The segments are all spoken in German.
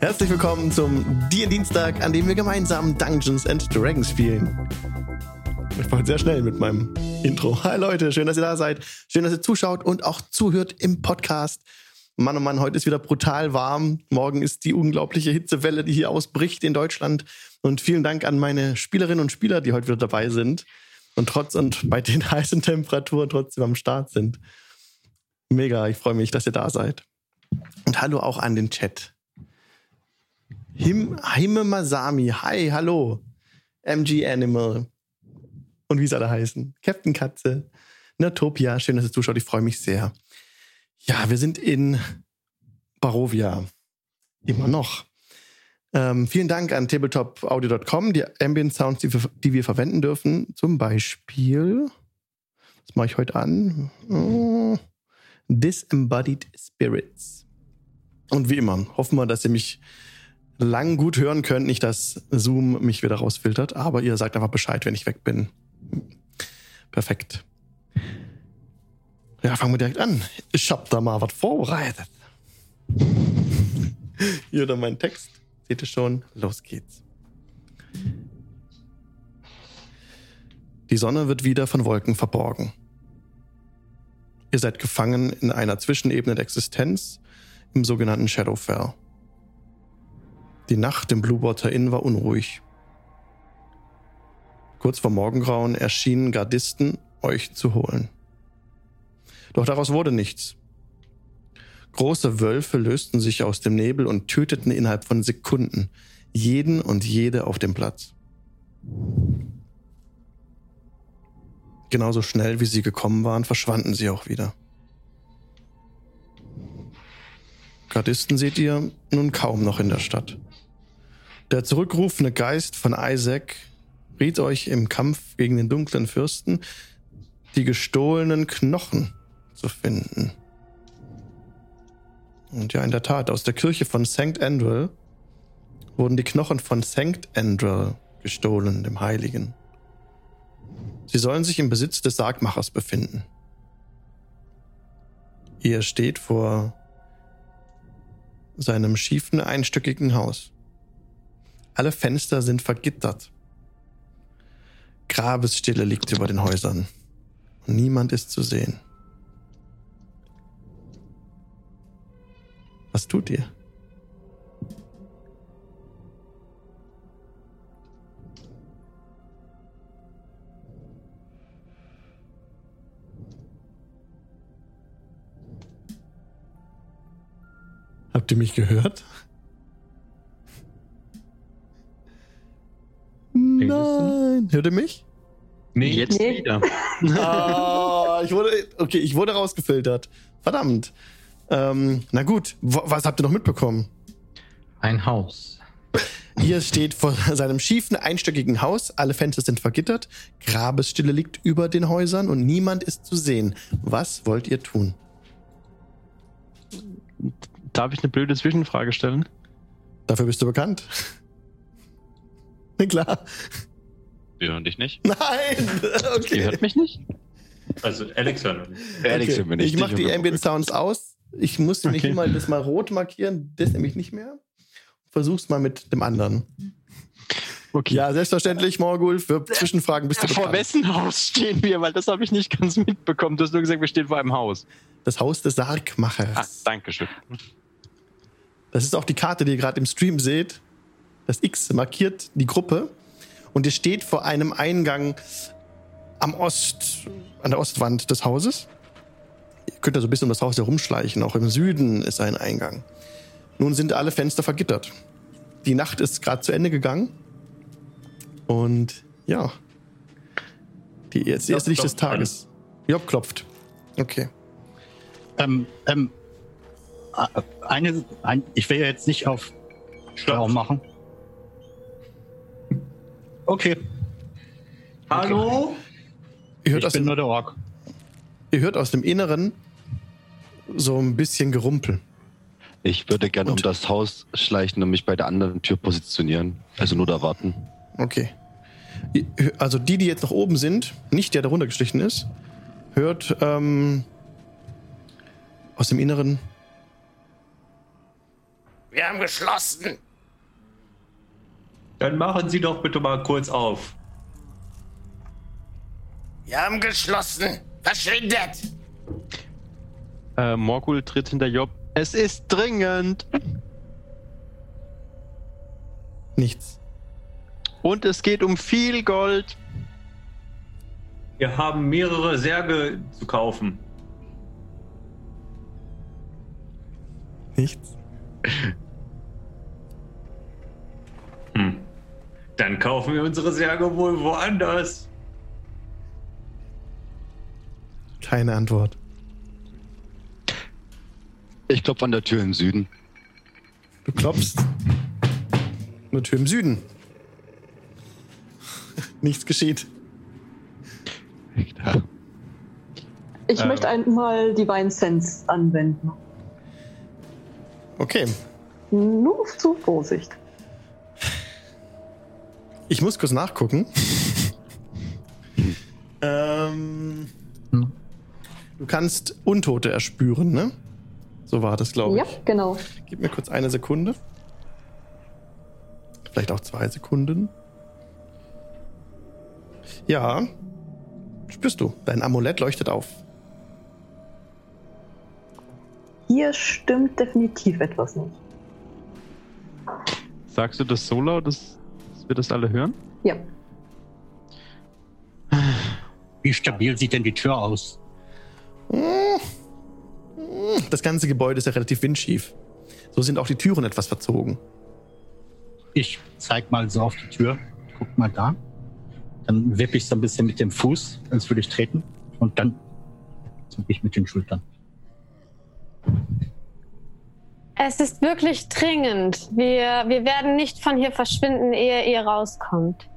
Herzlich willkommen zum Dienstag, an dem wir gemeinsam Dungeons and Dragons spielen. Ich war sehr schnell mit meinem Intro. Hi Leute, schön, dass ihr da seid. Schön, dass ihr zuschaut und auch zuhört im Podcast. Mann, oh Mann, heute ist wieder brutal warm. Morgen ist die unglaubliche Hitzewelle, die hier ausbricht in Deutschland. Und vielen Dank an meine Spielerinnen und Spieler, die heute wieder dabei sind und trotz und bei den heißen Temperaturen trotzdem am Start sind. Mega, ich freue mich, dass ihr da seid. Und hallo auch an den Chat. Him, Hime Masami, hi, hallo. MG Animal. Und wie soll er heißen? Captain Katze. Natopia, schön, dass ihr zuschaut, ich freue mich sehr. Ja, wir sind in Barovia. Immer noch. Ähm, vielen Dank an tabletopaudio.com, die Ambient Sounds, die wir, die wir, verwenden dürfen. Zum Beispiel, was mache ich heute an? Oh, Disembodied Spirits. Und wie immer, hoffen wir, dass ihr mich lang gut hören könnt, nicht dass Zoom mich wieder rausfiltert, aber ihr sagt einfach Bescheid, wenn ich weg bin. Perfekt. Ja, fangen wir direkt an. Ich hab da mal was vorbereitet. Hier dann mein Text. Seht ihr schon? Los geht's. Die Sonne wird wieder von Wolken verborgen. Ihr seid gefangen in einer Zwischenebene der Existenz im sogenannten Shadowfell. Die Nacht im Bluewater Inn war unruhig. Kurz vor Morgengrauen erschienen Gardisten, euch zu holen. Doch daraus wurde nichts. Große Wölfe lösten sich aus dem Nebel und töteten innerhalb von Sekunden jeden und jede auf dem Platz. Genauso schnell wie sie gekommen waren, verschwanden sie auch wieder. Gardisten seht ihr nun kaum noch in der Stadt. Der zurückrufende Geist von Isaac riet euch im Kampf gegen den dunklen Fürsten, die gestohlenen Knochen zu finden. Und ja, in der Tat, aus der Kirche von St. Andrew wurden die Knochen von St. Andrew gestohlen, dem Heiligen. Sie sollen sich im Besitz des Sargmachers befinden. Ihr steht vor seinem schiefen, einstöckigen Haus. Alle Fenster sind vergittert. Grabesstille liegt über den Häusern. Niemand ist zu sehen. Was tut ihr? Habt ihr mich gehört? Nein. Hört ihr mich? Nee, jetzt nee. wieder. ah, ich wurde, okay, ich wurde rausgefiltert. Verdammt. Ähm, na gut, was habt ihr noch mitbekommen? Ein Haus. Hier steht vor seinem schiefen, einstöckigen Haus. Alle Fenster sind vergittert. Grabesstille liegt über den Häusern und niemand ist zu sehen. Was wollt ihr tun? Darf ich eine blöde Zwischenfrage stellen? Dafür bist du bekannt. Klar. Wir hören dich nicht. Nein! Okay. Ihr hört mich nicht? Also Alex hören wir Alex okay. nicht. Ich mache die Ambient Sounds aus. Ich muss nämlich okay. mal das mal rot markieren, das nämlich nicht mehr. Versuch's mal mit dem anderen. Okay. Ja, selbstverständlich, Morgul, für Zwischenfragen bist du ja, Vor wessen Haus stehen wir? Weil das habe ich nicht ganz mitbekommen. Du hast nur gesagt, wir stehen vor einem Haus. Das Haus des Sargmachers. Ah, danke schön. Das ist auch die Karte, die ihr gerade im Stream seht. Das X markiert die Gruppe. Und ihr steht vor einem Eingang am Ost, an der Ostwand des Hauses. Ihr könnt da so ein bisschen um das Haus herumschleichen. Auch im Süden ist ein Eingang. Nun sind alle Fenster vergittert. Die Nacht ist gerade zu Ende gegangen. Und ja, die, jetzt die erste Licht des Tages. Job klopft. Okay. Ähm, ähm, eine, ein, ich will ja jetzt nicht auf Schlau machen. Okay. Hallo? Ihr hört ich bin dem, nur der Ork. Ihr hört aus dem Inneren so ein bisschen Gerumpel. Ich würde gerne um das Haus schleichen und mich bei der anderen Tür positionieren. Also nur da warten. Okay. Also die, die jetzt noch oben sind, nicht der, der runtergeschlichen ist, hört ähm, aus dem Inneren Wir haben geschlossen. Dann machen Sie doch bitte mal kurz auf. Wir haben geschlossen. Verschwindet. Äh, Morgul tritt hinter Job. Es ist dringend. Nichts. Und es geht um viel Gold. Wir haben mehrere Särge zu kaufen. Nichts. Dann kaufen wir unsere Särge wohl woanders. Keine Antwort. Ich klopfe an der Tür im Süden. Du klopfst. Eine Tür im Süden. Nichts geschieht. Ich Ähm. möchte einmal Divine Sense anwenden. Okay. Nur zu Vorsicht. Ich muss kurz nachgucken. ähm, Hm. du kannst Untote erspüren, ne? So war das, glaube Ja, ich. genau. Gib mir kurz eine Sekunde. Vielleicht auch zwei Sekunden. Ja. Spürst du. Dein Amulett leuchtet auf. Hier stimmt definitiv etwas nicht. Sagst du das so laut, dass wir das alle hören? Ja. Wie stabil sieht denn die Tür aus? Das ganze Gebäude ist ja relativ windschief. So sind auch die Türen etwas verzogen. Ich zeig mal so auf die Tür. Guck mal da. Dann wippe ich so ein bisschen mit dem Fuß, als würde ich treten. Und dann zucke ich mit den Schultern. Es ist wirklich dringend. Wir, wir werden nicht von hier verschwinden, ehe ihr rauskommt.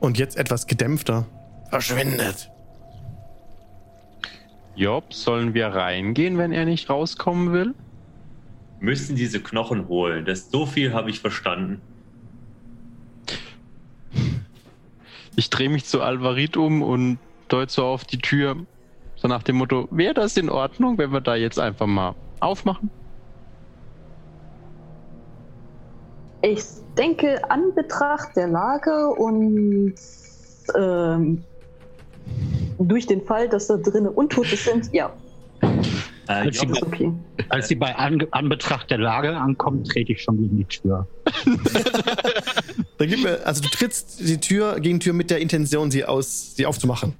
Und jetzt etwas gedämpfter. Verschwindet. Job, sollen wir reingehen, wenn er nicht rauskommen will? Müssen diese Knochen holen. Das so viel habe ich verstanden. Ich drehe mich zu Alvarit um und deute so auf die Tür. So nach dem Motto, wäre das in Ordnung, wenn wir da jetzt einfach mal aufmachen? Ich denke, an Betracht der Lage und ähm, durch den Fall, dass da drinnen Untote sind, ja, Äh, Als sie, ist okay. als sie bei An Anbetracht der Lage ankommen, trete ich schon gegen die Tür. Dann gib mir, also du trittst die Tür gegen die Tür mit der Intention, sie aus, sie aufzumachen.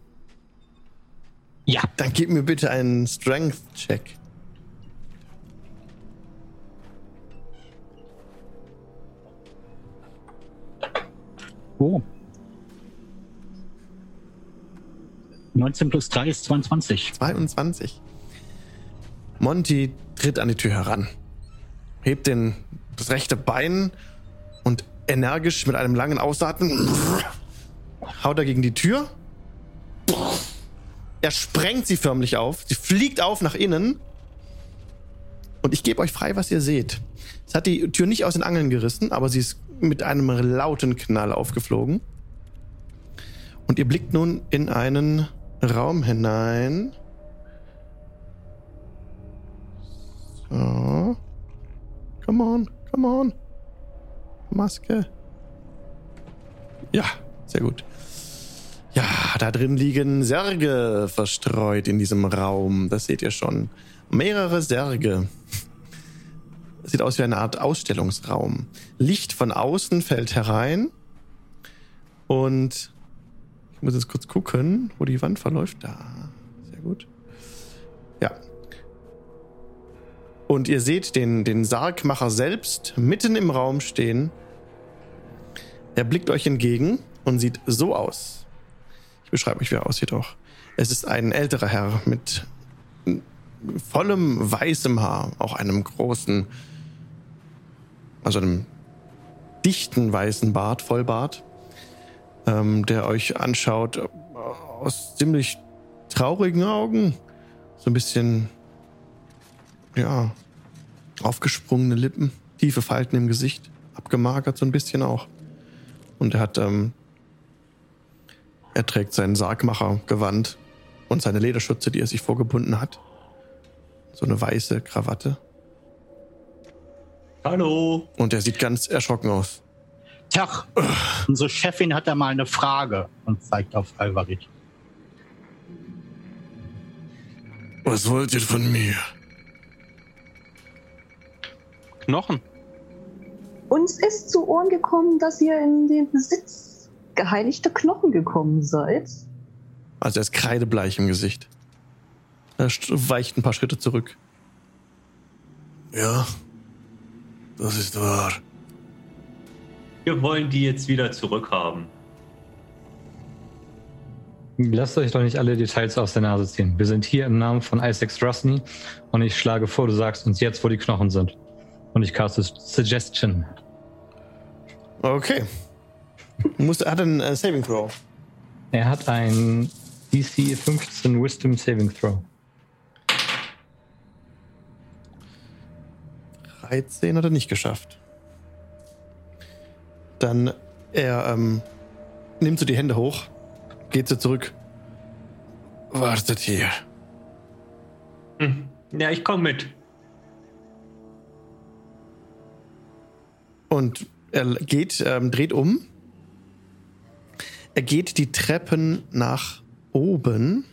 Ja, Dann gib mir bitte einen Strength-Check. oh. 19 plus 3 ist 22. 22. Monty tritt an die Tür heran, hebt den, das rechte Bein und energisch mit einem langen Ausatmen haut er gegen die Tür. Er sprengt sie förmlich auf. Sie fliegt auf nach innen. Und ich gebe euch frei, was ihr seht. Es hat die Tür nicht aus den Angeln gerissen, aber sie ist mit einem lauten Knall aufgeflogen. Und ihr blickt nun in einen Raum hinein. So. Come on, come on. Maske. Ja, sehr gut. Ja, da drin liegen Särge verstreut in diesem Raum. Das seht ihr schon. Mehrere Särge. Sieht aus wie eine Art Ausstellungsraum. Licht von außen fällt herein. Und ich muss jetzt kurz gucken, wo die Wand verläuft. Da. Sehr gut. Ja. Und ihr seht den, den Sargmacher selbst mitten im Raum stehen. Er blickt euch entgegen und sieht so aus. Ich beschreibe euch, wie er aussieht auch. Es ist ein älterer Herr mit vollem weißem Haar, auch einem großen, also einem dichten weißen Bart, Vollbart, ähm, der euch anschaut äh, aus ziemlich traurigen Augen. So ein bisschen, ja, aufgesprungene Lippen, tiefe Falten im Gesicht, abgemagert so ein bisschen auch. Und er hat, ähm, er trägt sein Sargmachergewand und seine Lederschürze, die er sich vorgebunden hat. So eine weiße Krawatte. Hallo. Und er sieht ganz erschrocken aus. Tag, unsere Chefin hat da mal eine Frage und zeigt auf Alvarit. Was wollt ihr von mir? Knochen. Uns ist zu Ohren gekommen, dass ihr in den Besitz geheiligter Knochen gekommen seid. Also er ist kreidebleich im Gesicht. Er weicht ein paar Schritte zurück. Ja, das ist wahr. Wir wollen die jetzt wieder zurückhaben. Lasst euch doch nicht alle Details aus der Nase ziehen. Wir sind hier im Namen von Isaac Strasny und ich schlage vor, du sagst uns jetzt, wo die Knochen sind. Und ich caste Suggestion. Okay. Muss, er hat einen äh, Saving Throw. Er hat ein DC 15 Wisdom Saving Throw. 13 hat er nicht geschafft. Dann er ähm, nimmt so die Hände hoch, geht so zurück. Wartet hier. Hm. Ja, ich komme mit. Und er geht, ähm, dreht um. Er geht die Treppen nach oben.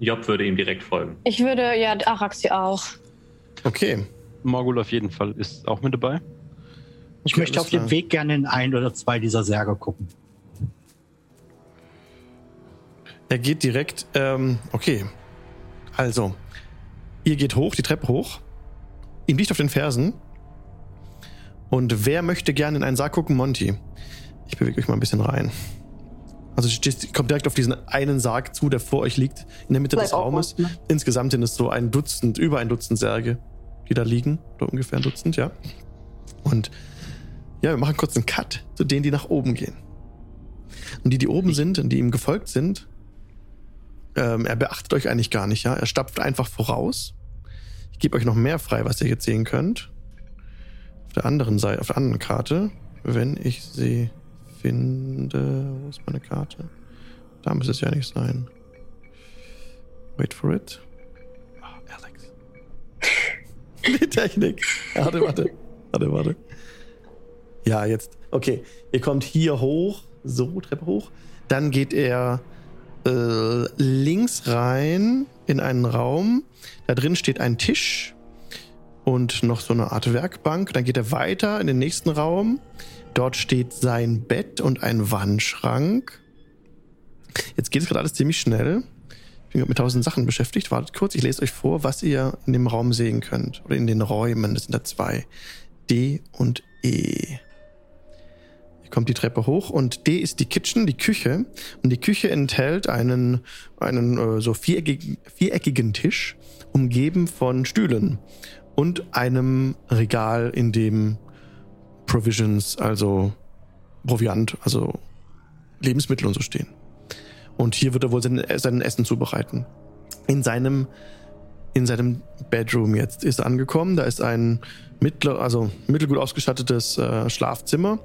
Job würde ihm direkt folgen. Ich würde, ja, Araxi auch. Okay. Morgul auf jeden Fall ist auch mit dabei. Ich Okay, möchte auf dem. Weg gerne in ein oder zwei dieser Särge gucken. Er geht direkt, ähm, okay. Also, ihr geht hoch, die Treppe hoch. Ihm liegt auf den Fersen. Und wer möchte gerne in einen Sarg gucken? Monty. Ich bewege euch mal ein bisschen rein. Also, kommt direkt auf diesen einen Sarg zu, der vor euch liegt, in der Mitte Bleib des Raumes. unten. Insgesamt sind es so ein Dutzend, über ein Dutzend Särge, die da liegen. Oder ungefähr ein Dutzend, ja. Und ja, wir machen kurz einen Cut zu denen, die nach oben gehen. Und die, die oben sind und die ihm gefolgt sind, ähm, er beachtet euch eigentlich gar nicht, ja. Er stapft einfach voraus. Ich gebe euch noch mehr frei, was ihr jetzt sehen könnt. Auf der anderen Seite, auf der anderen Karte, wenn ich sie finde. Wo ist meine Karte? Da müsste es ja nicht sein. Wait for it. Oh, Alex. Die Technik. Warte, warte. Warte, warte. Ja, jetzt. Okay. Ihr kommt hier hoch. So, Treppe hoch. Dann geht er äh, links rein in einen Raum. Da drin steht ein Tisch und noch so eine Art Werkbank. Dann geht er weiter in den nächsten Raum. Dort steht sein Bett und ein Wandschrank. Jetzt geht es gerade alles ziemlich schnell. Ich bin mit tausend Sachen beschäftigt. Wartet kurz, ich lese euch vor, was ihr in dem Raum sehen könnt. Oder in den Räumen. Das sind da zwei. D und E. Hier kommt die Treppe hoch und D ist die Kitchen, die Küche. Und die Küche enthält einen, einen äh, so viereckigen, viereckigen Tisch, umgeben von Stühlen und einem Regal, in dem Provisions, also Proviant, also Lebensmittel und so stehen. Und hier wird er wohl sein, sein Essen zubereiten. In seinem, in seinem Bedroom jetzt ist er angekommen. Da ist ein mittler, also mittelgut ausgestattetes äh, Schlafzimmer.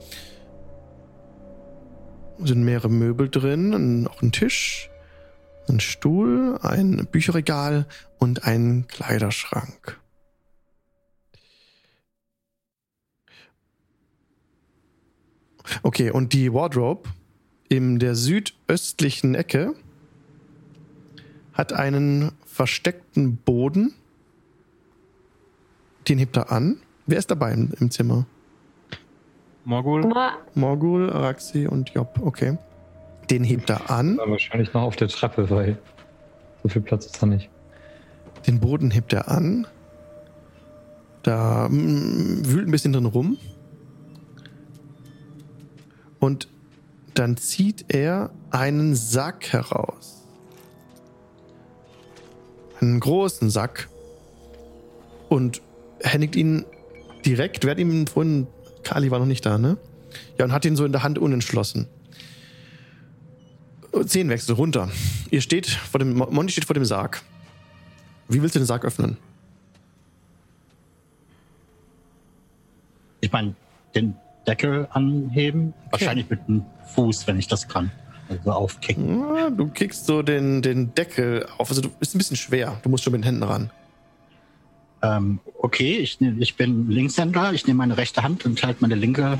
Sind mehrere Möbel drin, ein- auch ein Tisch, ein Stuhl, ein Bücherregal und ein Kleiderschrank. Okay, und die Wardrobe in der südöstlichen Ecke hat einen versteckten Boden. Den hebt er an. Wer ist dabei im, im Zimmer? Morgul. Morgul, Araxi und Job. Okay. Den hebt er an. War wahrscheinlich noch auf der Treppe, weil so viel Platz ist da nicht. Den Boden hebt er an. Da mm, wühlt ein bisschen drin rum. Und dann zieht er einen Sack heraus. Einen großen Sack. Und händigt ihn direkt. Wer hat ihm vorhin. Kali war noch nicht da, ne? Ja, und hat ihn so in der Hand unentschlossen. Zehnwechsel runter. Ihr steht vor dem. Monty steht vor dem Sarg. Wie willst du den Sarg öffnen? Ich meine, den Deckel anheben, wahrscheinlich mit dem Fuß, wenn ich das kann. Also aufkicken. Ja, du kickst so den, den Deckel auf. Also du ist ein bisschen schwer. Du musst schon mit den Händen ran. Ähm, okay, ich, nehm- ich bin Linkshänder. Ich nehme meine rechte Hand und halte meine linke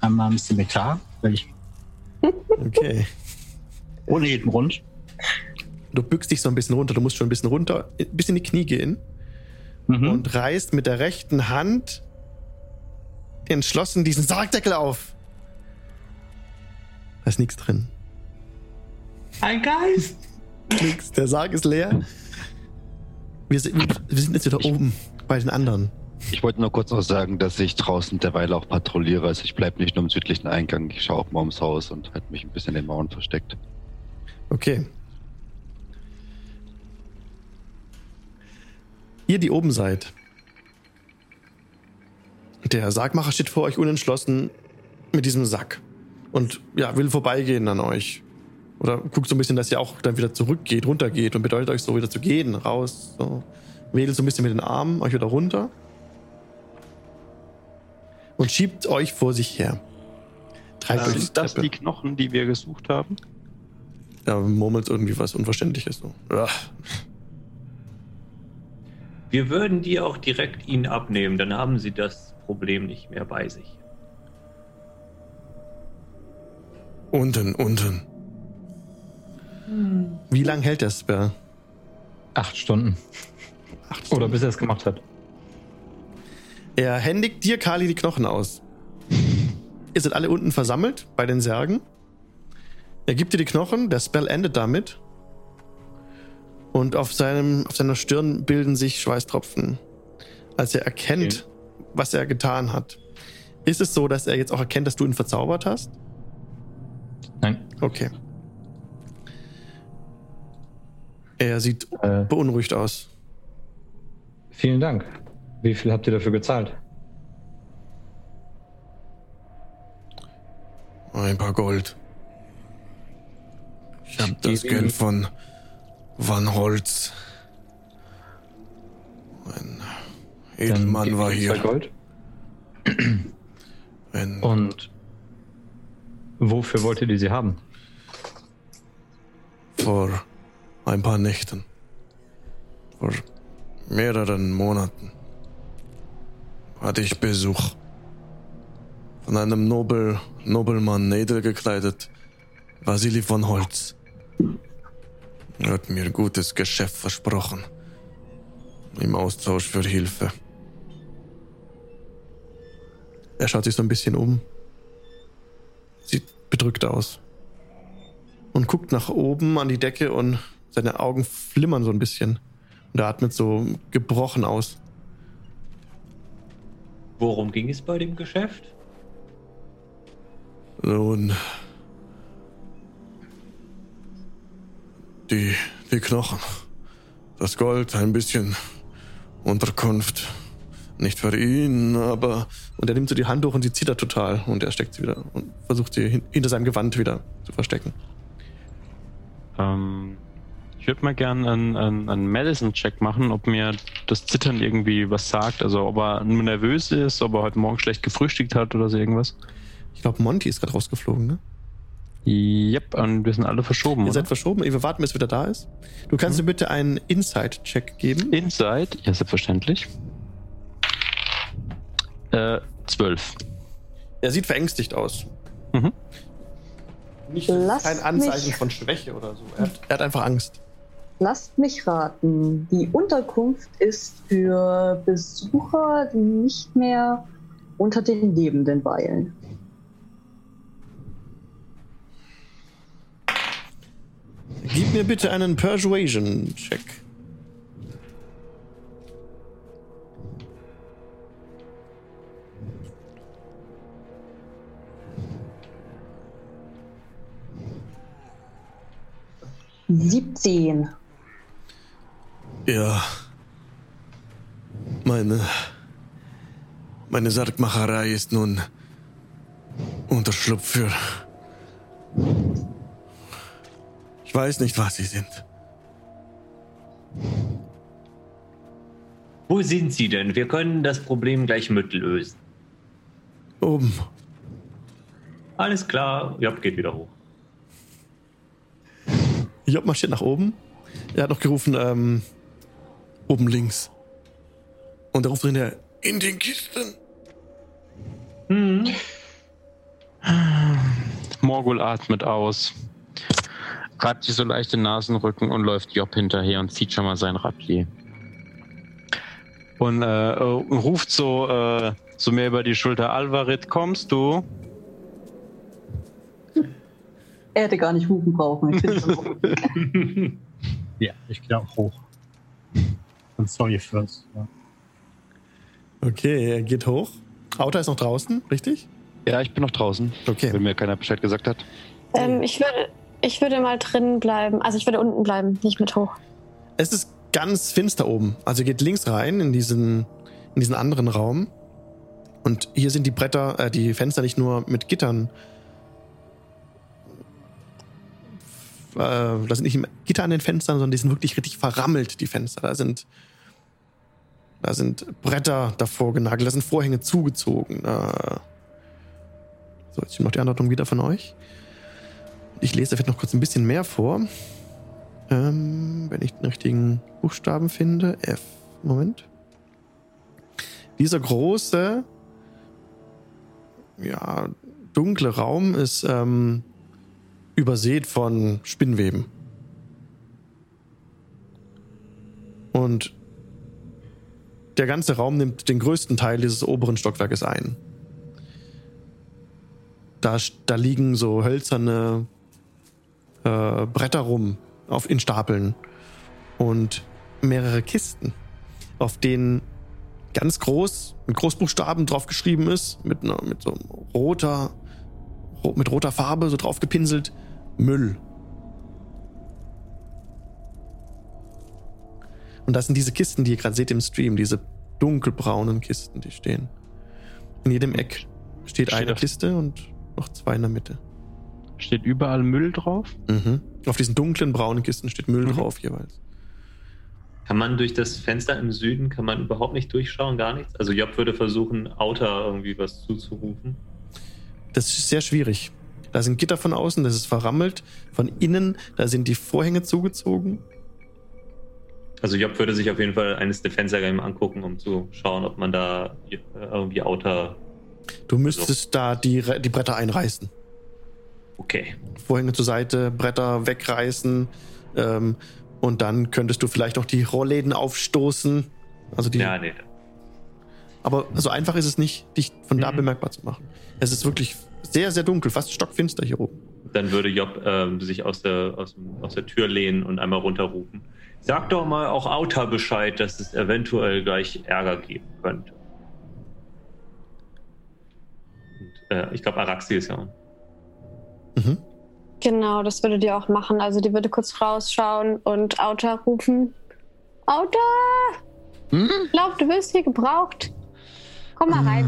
einmal am Scimitar, weil ich Okay. ohne jeden Rund. Du bückst dich so ein bisschen runter. Du musst schon ein bisschen runter, bis in die Knie gehen Mhm. und reißt mit der rechten Hand entschlossen diesen Sargdeckel auf. Da ist nichts drin. Ein Geist! Nix. Der Sarg ist leer. Wir sind, wir sind jetzt wieder oben bei den anderen. Ich wollte nur kurz noch sagen, dass ich draußen derweil auch patrouilliere. Also ich bleibe nicht nur im südlichen Eingang, ich schaue auch mal ums Haus und halte mich ein bisschen in den Mauern versteckt. Okay. Ihr, die oben seid. Der Sargmacher steht vor euch unentschlossen mit diesem Sack. Und ja, will vorbeigehen an euch. Oder guckt so ein bisschen, dass ihr auch dann wieder zurückgeht, runtergeht und bedeutet euch so wieder zu gehen, raus. So. Wedelt so ein bisschen mit den Armen, euch wieder runter. Und schiebt euch vor sich her. Treibt euch die Sind das die Knochen, die wir gesucht haben? Ja, murmelt irgendwie was Unverständliches. So. Wir würden die auch direkt ihnen abnehmen, dann haben sie das Problem nicht mehr bei sich. Unten, unten. Wie lang hält der Spell? Acht Stunden. Acht Oder bis er es gemacht hat. Er händigt dir, Kali, die Knochen aus. Ihr seid alle unten versammelt bei den Särgen. Er gibt dir die Knochen, der Spell endet damit. Und auf, seinem, auf seiner Stirn bilden sich Schweißtropfen, als er erkennt, was er getan hat. Ist es so, dass er jetzt auch erkennt, dass du ihn verzaubert hast? Nein. Okay. Er sieht Äh, beunruhigt aus. vielen Dank. Wie viel habt ihr dafür gezahlt? Ein paar Gold. Ich habe das Geld von Van Holz. Ein Edelmann war ihm zwei hier. Gold. Ein, Und wofür wollt ihr sie haben? vor ein paar Nächten. Vor mehreren Monaten hatte ich Besuch von einem Nobel, Nobelmann edel gekleidet, Vasili von Holz. Er hat mir gutes Geschäft versprochen. Im Austausch für Hilfe. Er schaut sich so ein bisschen um. Sieht bedrückt aus. Und guckt nach oben an die Decke und seine Augen flimmern so ein bisschen. Und er atmet so gebrochen aus. Worum ging es bei dem Geschäft? Nun. Die, die Knochen. Das Gold, ein bisschen Unterkunft. Nicht für ihn, aber. Und er nimmt so die Hand hoch und sie zittert total. Und er steckt sie wieder und versucht sie hin, hinter seinem Gewand wieder zu verstecken. Ähm, ich würde mal gerne einen, einen, einen Medicine-Check machen, ob mir das Zittern irgendwie was sagt. Also ob er nur nervös ist, ob er heute Morgen schlecht gefrühstückt hat oder so irgendwas. Ich glaube, Monty ist gerade rausgeflogen, ne? Yep, und wir sind alle verschoben. Ihr Oder? seid verschoben, wir warten, bis er wieder da ist. Du kannst mir bitte einen Inside-Check geben. Inside, ja, selbstverständlich. Äh, 12. Er sieht verängstigt aus. Mhm. Nicht Lasst kein Anzeichen mich- von Schwäche oder so. Er hat, er hat einfach Angst. Lasst mich raten. Die Unterkunft ist für Besucher, die nicht mehr unter den Lebenden weilen. Gib mir bitte einen Persuasion-Check. Siebzehn. Ja. Meine. Meine Sargmacherei ist nun Unterschlupf für. Ich weiß nicht, was sie sind. Wo sind sie denn? Wir können das Problem gleich mit lösen. Oben. Alles klar, Job geht wieder hoch. Job marschiert nach oben. Er hat noch gerufen, ähm, oben links. Und er ruft hinterher, in den Kisten. Morgul atmet aus, reibt sich so leicht den Nasenrücken und läuft Job hinterher und zieht schon mal sein Rapier. Und äh, äh, ruft so, äh, so mehr über die Schulter, Alvarit, kommst du? Er hätte gar nicht rufen brauchen. Ich. Ja, ich gehe auch hoch. Und sorry first. Ja. Okay, er geht hoch. Auto ist noch draußen, richtig? Ja, ich bin noch draußen, Okay. wenn mir keiner Bescheid gesagt hat. Ähm, ich, würde, ich würde mal drinnen bleiben. Also ich würde unten bleiben, nicht mit hoch. Es ist ganz finster oben. Also ihr geht links rein in diesen, in diesen anderen Raum. Und hier sind die Bretter, äh, die Fenster nicht nur mit Gittern. Äh, da sind nicht Gitter an den Fenstern, sondern die sind wirklich richtig verrammelt, die Fenster. Da sind, da sind Bretter davor genagelt, da sind Vorhänge zugezogen. Äh, so, jetzt noch die Anordnung wieder von euch. Ich lese vielleicht noch kurz ein bisschen mehr vor. Ähm, wenn ich den richtigen Buchstaben finde. F. Moment. Dieser große, ja, dunkle Raum ist ähm, übersät von Spinnweben. Und der ganze Raum nimmt den größten Teil dieses oberen Stockwerkes ein. Da, da liegen so hölzerne äh, Bretter rum auf, in Stapeln und mehrere Kisten, auf denen ganz groß mit Großbuchstaben drauf geschrieben ist, mit, einer, mit so roter, ro- mit roter Farbe so drauf gepinselt, Müll. Und das sind diese Kisten, die ihr gerade seht im Stream, diese dunkelbraunen Kisten, die stehen. In jedem Eck steht Steht eine auf- Kiste und noch zwei in der Mitte. Steht überall Müll drauf? Mhm. Auf diesen dunklen braunen Kisten steht Müll Mhm. drauf jeweils. Kann man durch das Fenster im Süden, kann man überhaupt nicht durchschauen, gar nichts? Also Job würde versuchen, Outer irgendwie was zuzurufen. Das ist sehr schwierig. Da sind Gitter von außen, das ist verrammelt. Von innen, da sind die Vorhänge zugezogen. Also Job würde sich auf jeden Fall eines gerne mal angucken, um zu schauen, ob man da äh, irgendwie Outer... Du müsstest da die, die Bretter einreißen. Okay. Vorhänge zur Seite, Bretter wegreißen. Ähm, und dann könntest du vielleicht noch die Rollläden aufstoßen. Also die, Ja, nee. Aber so einfach ist es nicht, dich von da Mhm. bemerkbar zu machen. Es ist wirklich sehr, sehr dunkel, fast stockfinster hier oben. Dann würde Job ähm, sich aus der, aus, aus der Tür lehnen und einmal runterrufen. Sag doch mal auch Outer Bescheid, dass es eventuell gleich Ärger geben könnte. Und, äh, ich glaube, Araxi ist ja unten. Mhm. Genau, das würde die auch machen. Also die würde kurz rausschauen und Auta rufen. Auta! Hm? Ich glaub, du wirst hier gebraucht. Komm mal rein.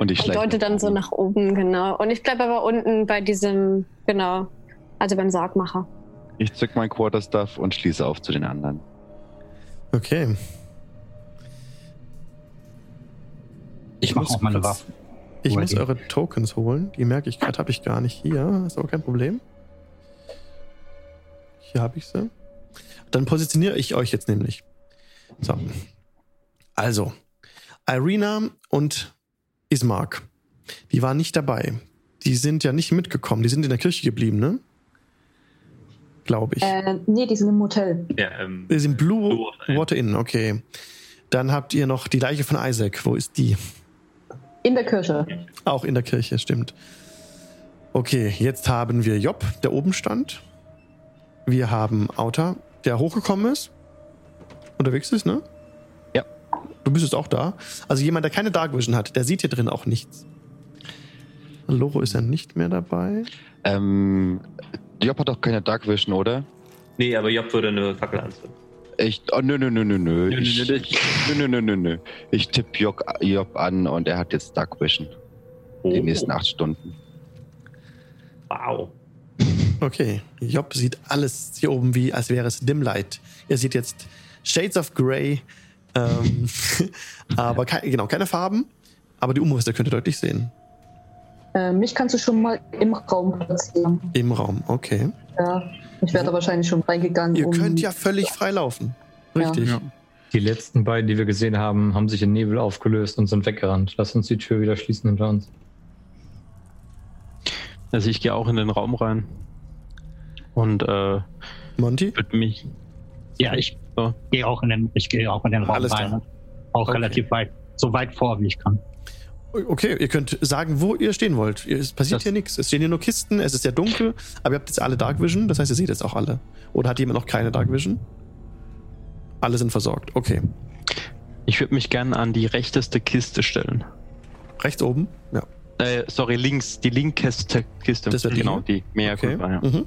Und ich Und dann so nach oben, genau. Und ich bleibe aber unten bei diesem, genau, also beim Sargmacher. Ich zück mein Quarterstaff und schließe auf zu den anderen. Okay. Ich muss mache auch meine kurz- Waffen. Ich muss eure Tokens holen. Die merke ich gerade, habe ich gar nicht hier. Ist aber kein Problem. Hier habe ich sie. Dann positioniere ich euch jetzt nämlich. So. Also, Irina und Ismark, die waren nicht dabei. Die sind ja nicht mitgekommen. Die sind in der Kirche geblieben, ne? Glaube ich. Äh, nee, die sind im Hotel. Ja, ähm, Die sind Blue, Blue Water Inn. Water Inn, okay. Dann habt ihr noch die Leiche von Isaac. Wo ist die? In der Kirche. Auch in der Kirche, stimmt. Okay, jetzt haben wir Job, der oben stand. Wir haben Auta, der hochgekommen ist. Unterwegs ist, ne? Du bist jetzt auch da. Also jemand, der keine Dark Vision hat, der sieht hier drin auch nichts. Loro ist ja nicht mehr dabei. Ähm, Job hat doch keine Dark Vision, oder? nee, aber Job würde eine Fackel anzünden. Ich, oh, nö, nö, nö, nö, nö. nö, Ich, nö, nö, nö, nö, nö. Ich tippe Job, Job an und er hat jetzt Dark Vision. Oh, Die nächsten acht Stunden. Wow. Okay, Job sieht alles hier oben wie, als wäre es Dim Light. Ihr seht jetzt Shades of Grey, ähm, aber kei- genau, keine Farben, aber die Umrisse könnt ihr deutlich sehen. Äh, mich kannst du schon mal im Raum platzieren. Im Raum, okay. Ja. Ich wäre da wahrscheinlich schon reingegangen. Ihr um, könnt ja völlig frei laufen. Richtig. Ja. Die letzten beiden, die wir gesehen haben, haben sich in Nebel aufgelöst und sind weggerannt. Lass uns die Tür wieder schließen hinter uns. Also ich gehe auch in den Raum rein. Und äh, Monty? würde mich. Ja, ich So. gehe auch in den, ich gehe auch in den Raum Alles rein. klar. Auch Okay. relativ weit, so weit vor, wie ich kann. Okay, ihr könnt sagen, wo ihr stehen wollt. Es passiert Das- hier nichts. Es stehen hier nur Kisten, es ist sehr dunkel, aber ihr habt jetzt alle Dark Vision, das heißt, ihr seht jetzt auch alle. Oder hat jemand noch keine Dark Vision? Alle sind versorgt. Okay. Ich würde mich gerne an die rechteste Kiste stellen. Rechts oben? Ja. Äh, sorry, links, die linkeste Kiste. Das wird die genau, die mehr Okay. ja. Mhm.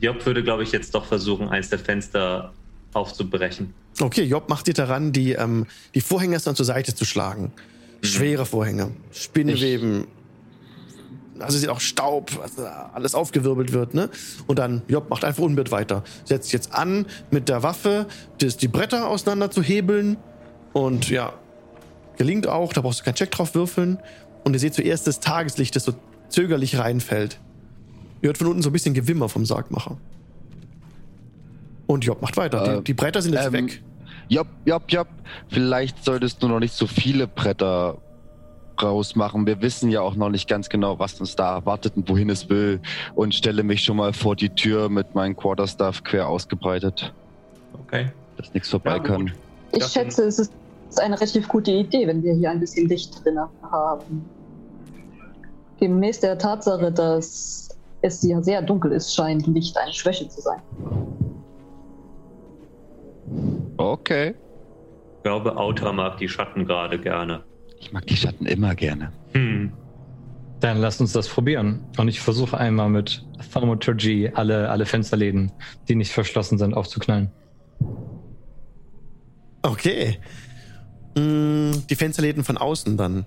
Job würde, glaube ich, jetzt doch versuchen, eins der Fenster aufzubrechen. Okay, Job macht dir daran, die, ähm, die Vorhänge erstmal zur Seite zu schlagen. Schwere Vorhänge, Spinnweben. Also sieht auch Staub, da alles aufgewirbelt wird, ne? Und dann, Job macht einfach unbeirrt weiter. Setzt jetzt an, mit der Waffe das, die Bretter auseinander zu hebeln. Und ja, gelingt auch, da brauchst du keinen Check drauf würfeln. Und ihr seht zuerst das Tageslicht, das so zögerlich reinfällt. Ihr hört von unten so ein bisschen Gewimmer vom Sargmacher. Und Job macht weiter. Äh, die, die Bretter sind jetzt ähm, weg. Jopp, jopp, jopp. Vielleicht solltest du noch nicht so viele Bretter rausmachen. Wir wissen ja auch noch nicht ganz genau, was uns da erwartet und wohin es will. Und stelle mich schon mal vor die Tür mit meinem Quarterstaff quer ausgebreitet, Okay. dass nichts vorbei Ja, kann. gut. Ich schätze, es ist eine relativ gute Idee, wenn wir hier ein bisschen Licht drin haben. Gemäß der Tatsache, dass es hier sehr dunkel ist, scheint Licht eine Schwäche zu sein. Okay. Ich glaube, Auta mag die Schatten gerade gerne. Ich mag die Schatten immer gerne. Hm. Dann lasst uns das probieren. Und ich versuche einmal mit Thaumaturgy alle, alle Fensterläden, die nicht verschlossen sind, aufzuknallen. Okay. Mm, Die Fensterläden von außen dann.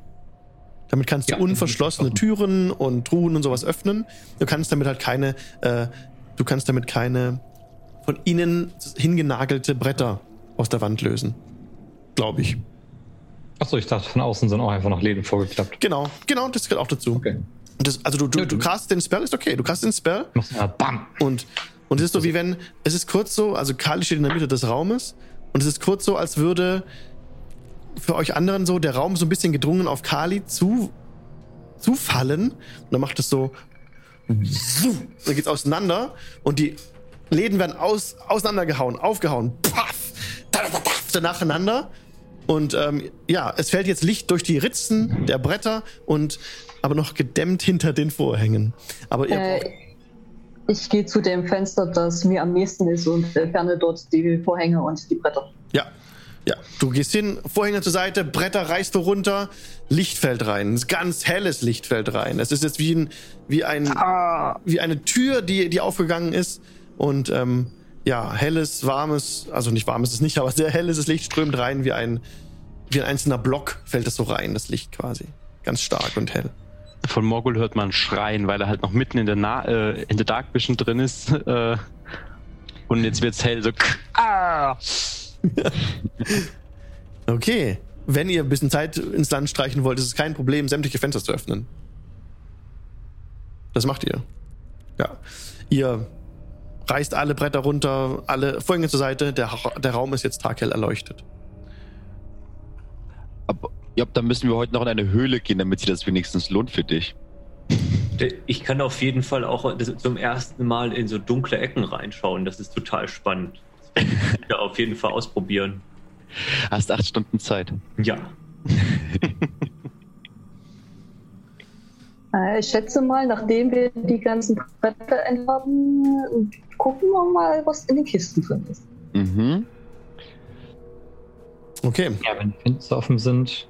Damit kannst du Ja, unverschlossene Türen und Truhen und sowas öffnen. Du kannst damit halt keine, äh, du kannst damit keine von innen hingenagelte Bretter aus der Wand lösen. Glaube ich. Achso, ich dachte, von außen sind auch einfach noch Läden vorgeklappt. Genau, genau, das gehört auch dazu. Okay. Das, also du, du, Ja, du du- cast den Spell, ist okay. Du cast den Spell Machst du mal BAM! und, und es ist so wie wenn, es ist kurz so, also Kali steht in der Mitte des Raumes und es ist kurz so, als würde für euch anderen so der Raum so ein bisschen gedrungen auf Kali zu, zufallen und dann macht es so, dann geht's auseinander und die Läden werden aus, auseinandergehauen, aufgehauen, paff, nacheinander und ähm, ja, es fällt jetzt Licht durch die Ritzen der Bretter und aber noch gedämmt hinter den Vorhängen. Aber ihr braucht Äh, ich gehe zu dem Fenster, das mir am nächsten ist und entferne dort die Vorhänge und die Bretter. Ja. Ja, du gehst hin, Vorhänge zur Seite, Bretter reißt du runter, Licht fällt rein. Ein ganz helles Licht fällt rein. Es ist jetzt wie, ein, wie, ein, wie eine Tür, die, die aufgegangen ist. Und ähm, ja, helles, warmes, also nicht warmes ist es nicht, aber sehr helles Licht strömt rein wie ein, wie ein einzelner Block fällt das so rein, das Licht quasi. Ganz stark und hell. Von Morgul hört man schreien, weil er halt noch mitten in der, Na äh, in der Dark Vision drin ist. Äh, und jetzt wird's hell, so. Ah! Okay. Wenn ihr ein bisschen Zeit ins Land streichen wollt, ist es kein Problem, sämtliche Fenster zu öffnen. Das macht ihr. Ja. Ihr reißt alle Bretter runter, alle Vorhänge zur Seite. Der, der Raum ist jetzt taghell erleuchtet. Aber ja, dann müssen wir heute noch in eine Höhle gehen, damit sich das wenigstens lohnt für dich. Ich kann auf jeden Fall auch zum ersten Mal in so dunkle Ecken reinschauen. Das ist total spannend. Ja, auf jeden Fall ausprobieren. Hast acht Stunden Zeit. Ja. Äh, ich schätze mal, nachdem wir die ganzen Bretter enthaben, gucken wir mal, was in den Kisten drin ist. Mhm. Okay. Ja, wenn die Fenster offen sind,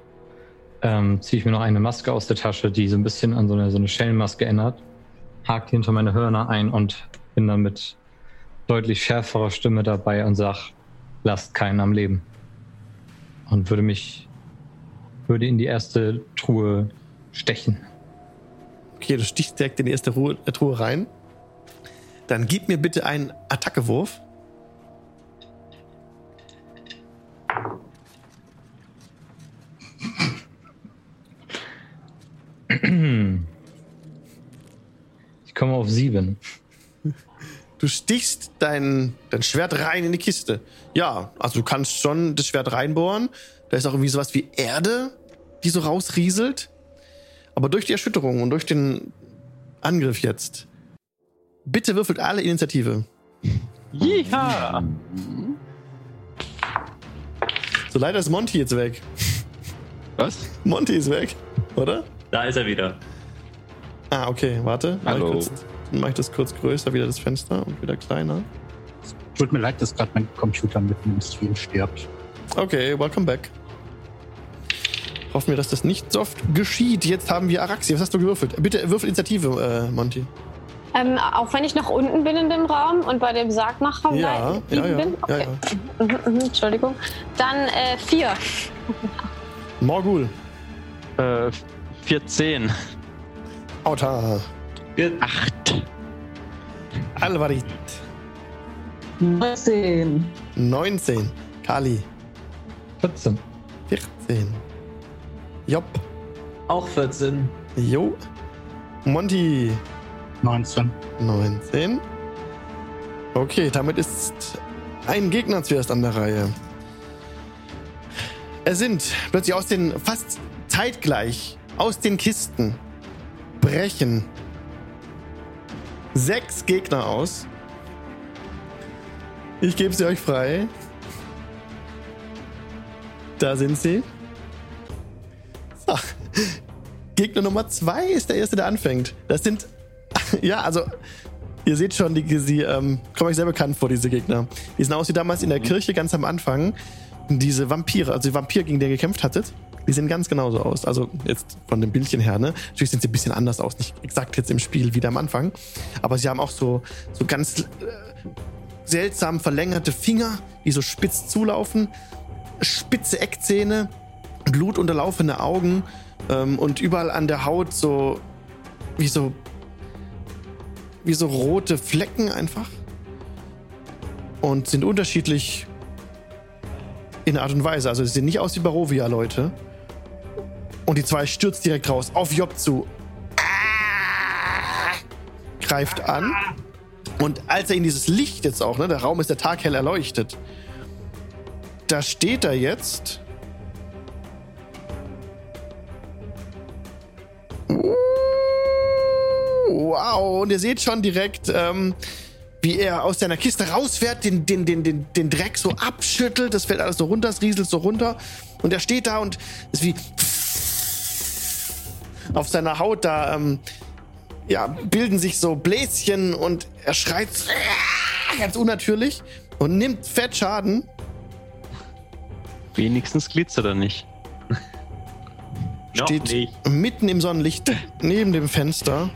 ähm, ziehe ich mir noch eine Maske aus der Tasche, die so ein bisschen an so eine, so eine Schellenmaske erinnert, hake die hinter meine Hörner ein und bin dann mit deutlich schärferer Stimme dabei und sag, lasst keinen am Leben. Und würde mich, würde in die erste Truhe stechen. Okay, du stichst direkt in die erste Ruhe, äh, Truhe rein. Dann gib mir bitte einen Attackewurf. Ich komme auf sieben. Du stichst dein, dein Schwert rein in die Kiste. Ja, also du kannst schon das Schwert reinbohren. Da ist auch irgendwie sowas wie Erde, die so rausrieselt. Aber durch die Erschütterung und durch den Angriff jetzt. Bitte würfelt alle Initiative. Jiha! So leider ist Monty jetzt weg. Was? Monty ist weg, oder? Da ist er wieder. Ah, okay, warte. Hallo. kurz- Dann mache ich das kurz größer, wieder das Fenster und wieder kleiner. Tut mir leid, dass gerade mein Computer mitten im Stream stirbt. Okay, welcome back. Hoffen wir, dass das nicht so oft geschieht. Jetzt haben wir Araxi. Was hast du gewürfelt? Bitte würfel Initiative, äh, Monty. Ähm, auch wenn ich nach unten bin in dem Raum und bei dem Sargmacher Ja, ja, ja, bin? ja, Okay. ja. Mhm, mhm, Entschuldigung. Dann äh, vier. Morgul. Äh, 14. Auta. Acht. Alvarit. 19. 19. Kali. 14. 14. Jopp. Auch 14. Jo. Monty. 19. 19. Okay, damit ist ein Gegner zuerst an der Reihe. Es sind plötzlich aus den fast zeitgleich aus den Kisten brechen sechs Gegner aus. Ich gebe sie euch frei. Da sind sie. So. Gegner Nummer zwei ist der erste, der anfängt. Das sind ja, also ihr seht schon, die, sie ähm, kommen euch sehr bekannt vor, diese Gegner. Die sind aus wie damals in der Kirche ganz am Anfang. Diese Vampire, also die Vampir, gegen den ihr gekämpft hattet, die sehen ganz genauso aus. Also jetzt von dem Bildchen her, ne? Natürlich sind sie ein bisschen anders aus, nicht exakt jetzt im Spiel wie am Anfang. Aber sie haben auch so, so ganz äh, seltsam verlängerte Finger, die so spitz zulaufen, spitze Eckzähne, blutunterlaufene Augen ähm, und überall an der Haut so wie so wie so rote Flecken einfach. Und sind unterschiedlich in Art und Weise. Also sie sehen nicht aus wie Barovia-Leute. Und die zwei stürzt direkt raus, auf Job zu. Greift an. Und als er in dieses Licht jetzt auch, ne, der Raum ist der Tag hell erleuchtet. Da steht er jetzt. Wow, und ihr seht schon direkt, ähm, wie er aus seiner Kiste rausfährt, den, den, den, den, den Dreck so abschüttelt, das fällt alles so runter, es rieselt so runter. Und er steht da und ist wie auf seiner Haut da, ähm, ja, bilden sich so Bläschen und er schreit ganz unnatürlich und nimmt fett Schaden. Wenigstens glitzert er nicht. Steht nicht. mitten im Sonnenlicht neben dem Fenster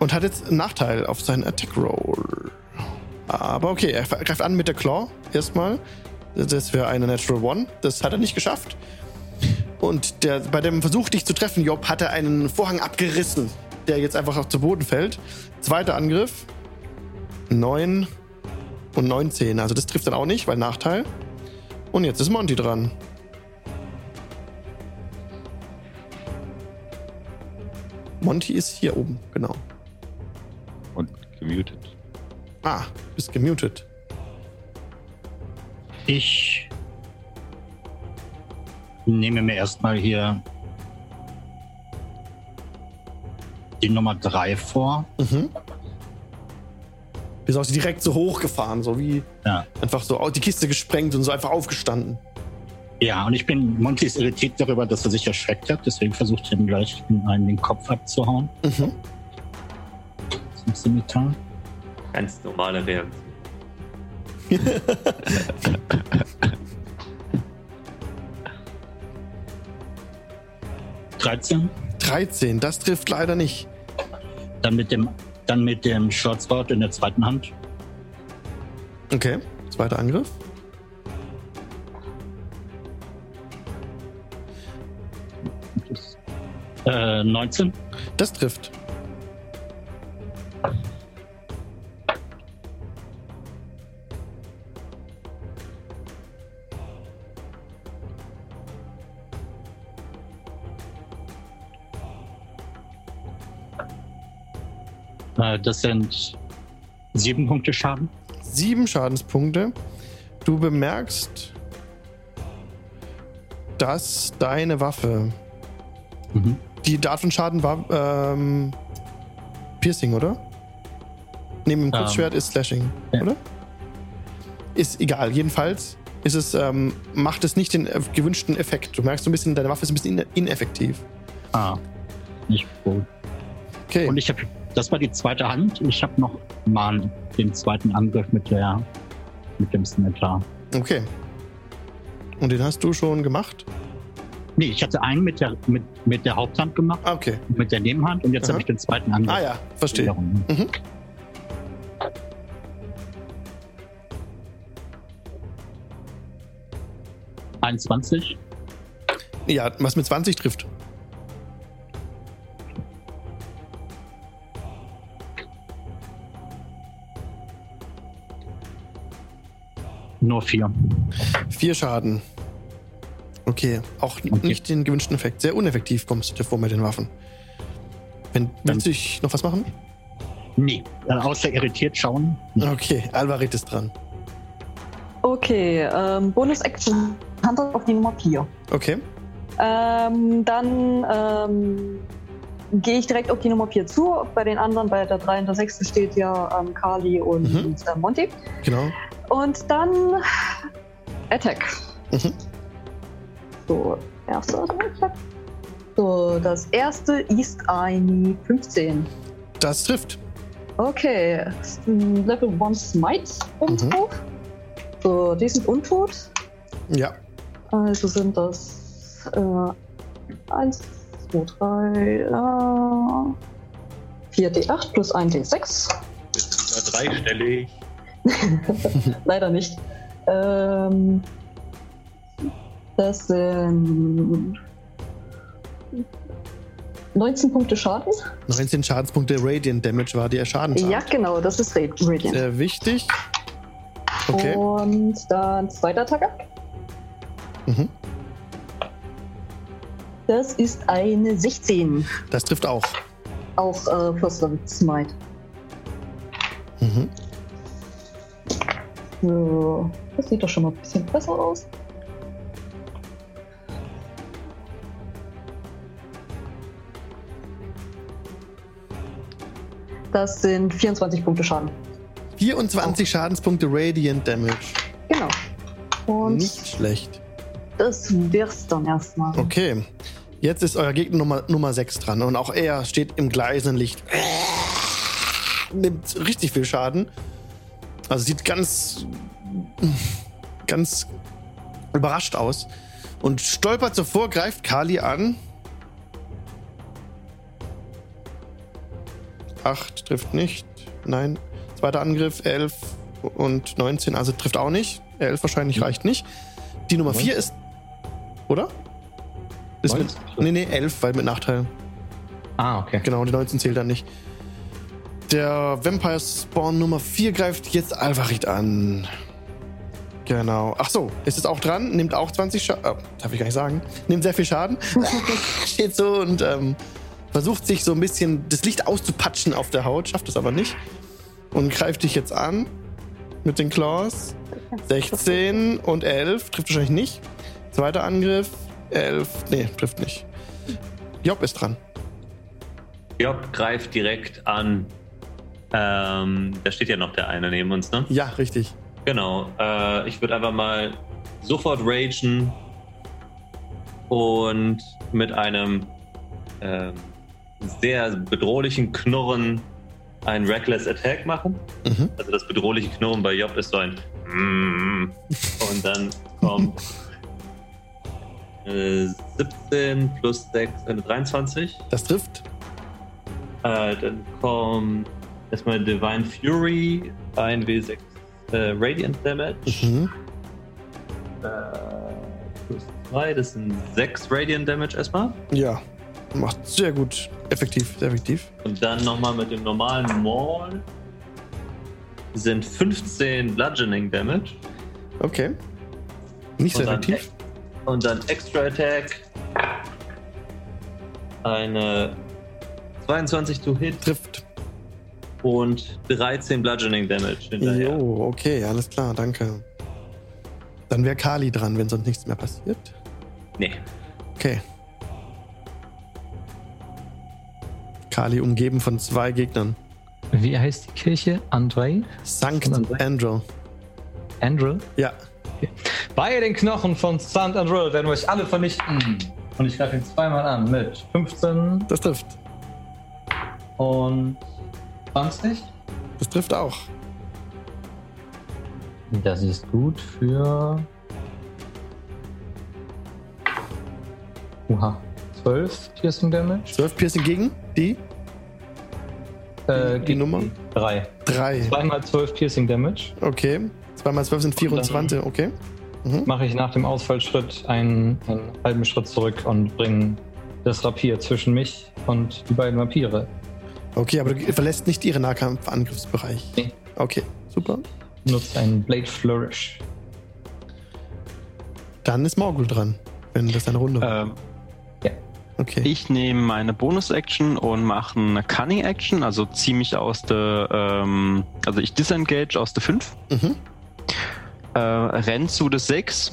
und hat jetzt einen Nachteil auf seinen Attack Roll. Aber okay, er greift an mit der Claw erstmal. Das wäre eine Natural One. Das hat er nicht geschafft. Und der, bei dem Versuch, dich zu treffen, Job, hat er einen Vorhang abgerissen, der jetzt einfach auch zu Boden fällt. Zweiter Angriff. 9 und 19. Also das trifft dann auch nicht, weil Nachteil. Und jetzt ist Monty dran. Monty ist hier oben, genau. Und gemutet. Ah, bist gemutet. Ich nehme mir erstmal hier die Nummer 3 vor. Mhm. Bist auch direkt so hochgefahren, so wie Ja. einfach so die Kiste gesprengt und so einfach aufgestanden. Ja, und ich bin Monty ist irritiert darüber, dass er sich erschreckt hat, deswegen versucht er ihm gleich in einen den Kopf abzuhauen. Mhm. Zum Scimitar. Ganz normale Reaktion. 13. 13, das trifft leider nicht. Dann mit dem, dann mit dem Shortsword in der zweiten Hand. Okay, zweiter Angriff. Äh, 19. Das trifft. Das sind Sieben Punkte Schaden. Sieben Schadenspunkte. Du bemerkst, dass deine Waffe, Mhm. die Art von Schaden war ähm, Piercing, oder? Neben dem Kurzschwert ist Slashing, ja. oder? Ist egal. Jedenfalls ist es, ähm, macht es nicht den äh, gewünschten Effekt. Du merkst so ein bisschen, deine Waffe ist ein bisschen in ineffektiv. Ah, nicht gut. Okay. Und ich habe, das war die zweite Hand. Ich habe noch mal den zweiten Angriff mit der, mit dem Scimitar. Okay. Und den hast du schon gemacht? Nee, ich hatte einen mit der, mit, mit der Haupthand gemacht, Ah, okay. mit der Nebenhand und jetzt habe ich den zweiten Angriff. Ah ja, verstehe. Mhm. 21. Ja, was mit 20 trifft. Nur vier. Vier Schaden. Okay, auch Okay. nicht den gewünschten Effekt. Sehr uneffektiv kommst du dir vor mit den Waffen. Wenn, willst du dich noch was machen? Nee, außer irritiert schauen. Okay, Alvarit ist dran. Okay, ähm, Bonus-Action. Hand auf die Nummer 4. Okay, Ähm, dann ähm, gehe ich direkt auf die Nummer 4 zu. Bei den anderen, bei der 3 und der 6 steht ja ähm, Kali und Mhm. äh, Monty. genau. Und dann Attack. Mhm. So, erster Attack. So, das erste ist ein 15. Das trifft. Okay, ist ein Level 1 Smite oben Mhm. drauf. So, die sind untot. Ja, Also sind das äh, 1, 2, 3, äh, 4 D8 plus 1 D6. Ist dreistellig. Leider nicht. Ähm, das sind 19 Punkte Schaden. 19 Schadenspunkte Radiant Damage war der Schaden. Ja, genau, das ist Ra- Radiant. Sehr wichtig. Okay. Und dann zweiter Attacke. Mhm. Das ist eine 16. Das trifft auch. Auch äh, First Level Smite. Mhm. So, das sieht doch schon mal ein bisschen besser aus. Das sind 24 Punkte Schaden. 24 Schadenspunkte Radiant Damage. Genau. Und Nicht schlecht. das wär's dann erstmal. Okay. Jetzt ist euer Gegner Nummer, Nummer 6 dran. Und auch er steht im gleißenden Licht. Nimmt richtig viel Schaden. Also sieht ganz. ganz überrascht aus. Und stolpert so vor, greift Kali an. 8 trifft nicht. Nein. Zweiter Angriff, 11 und 19. Also trifft auch nicht. 11 wahrscheinlich reicht nicht. Die Nummer 4 ist. Oder? Ist mit, 19? nee, nee, 11, weil mit Nachteil. Ah, okay. Genau, die 19 zählt dann nicht. Der Vampire Spawn Nummer 4 greift jetzt Alvarit an. Genau. Ach so, ist es auch dran, nimmt auch 20 Schaden. Oh, darf ich gar nicht sagen. Nimmt sehr viel Schaden. Steht so und ähm, versucht sich so ein bisschen das Licht auszupatschen auf der Haut, schafft es aber nicht. Und greift dich jetzt an mit den Claws. 16 und 11, trifft wahrscheinlich nicht. Zweiter Angriff, 11, nee, trifft nicht. Job ist dran. Job greift direkt an. Ähm, da steht ja noch der eine neben uns, ne? Ja, richtig. Genau. Äh, ich würde einfach mal sofort ragen und mit einem ähm, sehr bedrohlichen Knurren einen Reckless Attack machen. Mhm. Also das bedrohliche Knurren bei Job ist so ein Mm. und dann kommt äh, 17 plus 6, eine 23. Das trifft. Äh, dann kommt erstmal Divine Fury, ein W6 äh, Radiant Damage. Mhm. Äh, plus 2, das sind 6 Radiant Damage erstmal. Ja, macht sehr gut. Effektiv, sehr effektiv. Und dann nochmal mit dem normalen Maul sind 15 Bludgeoning Damage. Okay. Nicht so Und dann, effektiv. und dann Extra Attack. Eine 22 to Hit Trifft. Und 13 Bludgeoning Damage hinterher. Jo, okay, alles klar, danke. Dann wäre Kali dran, wenn sonst nichts mehr passiert. Nee. Okay. Kali umgeben von zwei Gegnern. Wie heißt die Kirche? Andrei? Sankt Andrew. Andrew? Ja. Bei den Knochen von St. Andrew werden wir euch alle vernichten. Und ich greife ihn zweimal an mit 15 Das trifft. und 20. Das trifft auch. Das ist gut für. Uha. 12 Piercing Damage. 12 Piercing gegen die Äh, Die Nummer? 3. 3. Zweimal 12 Piercing Damage. Okay. 2 mal 12 sind 24, okay. Mache ich nach dem Ausfallschritt einen, einen halben Schritt zurück und bringe das Rapier zwischen mich und die beiden Vampire. Okay, aber du verlässt nicht ihre Nahkampf-Angriffsbereich. Nee. Okay, super. Nutze einen Blade Flourish. Dann ist Morgul dran, wenn das eine Runde war. Ähm, Okay. ich nehme meine Bonus-Action und mache eine Cunning-Action, also ziehe mich aus der, ähm, also ich disengage aus der 5, Mhm. äh, renn zu der 6.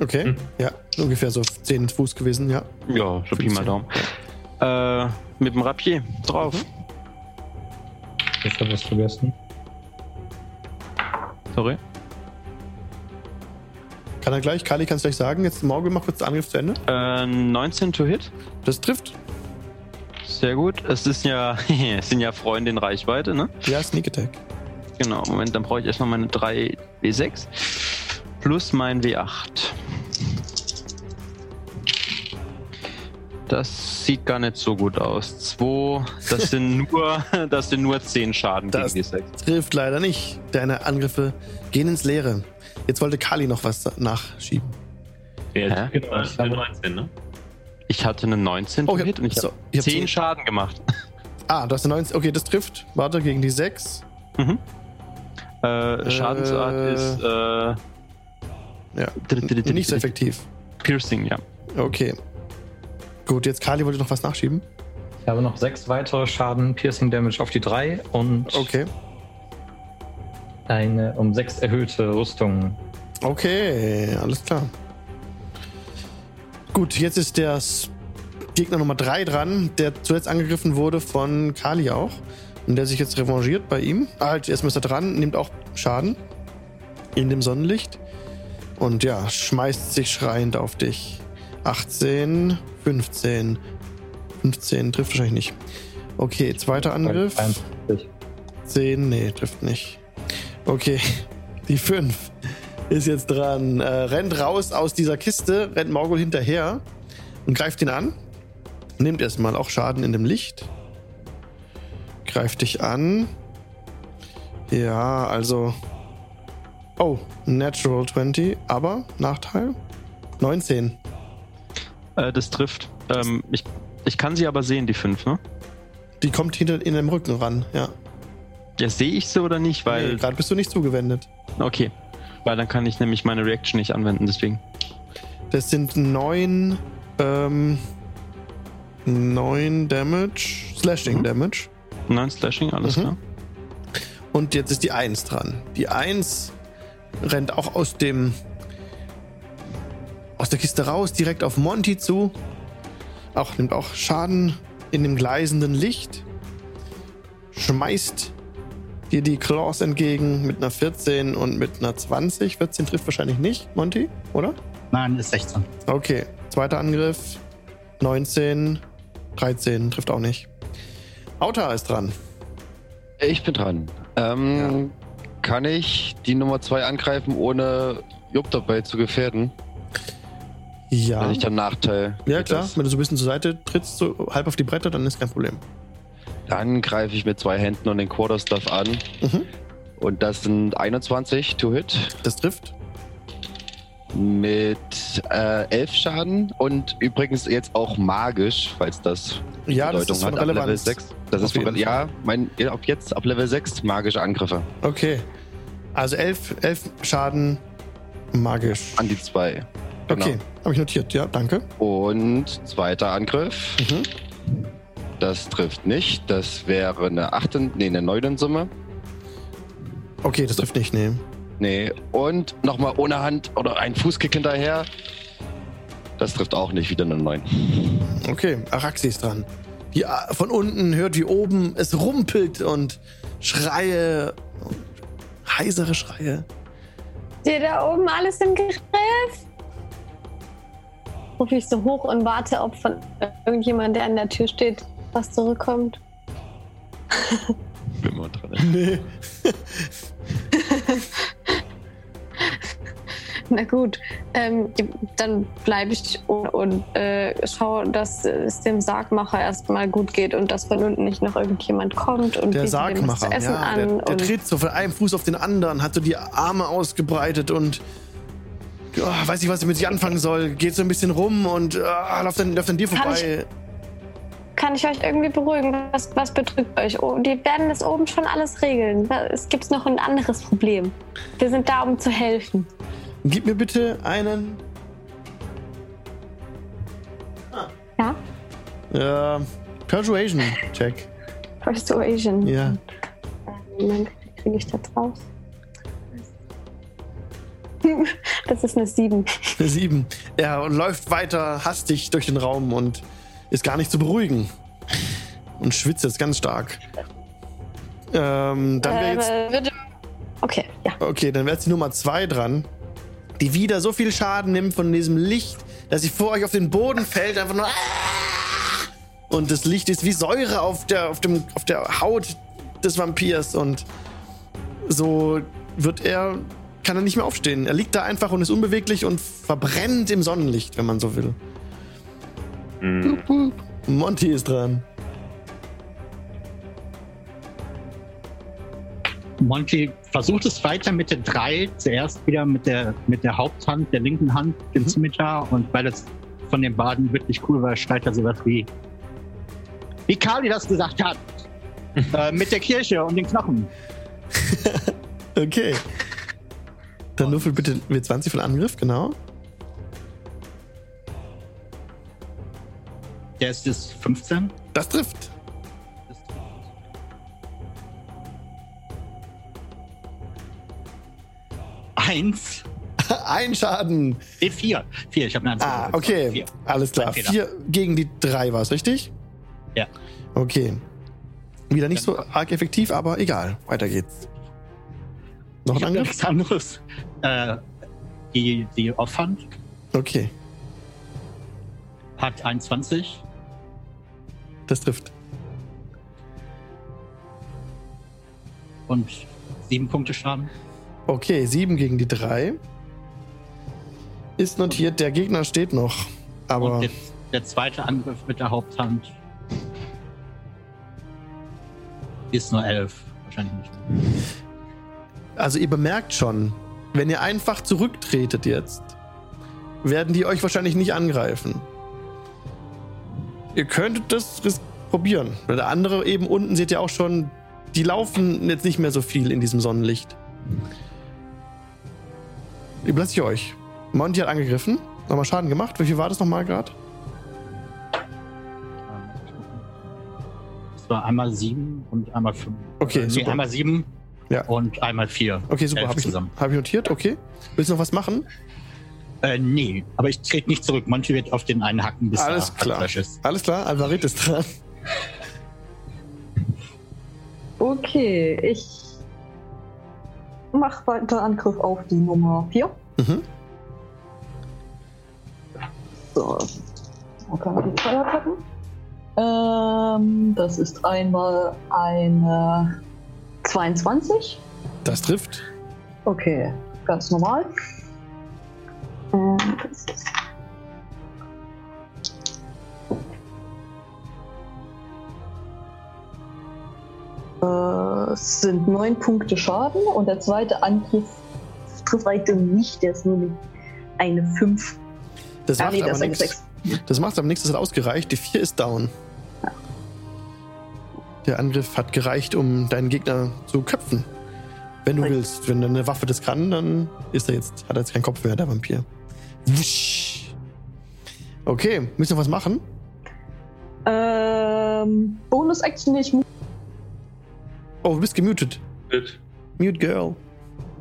Okay. Hm. Ja, ungefähr so 10 Fuß gewesen, ja. Ja, so Pi mal 15. Daumen. Äh, mit dem Rapier drauf. Ich habe was vergessen. Sorry. Kann er gleich, Kali, kannst du gleich sagen, jetzt Morgul macht kurz den Angriff zu Ende. Äh, 19 to hit. Das trifft. Sehr gut. Es ist ja, es sind ja Freunde in Reichweite, ne? Ja, Sneak Attack. Genau, Moment, dann brauche ich erstmal meine 3 W6 plus mein W8. Das sieht gar nicht so gut aus. 2, das sind nur, das sind nur 10 Schaden Das- gegen W6. Trifft leider nicht. Deine Angriffe gehen ins Leere. Jetzt wollte Kali noch was nachschieben. Genau, ist eine 19, ne? Ich hatte eine 19 Oh, ich hit und ich so, habe ich hab 10 zehn. Schaden gemacht. Ah, du hast eine 19. Okay, das trifft. Warte, gegen die 6. Mhm. Äh, Schadensart Äh, ist äh, Ja. Nicht so effektiv. Piercing, ja. Okay. Gut, jetzt Kali wollte noch was nachschieben. Ich habe noch sechs weitere Schaden Piercing Damage auf die 3 und Okay. eine um 6 erhöhte Rüstung. Okay, alles klar. Gut, jetzt ist der Gegner Nummer 3 dran, der zuletzt angegriffen wurde von Kali auch. Und der sich jetzt revanchiert bei ihm. Ah, Halt, erstmal ist er dran, nimmt auch Schaden in dem Sonnenlicht. Und ja, schmeißt sich schreiend auf dich. 18, 15. 15 trifft wahrscheinlich nicht. Okay, zweiter Angriff. 53. 10, nee, trifft nicht. Okay, die 5 ist jetzt dran. Äh, rennt raus aus dieser Kiste, rennt Morgul hinterher und greift ihn an. Nimmt erstmal auch Schaden in dem Licht. Greift dich an. Ja, also. Oh, Natural 20, aber Nachteil? 19. Äh, das trifft. Ähm, ich, ich kann sie aber sehen, die 5, ne? Die kommt hinter in dem Rücken ran, ja. Ja, sehe ich sie oder nicht? Weil, Nee, Gerade bist du nicht zugewendet. okay. Weil dann kann ich nämlich meine Reaction nicht anwenden, deswegen. Das sind neun, ähm, neun Damage, Slashing Mhm. Damage. 9 Slashing, alles Mhm. klar. Und jetzt ist die Eins dran. Die Eins rennt auch aus dem, aus der Kiste raus, direkt auf Monty zu. Auch nimmt auch Schaden in dem gleisenden Licht. Schmeißt dir die Claws entgegen mit einer 14 und mit einer 20. 14 trifft wahrscheinlich nicht, Monty, oder? Nein, ist 16. Okay, zweiter Angriff. 19, 13, trifft auch nicht. Auta ist dran. Ich bin dran. Ähm, Kann ich die Nummer 2 angreifen, ohne Jupp dabei zu gefährden? Ja. Also ich habe Nachteil. Ja, klar. das? Wenn du so ein bisschen zur Seite trittst, so halb auf die Bretter, dann ist kein Problem. Dann greife ich mit zwei Händen und den Quarterstaff an. Mhm. Und das sind 21 to hit Das trifft. mit äh, 11 Schaden und übrigens jetzt auch magisch, falls das Ja, das Bedeutung ist von hat ab Level Relevanz. 6. Das Auf ist von, ja, mein, ab jetzt ab Level 6 magische Angriffe Okay. Also 11, 11 Schaden magisch. an die zwei. Genau. Okay, habe ich notiert. Ja, danke. Und zweiter Angriff Mhm. Das trifft nicht. Das wäre eine 8, nee, eine 9 Summe. Okay, das trifft nicht, nee. Nee. Und nochmal ohne Hand oder ein Fußkick hinterher. Das trifft auch nicht, wieder eine 9. Okay, Araxi ist dran. Die äh, von unten hört wie oben es rumpelt und Schreie, heisere Schreie. Dir da oben alles im Griff? Rufe ich so hoch und warte, ob von irgendjemand, der an der Tür steht, was zurückkommt. Bin mal dran. Nee. Na gut, ähm, dann bleibe ich und, und äh, schaue, dass es dem Sargmacher erstmal gut geht und dass von unten nicht noch irgendjemand kommt und Der biete dem Sargmacher, zu essen ja, an. der, der und tritt so von einem Fuß auf den anderen, hat so die Arme ausgebreitet und oh, weiß nicht, was ich mit sich anfangen soll. Geht so ein bisschen rum und oh, läuft, dann, läuft dann dir Kann vorbei. kann ich euch irgendwie beruhigen? Was, was bedrückt euch? Oh, die werden das oben schon alles regeln. Es gibt noch ein anderes Problem. Wir sind da, um zu helfen. Gib mir bitte einen Ja? äh, Persuasion-Check. Persuasion. Ja. Moment, wie kriege ich das raus? Das ist eine 7. Eine Sieben. Er läuft weiter hastig durch den Raum und ist gar nicht zu beruhigen. Und schwitzt jetzt ganz stark. Ähm, dann wäre jetzt. Äh, würde- okay, ja. Okay, dann wäre jetzt die Nummer zwei dran, die wieder so viel Schaden nimmt von diesem Licht, dass sie vor euch auf den Boden fällt, einfach nur. Und das Licht ist wie Säure auf der, auf dem, auf der Haut des Vampirs und so wird er, kann er nicht mehr aufstehen. Er liegt da einfach und ist unbeweglich und verbrennt im Sonnenlicht, wenn man so will. Hm. Monty ist dran. Monty versucht es weiter mit der 3, zuerst wieder mit der, mit der Haupthand, der linken Hand, den Scimitar und weil es von den Baden wirklich cool war, schreit er sowas wie, wie Kali das gesagt hat, äh, mit der Kirche und den Knochen. Okay. Dann würfel bitte W20 für den Angriff, genau. Der ist das 15. Das trifft. Eins. Ein Schaden. Nee, vier. Vier, ich habe eine Eins. Ah, okay. Vier. Alles klar. Vier gegen die drei war es, richtig? Ja. Okay. Wieder nicht so arg effektiv, aber egal. Weiter geht's. Noch ein Angriff? nichts anderes. Äh, die, die Offhand Okay. hat 21. Das trifft. und sieben Punkte Schaden. Okay, sieben gegen die drei. Ist notiert, der Gegner steht noch. Aber Und der, der zweite Angriff mit der Haupthand ist nur elf. Wahrscheinlich nicht. Also ihr bemerkt schon, wenn ihr einfach zurücktretet jetzt, werden die euch wahrscheinlich nicht angreifen. Ihr könntet das probieren. Weil der andere eben unten seht ihr auch schon, die laufen jetzt nicht mehr so viel in diesem Sonnenlicht. Überlasse ich euch. Monty hat angegriffen, nochmal Schaden gemacht. Wie viel war das nochmal gerade? Es war einmal sieben und einmal fünf. Okay, Äh, nee, einmal sieben Ja. und einmal vier. Okay, super. Elf Habe ich, zusammen. hab ich notiert. Okay. Willst du noch was machen? Äh, nee, aber ich trete nicht zurück. Monty wird auf den einen hacken, bis Alles er klar. Ist. Alles klar, Alvarit ist dran. Okay, ich mach weiter Angriff auf die Nummer 4. Mhm. So. Okay, die Feuerattacken. Ähm, das ist einmal eine 22. Das trifft. Okay, ganz normal. Ähm, das ist es sind neun Punkte Schaden und der zweite Angriff trifft weiter nicht, der ist nur eine 5. Das Ah, macht nee, das aber nichts. 6. Das macht nichts, das hat ausgereicht. Die 4 ist down. Der Angriff hat gereicht, um deinen Gegner zu köpfen. Wenn du willst. Wenn eine Waffe das kann, dann ist er jetzt, hat er jetzt keinen Kopf mehr, der Vampir. Wusch. Okay, müssen wir was machen? Äh, Ähm, Bonus-Action, ich. mu- Oh, du bist gemutet. Mute Girl.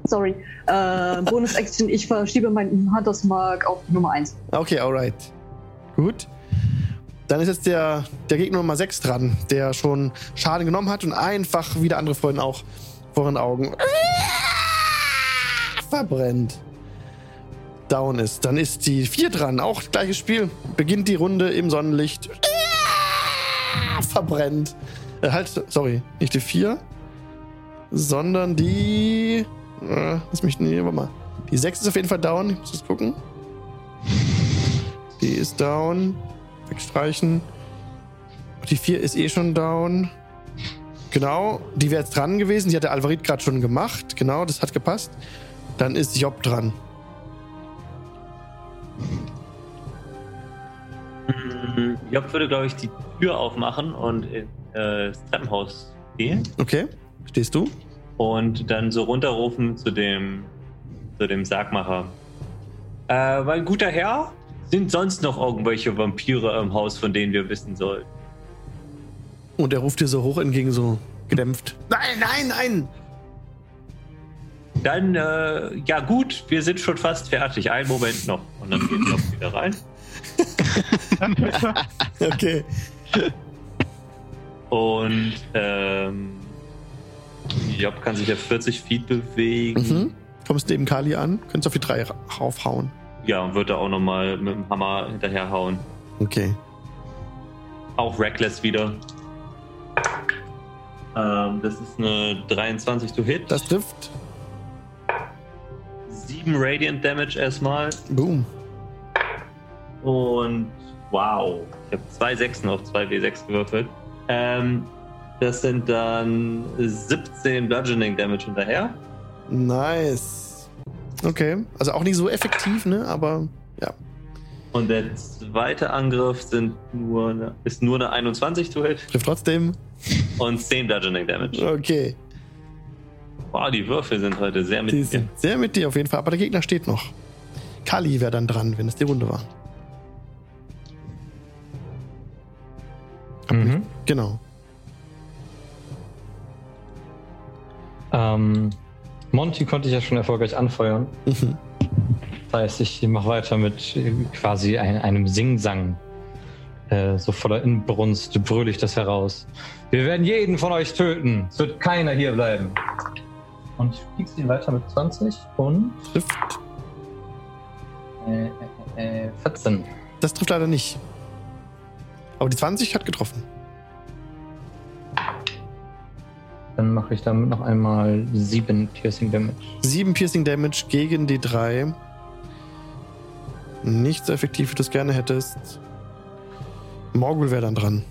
Sorry. Äh, Bonus-Action, ich verschiebe meinen Hunters Mark auf Nummer 1. Okay, alright. Gut. Dann ist jetzt der, der Gegner Nummer 6 dran, der schon Schaden genommen hat und einfach, wie der andere vorhin auch, vor den Augen verbrennt. Down ist. Dann ist die 4 dran. Auch gleiches Spiel. Beginnt die Runde im Sonnenlicht. Verbrennt. Äh, halt, sorry. Nicht die 4, sondern die. Äh, lass mich. Nee, warte mal. Die 6 ist auf jeden Fall down. Ich muss das gucken. Die ist down. Wegstreichen. Die 4 ist eh schon down. Genau, die wäre jetzt dran gewesen. Die hat der Alvarit gerade schon gemacht. Genau, das hat gepasst. Dann ist Job dran. Mm, Job würde, glaube ich, die Tür aufmachen und in äh, Treppenhaus gehen Okay, stehst du? und dann so runterrufen zu dem, zu dem Sargmacher. Äh, mein guter Herr, sind sonst noch irgendwelche Vampire im Haus, von denen wir wissen sollten? Und er ruft dir so hoch entgegen, so gedämpft. Nein, nein, nein! Dann, äh, ja gut, wir sind schon fast fertig. Einen Moment noch. Und dann geht Job wieder rein. Okay. Und ähm, Job kann sich ja 40 Feet bewegen. Mhm. Kommst neben Kali an, könntest auf die 3 raufhauen. Ja, und wird da auch nochmal mit dem Hammer hinterherhauen. Okay. Auch Reckless wieder. Ähm, das ist eine 23 to hit. Das trifft. 7 Radiant Damage erstmal. Boom. Und wow, ich habe zwei Sechsen auf 2 W6 gewürfelt. Ähm, das sind dann 17 Bludgeoning Damage hinterher. Nice. Okay. Also auch nicht so effektiv, ne? Aber ja. Und der zweite Angriff sind nur eine, ist nur eine 21 to hit Trifft trotzdem. und 10 Bludgeoning Damage. Okay. Wow, die Würfel sind heute sehr mit Die sind sehr mit dir auf jeden Fall. Aber der Gegner steht noch. Kali wäre dann dran, wenn es die Runde war. Mhm. Genau. Ähm, Monty konnte ich ja schon erfolgreich anfeuern. Mhm. Das heißt, ich mache weiter mit äh, quasi ein, einem Singsang. Äh, so voller Inbrunst brülle ich das heraus. Wir werden jeden von euch töten. Es wird keiner hier bleiben. Und ich piekse ihn weiter mit 20 und Trifft. äh, äh, äh, 14. Das trifft leider nicht. Aber die 20 hat getroffen. Dann mache ich damit noch einmal 7 Piercing Damage. 7 Piercing Damage gegen die 3. Nicht so effektiv, wie du es gerne hättest. Morgul wäre dann dran.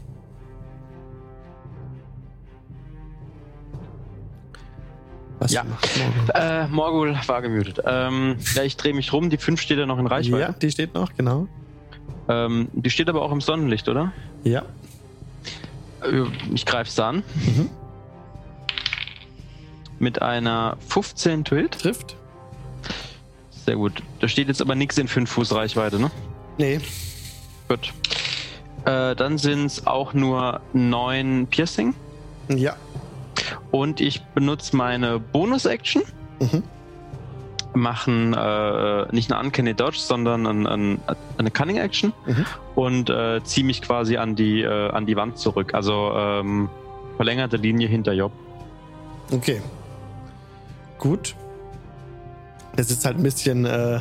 Was Ja. macht Morgul? Äh, Morgul war gemutet. Ähm, ja, ich drehe mich rum. Die 5 steht ja noch in Ja, Reichweite. die steht noch, genau. Ähm, die steht aber auch im Sonnenlicht, oder? Ja. Äh, Ich greife es an. Mhm. Mit einer 15 to hit. Trifft. Sehr gut. Da steht jetzt aber nichts in 5 Fuß Reichweite, ne? Nee. Gut. Äh, dann sind es auch nur 9 Piercing. Ja. Und ich benutze meine Bonus-Action. Mhm. Machen äh, nicht eine Uncanny Dodge, sondern ein, ein, eine Cunning Action. Mhm. Und äh, ziehe mich quasi an die, äh, an die Wand zurück. Also ähm, verlängerte Linie hinter Job. Okay. Gut. Das ist halt ein bisschen äh,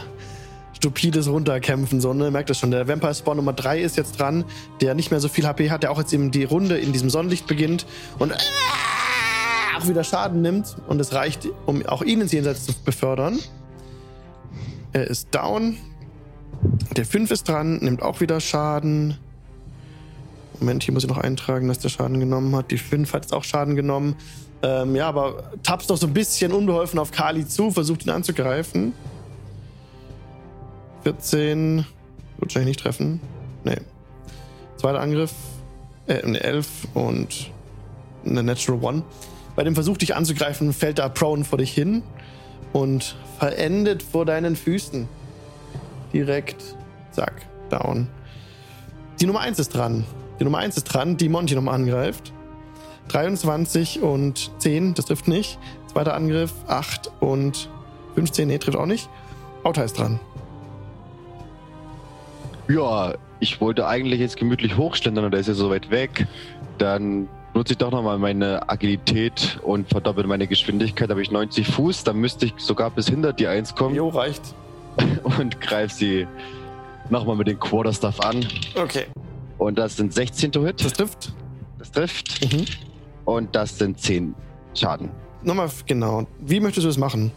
stupides Runterkämpfen, so, ne? Merkt das schon. Der Vampire Spawn Nummer 3 ist jetzt dran, der nicht mehr so viel HP hat, der auch jetzt eben die Runde in diesem Sonnenlicht beginnt und äh, auch wieder Schaden nimmt. Und es reicht, um auch ihn ins Jenseits zu befördern. Er ist down. Der 5 ist dran, nimmt auch wieder Schaden. Moment, hier muss ich noch eintragen, dass der Schaden genommen hat. Die 5 hat jetzt auch Schaden genommen. Ähm, ja, aber tappst doch so ein bisschen unbeholfen auf Kali zu, versucht ihn anzugreifen. 14. Wird wahrscheinlich nicht treffen. Nee. Zweiter Angriff. Äh, eine 11 und eine Natural One. Bei dem Versuch, dich anzugreifen, fällt da prone vor dich hin und verendet vor deinen Füßen. Direkt. Zack. Down. Die Nummer 1 ist dran. Die Nummer 1 ist dran, die Monty nochmal angreift. 23 und 10, das trifft nicht. Zweiter Angriff, 8 und 15, nee, trifft auch nicht. Auta ist dran. Ja, ich wollte eigentlich jetzt gemütlich hochständern und der ist ja so weit weg. Dann nutze ich doch nochmal meine Agilität und verdoppel meine Geschwindigkeit. Da habe ich 90 Fuß, dann müsste ich sogar bis hinter die 1 kommen Jo, reicht. und greife sie nochmal mit dem Quarterstaff an. Okay. Und das sind 16 to Hit. Das trifft. Das trifft. Mhm. Und das sind 10 Schaden. Nochmal, genau. Wie möchtest du das machen?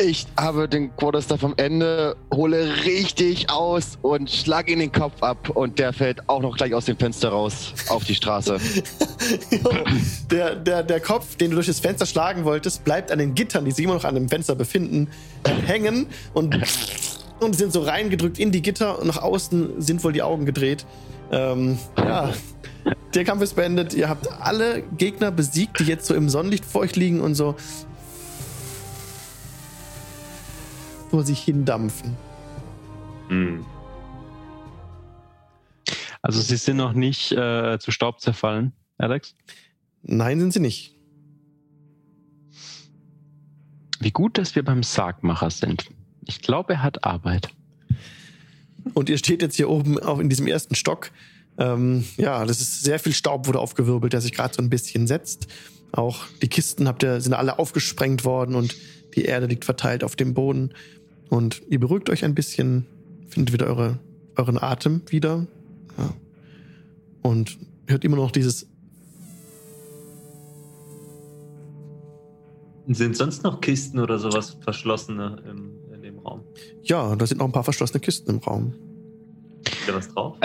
Ich habe den Quarterstaff am Ende, hole richtig aus und schlag ihn den Kopf ab und der fällt auch noch gleich aus dem Fenster raus auf die Straße. der, der, der Kopf, den du durch das Fenster schlagen wolltest, bleibt an den Gittern, die sich immer noch an dem Fenster befinden, hängen und, und sind so reingedrückt in die Gitter und nach außen sind wohl die Augen gedreht. Ähm, ja, der Kampf ist beendet. Ihr habt alle Gegner besiegt, die jetzt so im Sonnenlicht vor euch liegen und so vor sich hindampfen. Hm. Also sie sind noch nicht äh, zu Staub zerfallen, Alex. Nein, sind sie nicht. Wie gut, dass wir beim Sargmacher sind. Ich glaube, er hat Arbeit. Und ihr steht jetzt hier oben auch in diesem ersten Stock. Ähm, ja, das ist sehr viel Staub wurde aufgewirbelt, der sich gerade so ein bisschen setzt. Auch die Kisten habt ihr, sind alle aufgesprengt worden und die Erde liegt verteilt auf dem Boden. Und ihr beruhigt euch ein bisschen, findet wieder eure, euren Atem wieder. Ja. Und hört immer noch dieses. Sind sonst noch Kisten oder sowas verschlossene im, in dem Raum? Ja, da sind noch ein paar verschlossene Kisten im Raum. Ist da was drauf?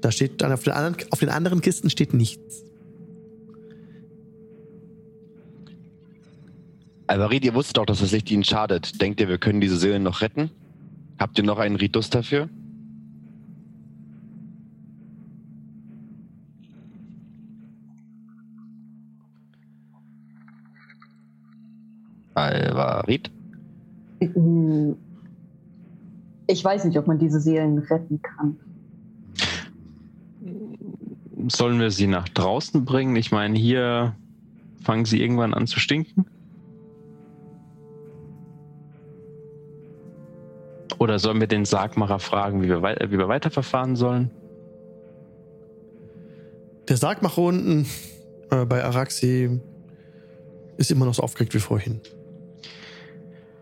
Da steht dann auf den anderen, auf den anderen Kisten steht nichts. Alvarid, ihr wusstet doch, dass das Licht ihnen schadet. Denkt ihr, wir können diese Seelen noch retten? Habt ihr noch einen Ritus dafür? Alvarid? Ich weiß nicht, ob man diese Seelen retten kann. Sollen wir sie nach draußen bringen? Ich meine, hier fangen sie irgendwann an zu stinken. Oder sollen wir den Sargmacher fragen, wie wir, wie wir weiterverfahren sollen? Der Sargmacher unten äh, bei Araxi ist immer noch so aufgeregt wie vorhin.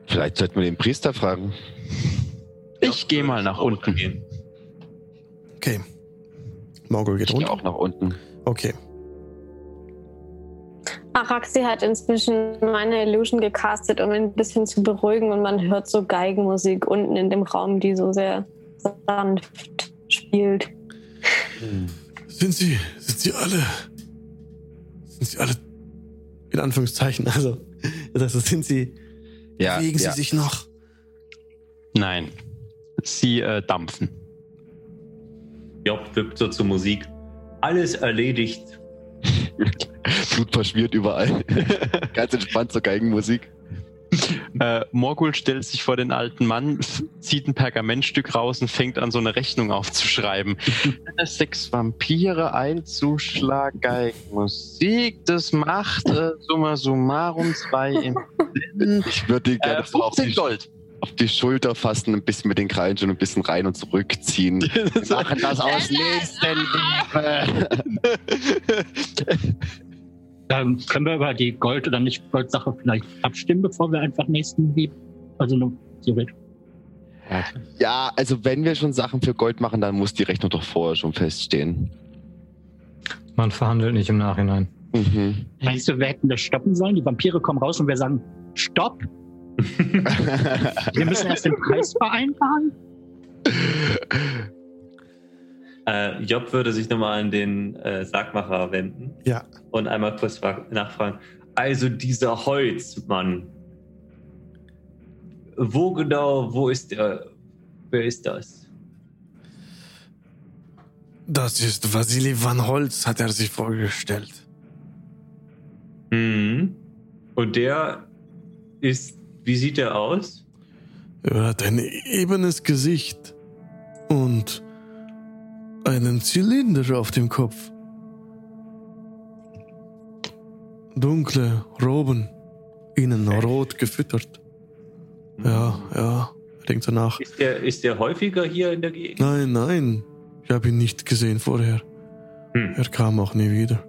Vielleicht sollten wir den Priester fragen. Ich gehe mal nach unten. Gehen. Okay. Morgul geht Ich runter. auch nach unten. Okay. Araxi hat inzwischen meine Illusion gecastet, um ihn ein bisschen zu beruhigen und man hört so Geigenmusik unten in dem Raum, die so sehr sanft spielt. Sind sie, sind sie alle, sind sie alle, in Anführungszeichen, also, das heißt, sind sie, Ja, bewegen ja. sie sich noch? Nein. Sie äh, dampfen. Job wippt so zur Musik. Alles erledigt. Blut verschmiert überall. Ganz entspannt zur Geigenmusik. Äh, Morgul stellt sich vor den alten Mann, zieht ein Pergamentstück raus und fängt an, so eine Rechnung aufzuschreiben. Sechs Vampire, ein Zuschlag, Geigenmusik, das macht äh, summa summarum zwei im Ich würde die gerne äh, so auf 15 die, Gold. Auf die Schulter fassen, ein bisschen mit den Krallen schon ein bisschen rein und zurückziehen. Wir machen das aus Nächstenliebe. Ähm, können wir über die Gold- oder Nicht-Gold-Sache vielleicht abstimmen, bevor wir einfach nächsten Lieb. Also nur theoretisch. Ja, also wenn wir schon Sachen für Gold machen, dann muss die Rechnung doch vorher schon feststehen. Man verhandelt nicht im Nachhinein. Mhm. Meinst du, wir hätten das stoppen sollen? Die Vampire kommen raus und wir sagen, stopp! Wir müssen erst den Preis vereinbaren? Äh, Job würde sich nochmal an den äh, Sargmacher wenden Ja. und einmal kurz fra- nachfragen. Also dieser Holzmann. Wo genau, wo ist der? Wer ist das? Das ist Vasili van Holz, hat er sich vorgestellt. Mhm. Und der ist, wie sieht er aus? Er hat ein ebenes Gesicht und einen Zylinder auf dem Kopf. Dunkle Roben, innen rot gefüttert. Ja, ja, er denkt so nach. Ist der, ist der häufiger hier in der Gegend? Nein, nein, ich habe ihn nicht gesehen vorher. Hm. Er kam auch nie wieder.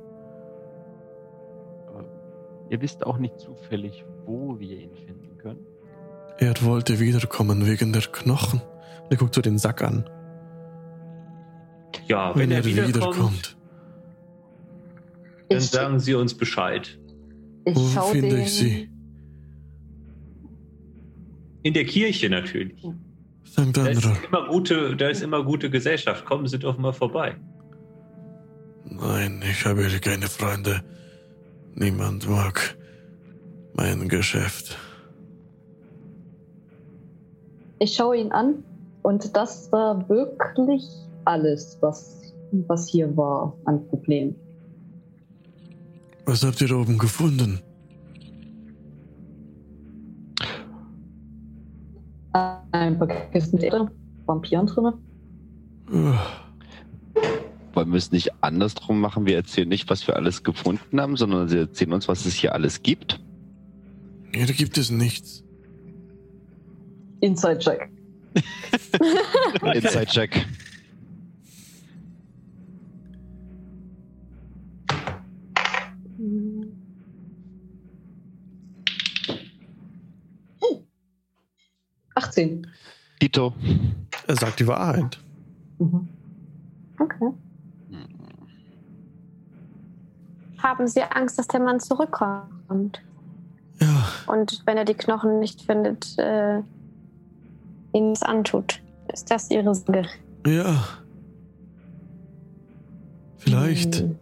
Ihr wisst auch nicht zufällig, wo wir ihn finden können. Er wollte wiederkommen wegen der Knochen. Er guckt so den Sack an. Ja, Wenn, wenn, er er wiederkommt, wiederkommt. dann sagen Sie uns Bescheid. ich Wo finde den, ich sie? In der Kirche natürlich. Sankt Da ist, immer gute, da ist immer gute Gesellschaft. Kommen Sie doch mal vorbei. Nein, ich habe hier keine Freunde. Niemand mag mein Geschäft. Ich schaue ihn an und das war wirklich alles, was, was hier war an Problemen. Was habt ihr oben gefunden? Ein paar Kisten mit Erde, Vampiren drin. Wollen wir es nicht andersrum machen? Wir erzählen nicht, was wir alles gefunden haben, sondern sie erzählen uns, was es hier alles gibt. Hier gibt es nichts. Inside-Check. Inside-Check. Hm. 18. Tito. Er sagt die Wahrheit. Mhm. Okay. Haben Sie Angst, dass der Mann zurückkommt? Ja, Und wenn er die Knochen nicht findet, äh, ihnen es antut? Ist das Ihre Sorge? ja. Vielleicht. Hm.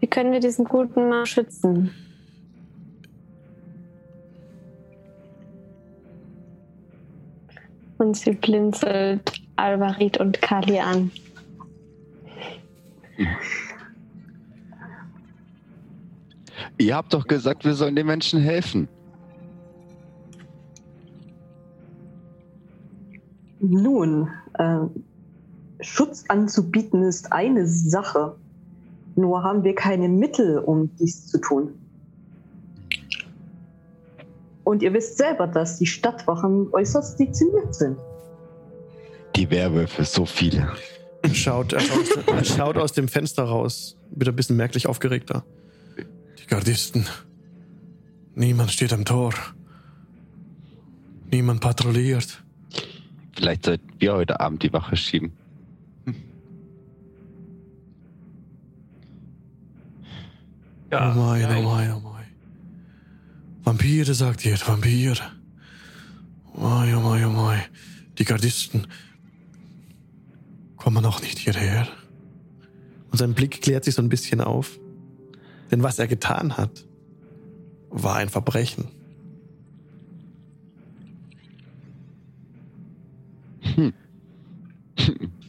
Wie können wir diesen guten Mann schützen? Und sie blinzelt Alvarit und Kali an. Ihr habt doch gesagt, wir sollen den Menschen helfen. Nun, äh, Schutz anzubieten ist eine Sache. Nur haben wir keine Mittel, um dies zu tun. Und ihr wisst selber, dass die Stadtwachen äußerst dezimiert sind. Die Werwölfe, so viele. Er schaut, er schaut, er schaut aus dem Fenster raus. Wird ein bisschen merklich aufgeregter. Die Gardisten. Niemand steht am Tor. Niemand patrouilliert. Vielleicht sollten wir heute Abend die Wache schieben. Ja, oh mein, ja, oh mein, oh mein. Vampire, sagt ihr, Vampire. Oh mein, oh mein, oh mein. Die Gardisten kommen noch nicht hierher. Und sein Blick klärt sich so ein bisschen auf. Denn was er getan hat, war ein Verbrechen.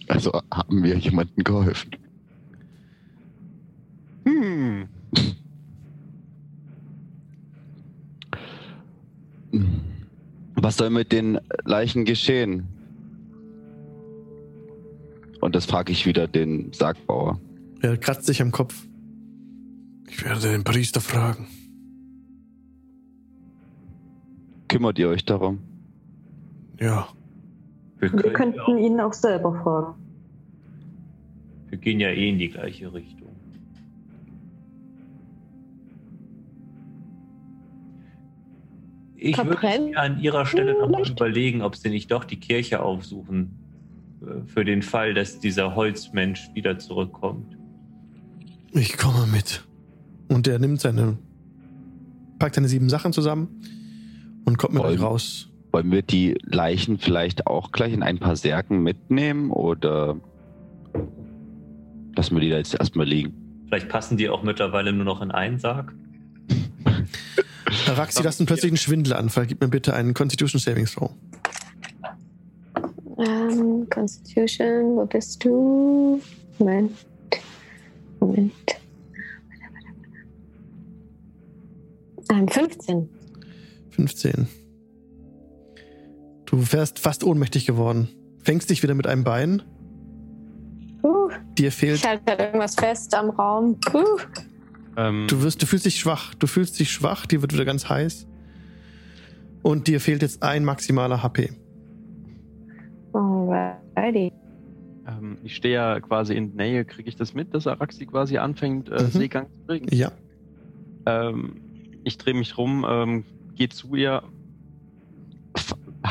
Also haben wir jemandem geholfen. Hm. Was soll mit den Leichen geschehen? Und das frage ich wieder den Sargbauer. Er kratzt sich am Kopf. Ich werde den Priester fragen. Kümmert ihr euch darum? Ja, wir, Wir könnten auch, ihn auch selber fragen. wir gehen ja eh in die gleiche Richtung. Ich würde Verbrennen? mir an Ihrer Stelle nochmal überlegen, ob Sie nicht doch die Kirche aufsuchen. äh, Für den Fall, dass dieser Holzmensch wieder zurückkommt. ich komme mit. Und er nimmt seine, packt seine sieben Sachen zusammen und kommt mit euch raus. Wollen wir die Leichen vielleicht auch gleich in ein paar Särgen mitnehmen oder lassen wir die da jetzt erstmal liegen? Vielleicht passen die auch mittlerweile nur noch in einen Sarg. Herr Rax, Sie lassen plötzlich einen Schwindel an. Vergib mir bitte einen Constitution Savings Throw. Ähm, Constitution, wo bist du? Moment. Moment. Ähm, 15. 15. Du wärst fast ohnmächtig geworden. Fängst dich wieder mit einem Bein Dir fehlt Ich halte halt irgendwas fest am Raum. Uh. Ähm, Du wirst, du fühlst dich schwach. Du fühlst dich schwach, dir wird wieder ganz heiß. Und dir fehlt jetzt ein maximaler HP. Alrighty. ähm, ich stehe ja quasi in Nähe, kriege ich das mit, dass Araxi quasi anfängt, äh, Mhm. Seegang zu kriegen? Ja. Ähm, ich drehe mich rum, ähm, gehe zu ihr,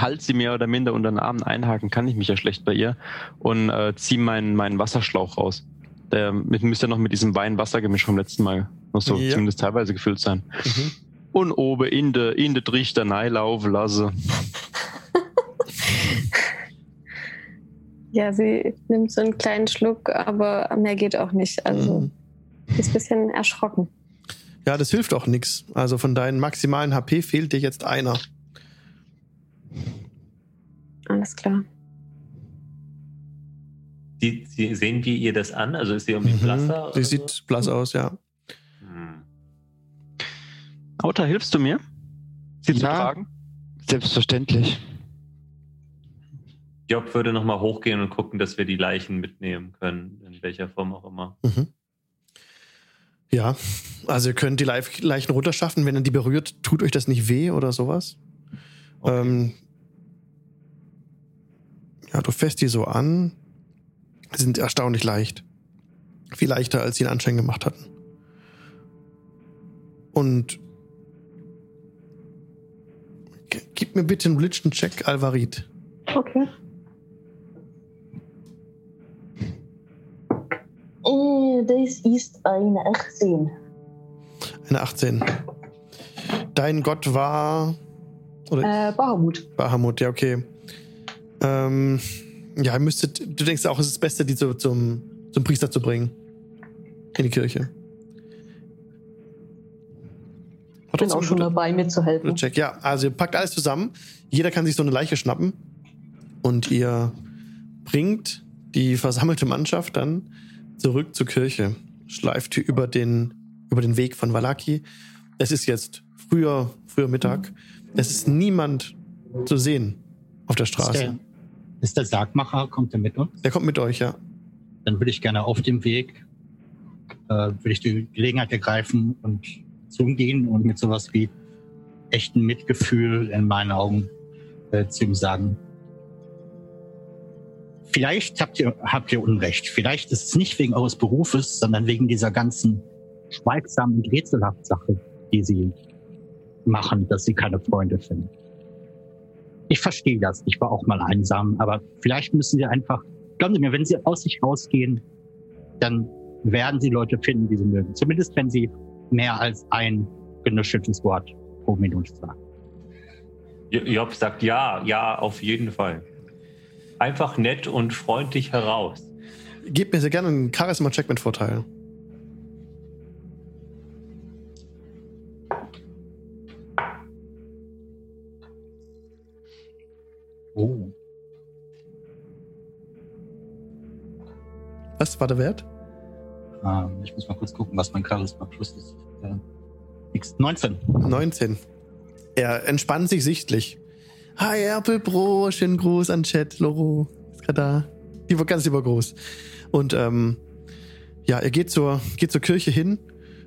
halt sie mehr oder minder unter den Armen einhaken, kann ich mich ja schlecht bei ihr und äh, ziehe meinen, meinen Wasserschlauch raus. Der mit, müsste ja noch mit diesem Wein-Wasser-Gemisch vom letzten Mal noch so Ja. zumindest teilweise gefüllt sein. Mhm. Und oben in der in de Trichter laufen lasse. Ja, sie nimmt so einen kleinen Schluck, aber mehr geht auch nicht. Also, Mhm. sie ist ein bisschen erschrocken. Ja, das hilft auch nichts. Also von deinen maximalen HP fehlt dir jetzt einer. Alles klar. Die, sie, sehen wir ihr das an? Also ist sie irgendwie blasser? Mhm. Sie oder sieht blass aus, ja. so? Hm. Auta, hilfst du mir? Sie zu Ja. tragen? Selbstverständlich. Job würde nochmal hochgehen und gucken, dass wir die Leichen mitnehmen können, in welcher Form auch immer. Mhm. Ja, also ihr könnt die Leichen runterschaffen. Wenn ihr die berührt, tut euch das nicht weh oder sowas. Ähm, ja, du fässt die so an. Sie sind erstaunlich leicht. Viel leichter, als sie ihn anscheinend gemacht hatten. Und gib mir bitte einen Religion-Check, Alvarid. Okay. Äh, das ist eine 18. Eine 18. Dein Gott war. Oder Äh, Bahamut. Bahamut, ja, okay. Ähm, ja, ihr müsstet. Du denkst auch, es ist das Beste, die zu, zum, zum Priester zu bringen. In die Kirche. Ich bin auch schon dabei, mitzuhelfen. Check. Ja, also ihr packt alles zusammen. Jeder kann sich so eine Leiche schnappen. Und ihr bringt die versammelte Mannschaft dann zurück zur Kirche. Schleift ihr über den, über den Weg von Valaki. Es ist jetzt früher, früher Mittag. Es ist niemand zu sehen auf der Straße. Ist der Sargmacher, kommt der mit uns? Der kommt mit euch, ja. Dann würde ich gerne auf dem Weg, äh, würde ich die Gelegenheit ergreifen und zugehen und mit sowas wie echten Mitgefühl in meinen Augen äh, zu ihm sagen. Vielleicht habt ihr, habt ihr Unrecht. Vielleicht ist es nicht wegen eures Berufes, sondern wegen dieser ganzen schweigsamen und rätselhaften Sache, die sie machen, dass sie keine Freunde finden. Ich verstehe das. Ich war auch mal einsam, aber vielleicht müssen sie einfach, glauben Sie mir, wenn sie aus sich rausgehen, dann werden sie Leute finden, die sie mögen. Zumindest wenn sie mehr als ein genuscheltes Wort pro Minute sagen. Jo- Job sagt ja, ja, auf jeden Fall. Einfach nett und freundlich heraus. Gebt mir sehr gerne einen Charisma-Check mit Vorteil. Was war der Wert? Ähm, ich muss mal kurz gucken, was mein Charisma Plus ist. Äh, nix. 19. 19. Er entspannt sich sichtlich. Hi, Erpel Bro, schönen Gruß an Chat, Loro. Ist gerade da. Die war ganz lieber groß. Und ähm, ja, er geht zur, geht zur Kirche hin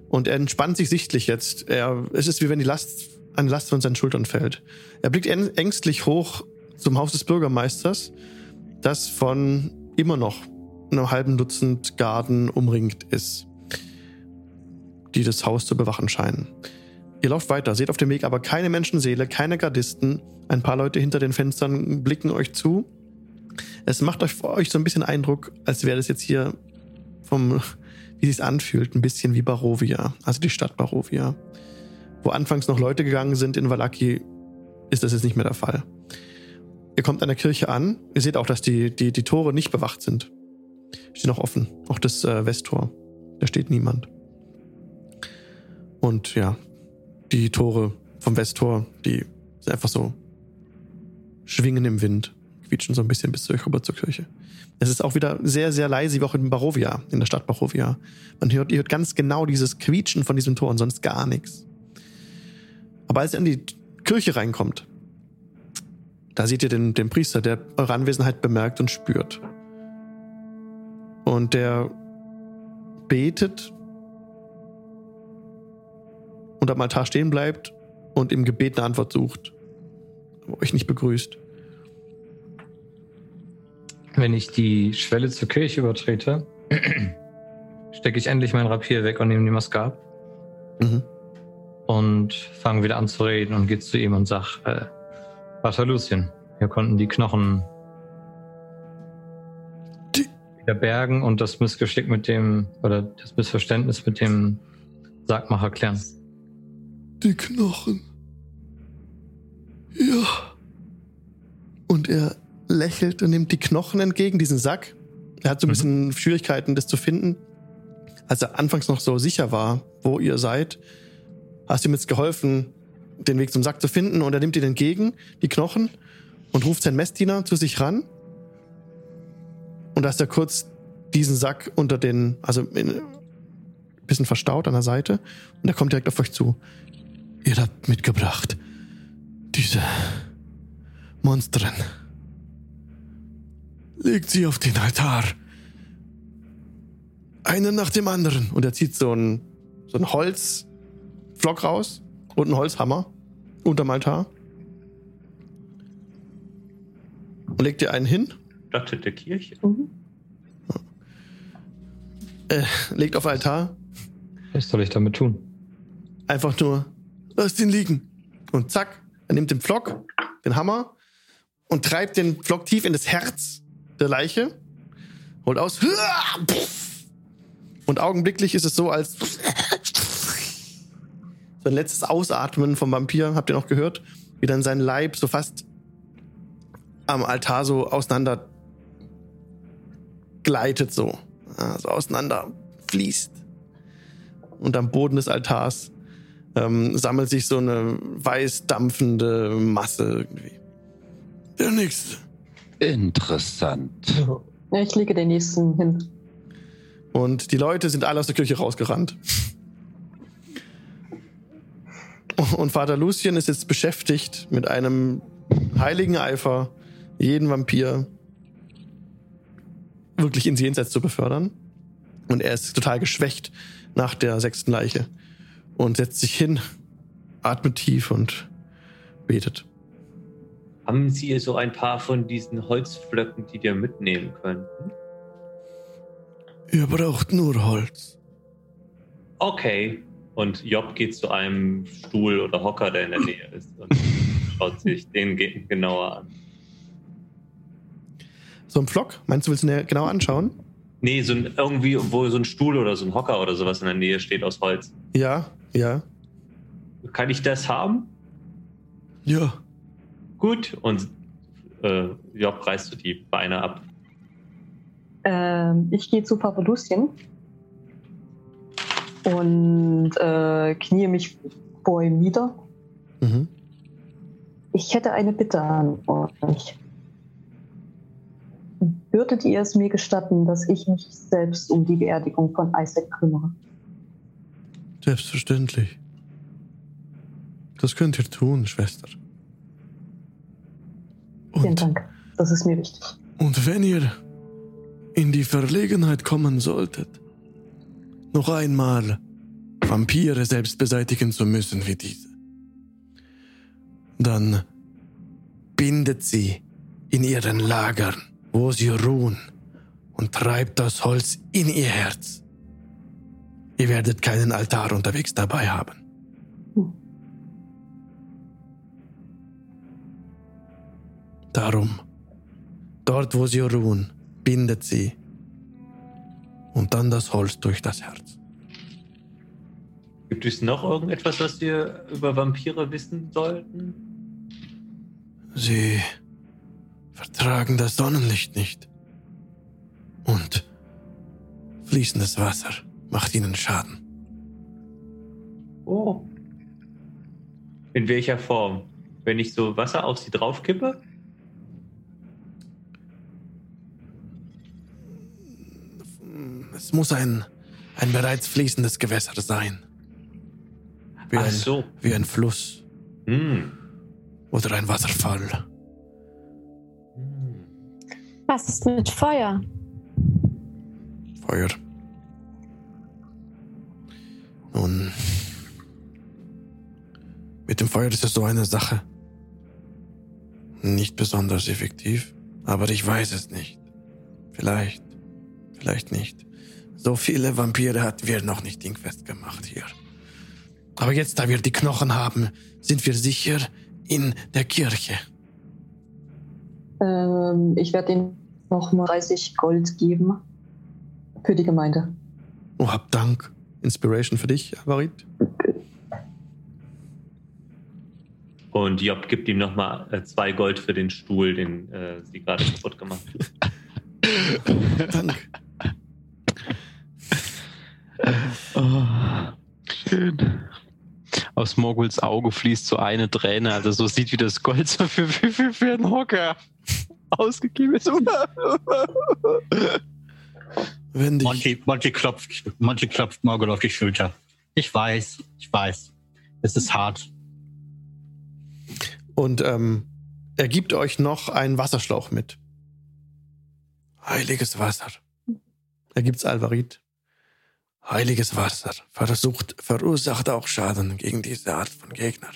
und er entspannt sich sichtlich jetzt. Er, es ist wie wenn die Last, eine Last von seinen Schultern fällt. Er blickt än- ängstlich hoch zum Haus des Bürgermeisters, das von immer noch einem halben Dutzend Garden umringt ist, die das Haus zu bewachen scheinen. Ihr lauft weiter, seht auf dem Weg aber keine Menschenseele, keine Gardisten. Ein paar Leute hinter den Fenstern blicken euch zu. Es macht euch, euch so ein bisschen Eindruck, als wäre das jetzt hier vom, wie es anfühlt, ein bisschen wie Barovia, also die Stadt Barovia. Wo anfangs noch Leute gegangen sind in Valaki, ist das jetzt nicht mehr der Fall. Ihr kommt an der Kirche an. Ihr seht auch, dass die, die, die Tore nicht bewacht sind. Stehen noch offen. Auch das äh, Westtor. Da steht niemand. Und ja, die Tore vom Westtor, die sind einfach so schwingen im Wind, quietschen so ein bisschen bis zur- rüber zur Kirche. Es ist auch wieder sehr, sehr leise, wie auch in Barovia, in der Stadt Barovia. Man hört, hört ganz genau dieses Quietschen von diesem Tor und sonst gar nichts. Aber als ihr in die Kirche reinkommt, da seht ihr den, den Priester, der eure Anwesenheit bemerkt und spürt. Und der betet und am Altar stehen bleibt und im Gebet eine Antwort sucht. Aber euch nicht begrüßt. Wenn ich die Schwelle zur Kirche übertrete, stecke ich endlich mein Rapier weg und nehme die Maske ab Mhm. und fange wieder an zu reden und gehe zu ihm und sag, äh, Vater Lucien, wir konnten die Knochen Die- wieder bergen und das Missgeschick mit dem, oder das Missverständnis mit dem Sargmacher klären. Die Knochen. Ja. Und er lächelt und nimmt die Knochen entgegen, diesen Sack. Er hat so ein Mhm. bisschen Schwierigkeiten, das zu finden. Als er anfangs noch so sicher war, wo ihr seid, hast du ihm jetzt geholfen, den Weg zum Sack zu finden. Und er nimmt ihn entgegen, die Knochen, und ruft seinen Messdiener zu sich ran. Und da ist er kurz diesen Sack unter den, also in, ein bisschen verstaut an der Seite. Und er kommt direkt auf euch zu. Ihr habt mitgebracht. Diese Monstren. Legt sie auf den Altar. Einen nach dem anderen. Und er zieht so ein, so ein Holzflock raus und einen Holzhammer unterm Altar. Und legt ihr einen hin, Der Kirche. Mhm. äh, legt auf Altar, Was soll ich damit tun? einfach nur, lasst ihn liegen. Und zack, er nimmt den Pflock, den Hammer und treibt den Pflock tief in das Herz der Leiche, holt aus. Und augenblicklich ist es so, als so ein letztes Ausatmen vom Vampir, habt ihr noch gehört, wie dann sein Leib so fast am Altar so auseinander gleitet, so. Also auseinander fließt. Und am Boden des Altars ähm, sammelt sich so eine weiß dampfende Masse irgendwie. Der nächste. Interessant. Ja, ich lege den nächsten hin. Und die Leute sind alle aus der Kirche rausgerannt. Und Vater Lucien ist jetzt beschäftigt mit einem heiligen Eifer, jeden Vampir wirklich ins Jenseits zu befördern. Und er ist total geschwächt nach der sechsten Leiche und setzt sich hin, atmet tief und betet. Haben Sie so ein paar von diesen Holzflöcken, die wir mitnehmen könnten? Ihr braucht nur Holz. Okay. Und Job geht zu einem Stuhl oder Hocker, der in der Nähe ist und schaut sich den ge- genauer an. So ein Flock, meinst du, willst du ihn genau anschauen? Nee, so ein, irgendwie, wo so ein Stuhl oder so ein Hocker oder sowas in der Nähe steht aus Holz. Ja, ja, Kann ich das haben? ja. Gut. Und äh, Job reißt du die Beine ab. Ähm, ich gehe zu Papa Lucien und äh, knie mich vor ihm nieder. Mhm. Ich hätte eine Bitte an euch. Würdet ihr es mir gestatten, dass ich mich selbst um die Beerdigung von Isaac kümmere? Selbstverständlich. Das könnt ihr tun, Schwester. Vielen Und, Dank. Das ist mir wichtig. und wenn ihr in die Verlegenheit kommen solltet, noch einmal Vampire selbst beseitigen zu müssen wie diese, dann bindet sie in ihren Lagern, wo sie ruhen, und treibt das Holz in ihr Herz. Ihr werdet keinen Altar unterwegs dabei haben. Darum, dort wo sie ruhen, bindet sie und dann das Holz durch das Herz. Gibt es noch irgendetwas, was wir über Vampire wissen sollten? Sie vertragen das Sonnenlicht nicht. Und fließendes Wasser macht ihnen Schaden. Oh. In welcher Form? Wenn ich so Wasser auf sie draufkippe? Es muss ein, ein bereits fließendes Gewässer sein. Wie Ach ein, so. wie ein Fluss Hm. oder ein Wasserfall. Was ist mit Feuer? Feuer. Nun, mit dem Feuer ist es so eine Sache. Nicht besonders effektiv, aber ich weiß es nicht. Vielleicht, vielleicht nicht. So viele Vampire hatten wir noch nicht dingfest gemacht hier. Aber jetzt, da wir die Knochen haben, sind wir sicher in der Kirche. Ähm, ich werde ihnen noch mal 30 Gold geben für die Gemeinde. Oh, hab Dank. Inspiration für dich, Avarit. Und Job gibt ihm nochmal äh, zwei Gold für den Stuhl, den äh, sie gerade kaputt gemacht hat. Dank. Oh, schön. Aus Morguls Auge fließt so eine Träne, also so sieht, wie das Gold so für, für, für, für einen Hocker ausgegeben ist. Wenn dich, Monty, Monty klopft, Monty klopft Morgul auf die Schulter. Ich weiß, ich weiß. Es ist hart. und ähm, er gibt euch noch einen Wasserschlauch mit. Heiliges Wasser. Er gibt's Alvarit. Heiliges Wasser versucht, verursacht auch Schaden gegen diese Art von Gegner.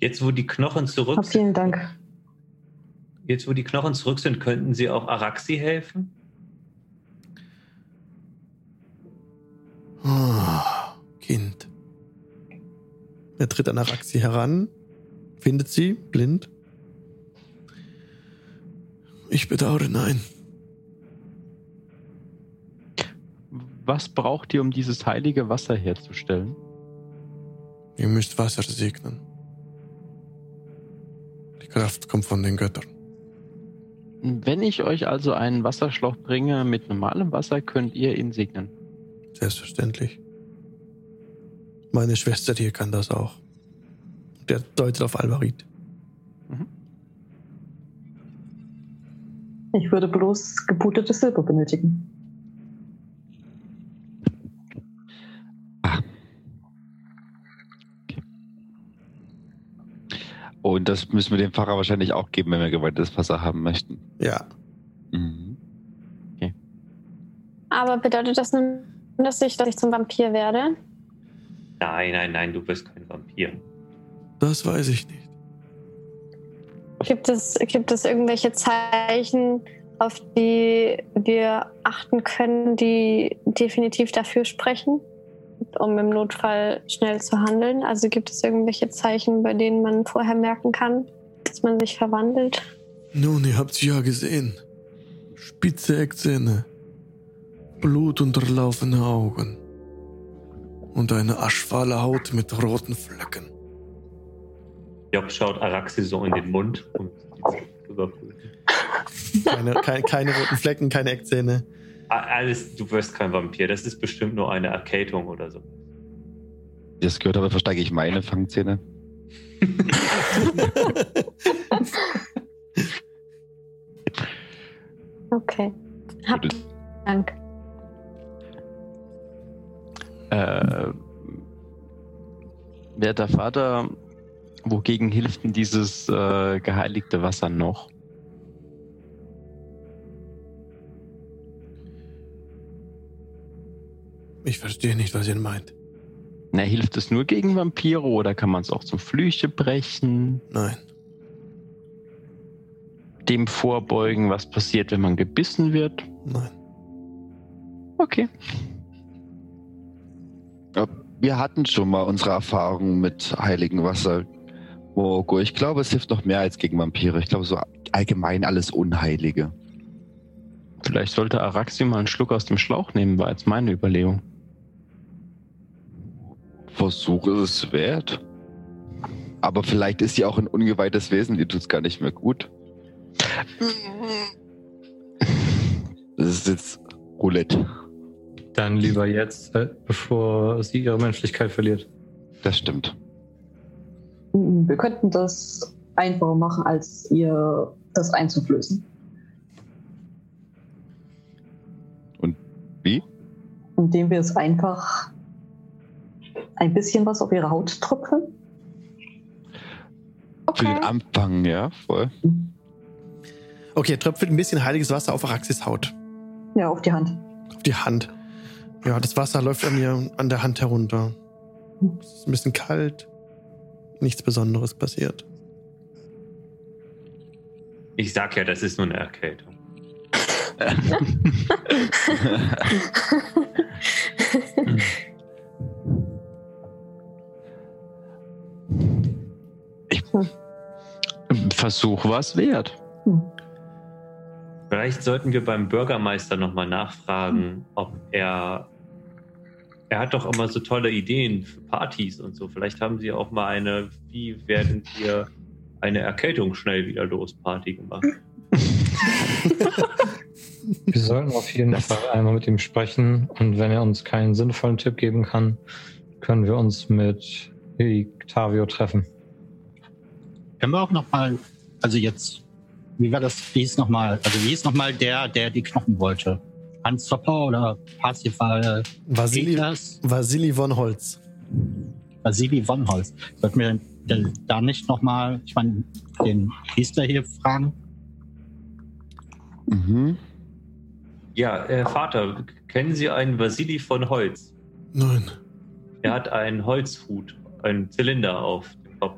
Jetzt, wo die Knochen zurück Ah, vielen Dank. Jetzt, wo die Knochen zurück sind, könnten sie auch Araxi helfen? Ah, Kind. Er tritt an Araxi heran, findet sie, blind. Ich bedauere, nein. Was braucht ihr, um dieses heilige Wasser herzustellen? Ihr müsst Wasser segnen. Die Kraft kommt von den Göttern. Wenn ich euch also einen Wasserschlauch bringe mit normalem Wasser, könnt ihr ihn segnen. Selbstverständlich. Meine Schwester hier kann das auch. Der deutet auf Alvarit. Ich würde bloß geputetes Silber benötigen. Und das müssen wir dem Pfarrer wahrscheinlich auch geben, wenn wir geweihtes Wasser haben möchten. Ja. Mhm. Aber bedeutet das nun, dass ich, dass ich zum Vampir werde? Nein, nein, nein, du bist kein Vampir. Das weiß ich nicht. Gibt es, gibt es irgendwelche Zeichen, auf die wir achten können, die definitiv dafür sprechen, um im Notfall schnell zu handeln? Also gibt es irgendwelche Zeichen, bei denen man vorher merken kann, dass man sich verwandelt? Nun, ihr habt's ja gesehen. Spitze Eckzähne. Blutunterlaufene Augen. Und eine aschfahle Haut mit roten Flecken. Job schaut Araxi so in den Mund, sie zu überprüfen. Keine, kein, keine roten Flecken, keine Eckzähne. Alles, du wirst kein Vampir. Das ist bestimmt nur eine Erkältung oder so. Das gehört habe, versteige ich meine Fangzähne. Okay. Hab. Dank. Äh, werter Vater, wogegen hilft denn dieses äh, geheiligte Wasser noch? Ich verstehe nicht, was ihr meint. Na, hilft es nur gegen Vampire oder kann man es auch zum Flüche brechen? Nein. Dem vorbeugen, was passiert, wenn man gebissen wird? Nein. Okay. Ja, Wir hatten schon mal unsere Erfahrungen mit heiligem Wasser. Morgo, ich glaube, es hilft noch mehr als gegen Vampire. Ich glaube, so allgemein alles Unheilige. Vielleicht sollte Araxi mal einen Schluck aus dem Schlauch nehmen, war jetzt meine Überlegung. Versuch ist es wert. Aber vielleicht ist sie auch ein ungeweihtes Wesen, die tut es gar nicht mehr gut. Das ist jetzt Roulette. Dann lieber jetzt, äh, bevor sie ihre Menschlichkeit verliert. Das stimmt. Wir könnten das einfacher machen, als ihr das einzuflößen. Wie? Indem wir es einfach ein bisschen was auf ihre Haut tröpfeln. Für den Okay. Anfang, ja, voll. Okay, tröpfelt ein bisschen heiliges Wasser auf Araxis Haut. Ja, auf die Hand. Auf die Hand. Ja, das Wasser läuft an mir an der Hand herunter. Es ist ein bisschen kalt. Nichts Besonderes passiert. Ich sag ja, das ist nur eine Erkältung. Versuch war es wert. Vielleicht sollten wir beim Bürgermeister nochmal nachfragen, ob er. Er hat doch immer so tolle Ideen für Partys und so. Vielleicht haben sie auch mal eine, wie werden wir eine Erkältung schnell wieder los Party gemacht. Wir sollten auf jeden Fall einmal mit ihm sprechen und wenn er uns keinen sinnvollen Tipp geben kann, können wir uns mit Octavio treffen. Können wir auch nochmal, also jetzt, wie war das, wie hieß nochmal, also wie hieß nochmal der, der die Knochen wollte? Hans Zopper oder Parsifal Vasili? Vasili von Holz. Vasili von Holz. Sollten wir denn da nicht nochmal, ich meine, den Priester hier fragen? Mhm. Ja, Herr Vater, kennen Sie einen Vasili von Holz? Nein, Er hat einen Holzhut, einen Zylinder auf dem Kopf.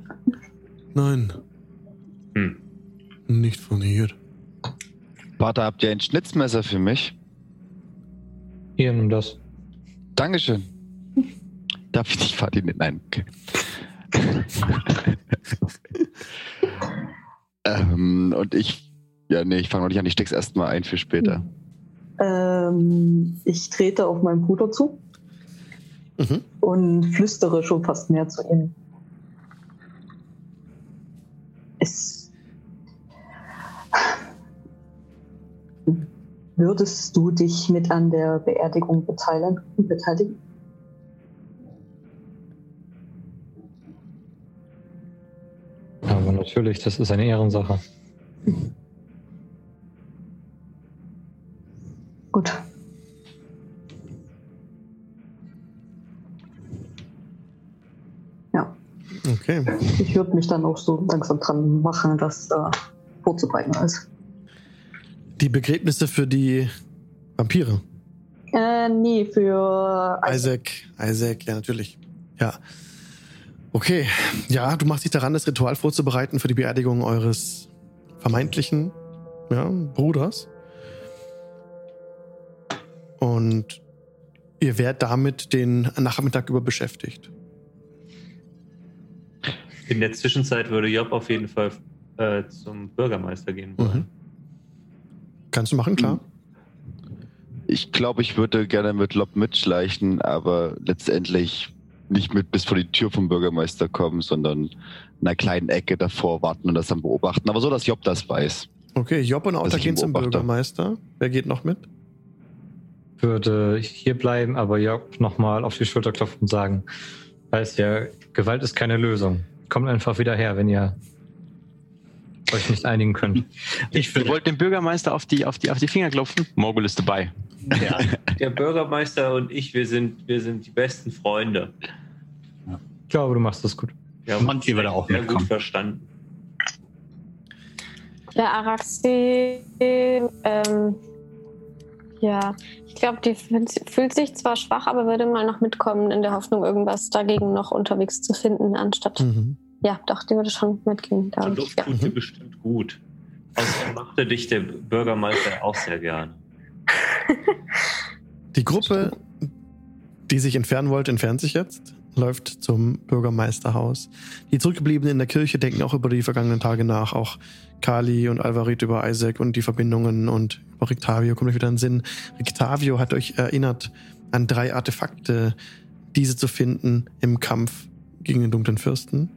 Nein, Hm. nicht von hier. Vater, habt ihr ein Schnitzmesser für mich? Hier, nimm das. Dankeschön. Darf ich dich, Vati? Nein, okay. ähm, und ich, ja, nee, ich fange noch nicht an, ich steck's erstmal ein für später. Ähm, ich trete auf meinen Bruder zu Mhm. und flüstere schon fast mehr zu ihm. Würdest du dich mit an der Beerdigung beteiligen? Aber natürlich, das ist eine Ehrensache. Gut. Ja, Okay. ich würde mich dann auch so langsam dran machen, das da vorzubereiten alles. Die Begräbnisse für die Vampire. Äh, nee, für Isaac, Isaac, ja, natürlich. Ja. Okay. Ja, du machst dich daran, das Ritual vorzubereiten für die Beerdigung eures vermeintlichen ja, Bruders. Und ihr werdet damit den Nachmittag über beschäftigt. In der Zwischenzeit würde Job auf jeden Fall äh, zum Bürgermeister gehen wollen. Mhm. Kannst du machen, klar? Ich glaube, ich würde gerne mit Lob mitschleichen, aber letztendlich nicht mit bis vor die Tür vom Bürgermeister kommen, sondern in einer kleinen Ecke davor warten und das dann beobachten. Aber so, dass Job das weiß. Okay, Job und Auta gehen zum. Bürgermeister. Wer geht noch mit? Würde hier bleiben, aber Jörg nochmal auf die Schulter klopfen und sagen, weiß ja, Gewalt ist keine Lösung. Kommt einfach wieder her, wenn ihr euch nicht einigen könnt. Ich wollten dem Bürgermeister auf die, auf die, auf die Finger klopfen. Morgul ist dabei. ja, Der Bürgermeister und ich, wir sind, wir sind die besten Freunde. Ich glaube, du machst das gut. Wir haben Monty würde auch sehr gut mitkommen. verstanden. Der Araxi, ähm, ja, ich glaube, die fühlt, fühlt sich zwar schwach, aber würde mal noch mitkommen, in der Hoffnung, irgendwas dagegen noch unterwegs zu finden, anstatt. Mhm. Ja, doch, die würde schon mitgehen, Die ich. Luft Ja. tut dir bestimmt gut. Außerdem machte dich der Bürgermeister auch sehr gerne. Die Gruppe, die sich entfernen wollte, entfernt sich jetzt, läuft zum Bürgermeisterhaus. Die Zurückgebliebenen in der Kirche denken auch über die vergangenen Tage nach. Auch Kali und Alvarit über Isaac und die Verbindungen und über Rictavio kommt euch wieder in den Sinn. Rictavio hat euch erinnert an drei Artefakte, diese zu finden im Kampf gegen den dunklen Fürsten.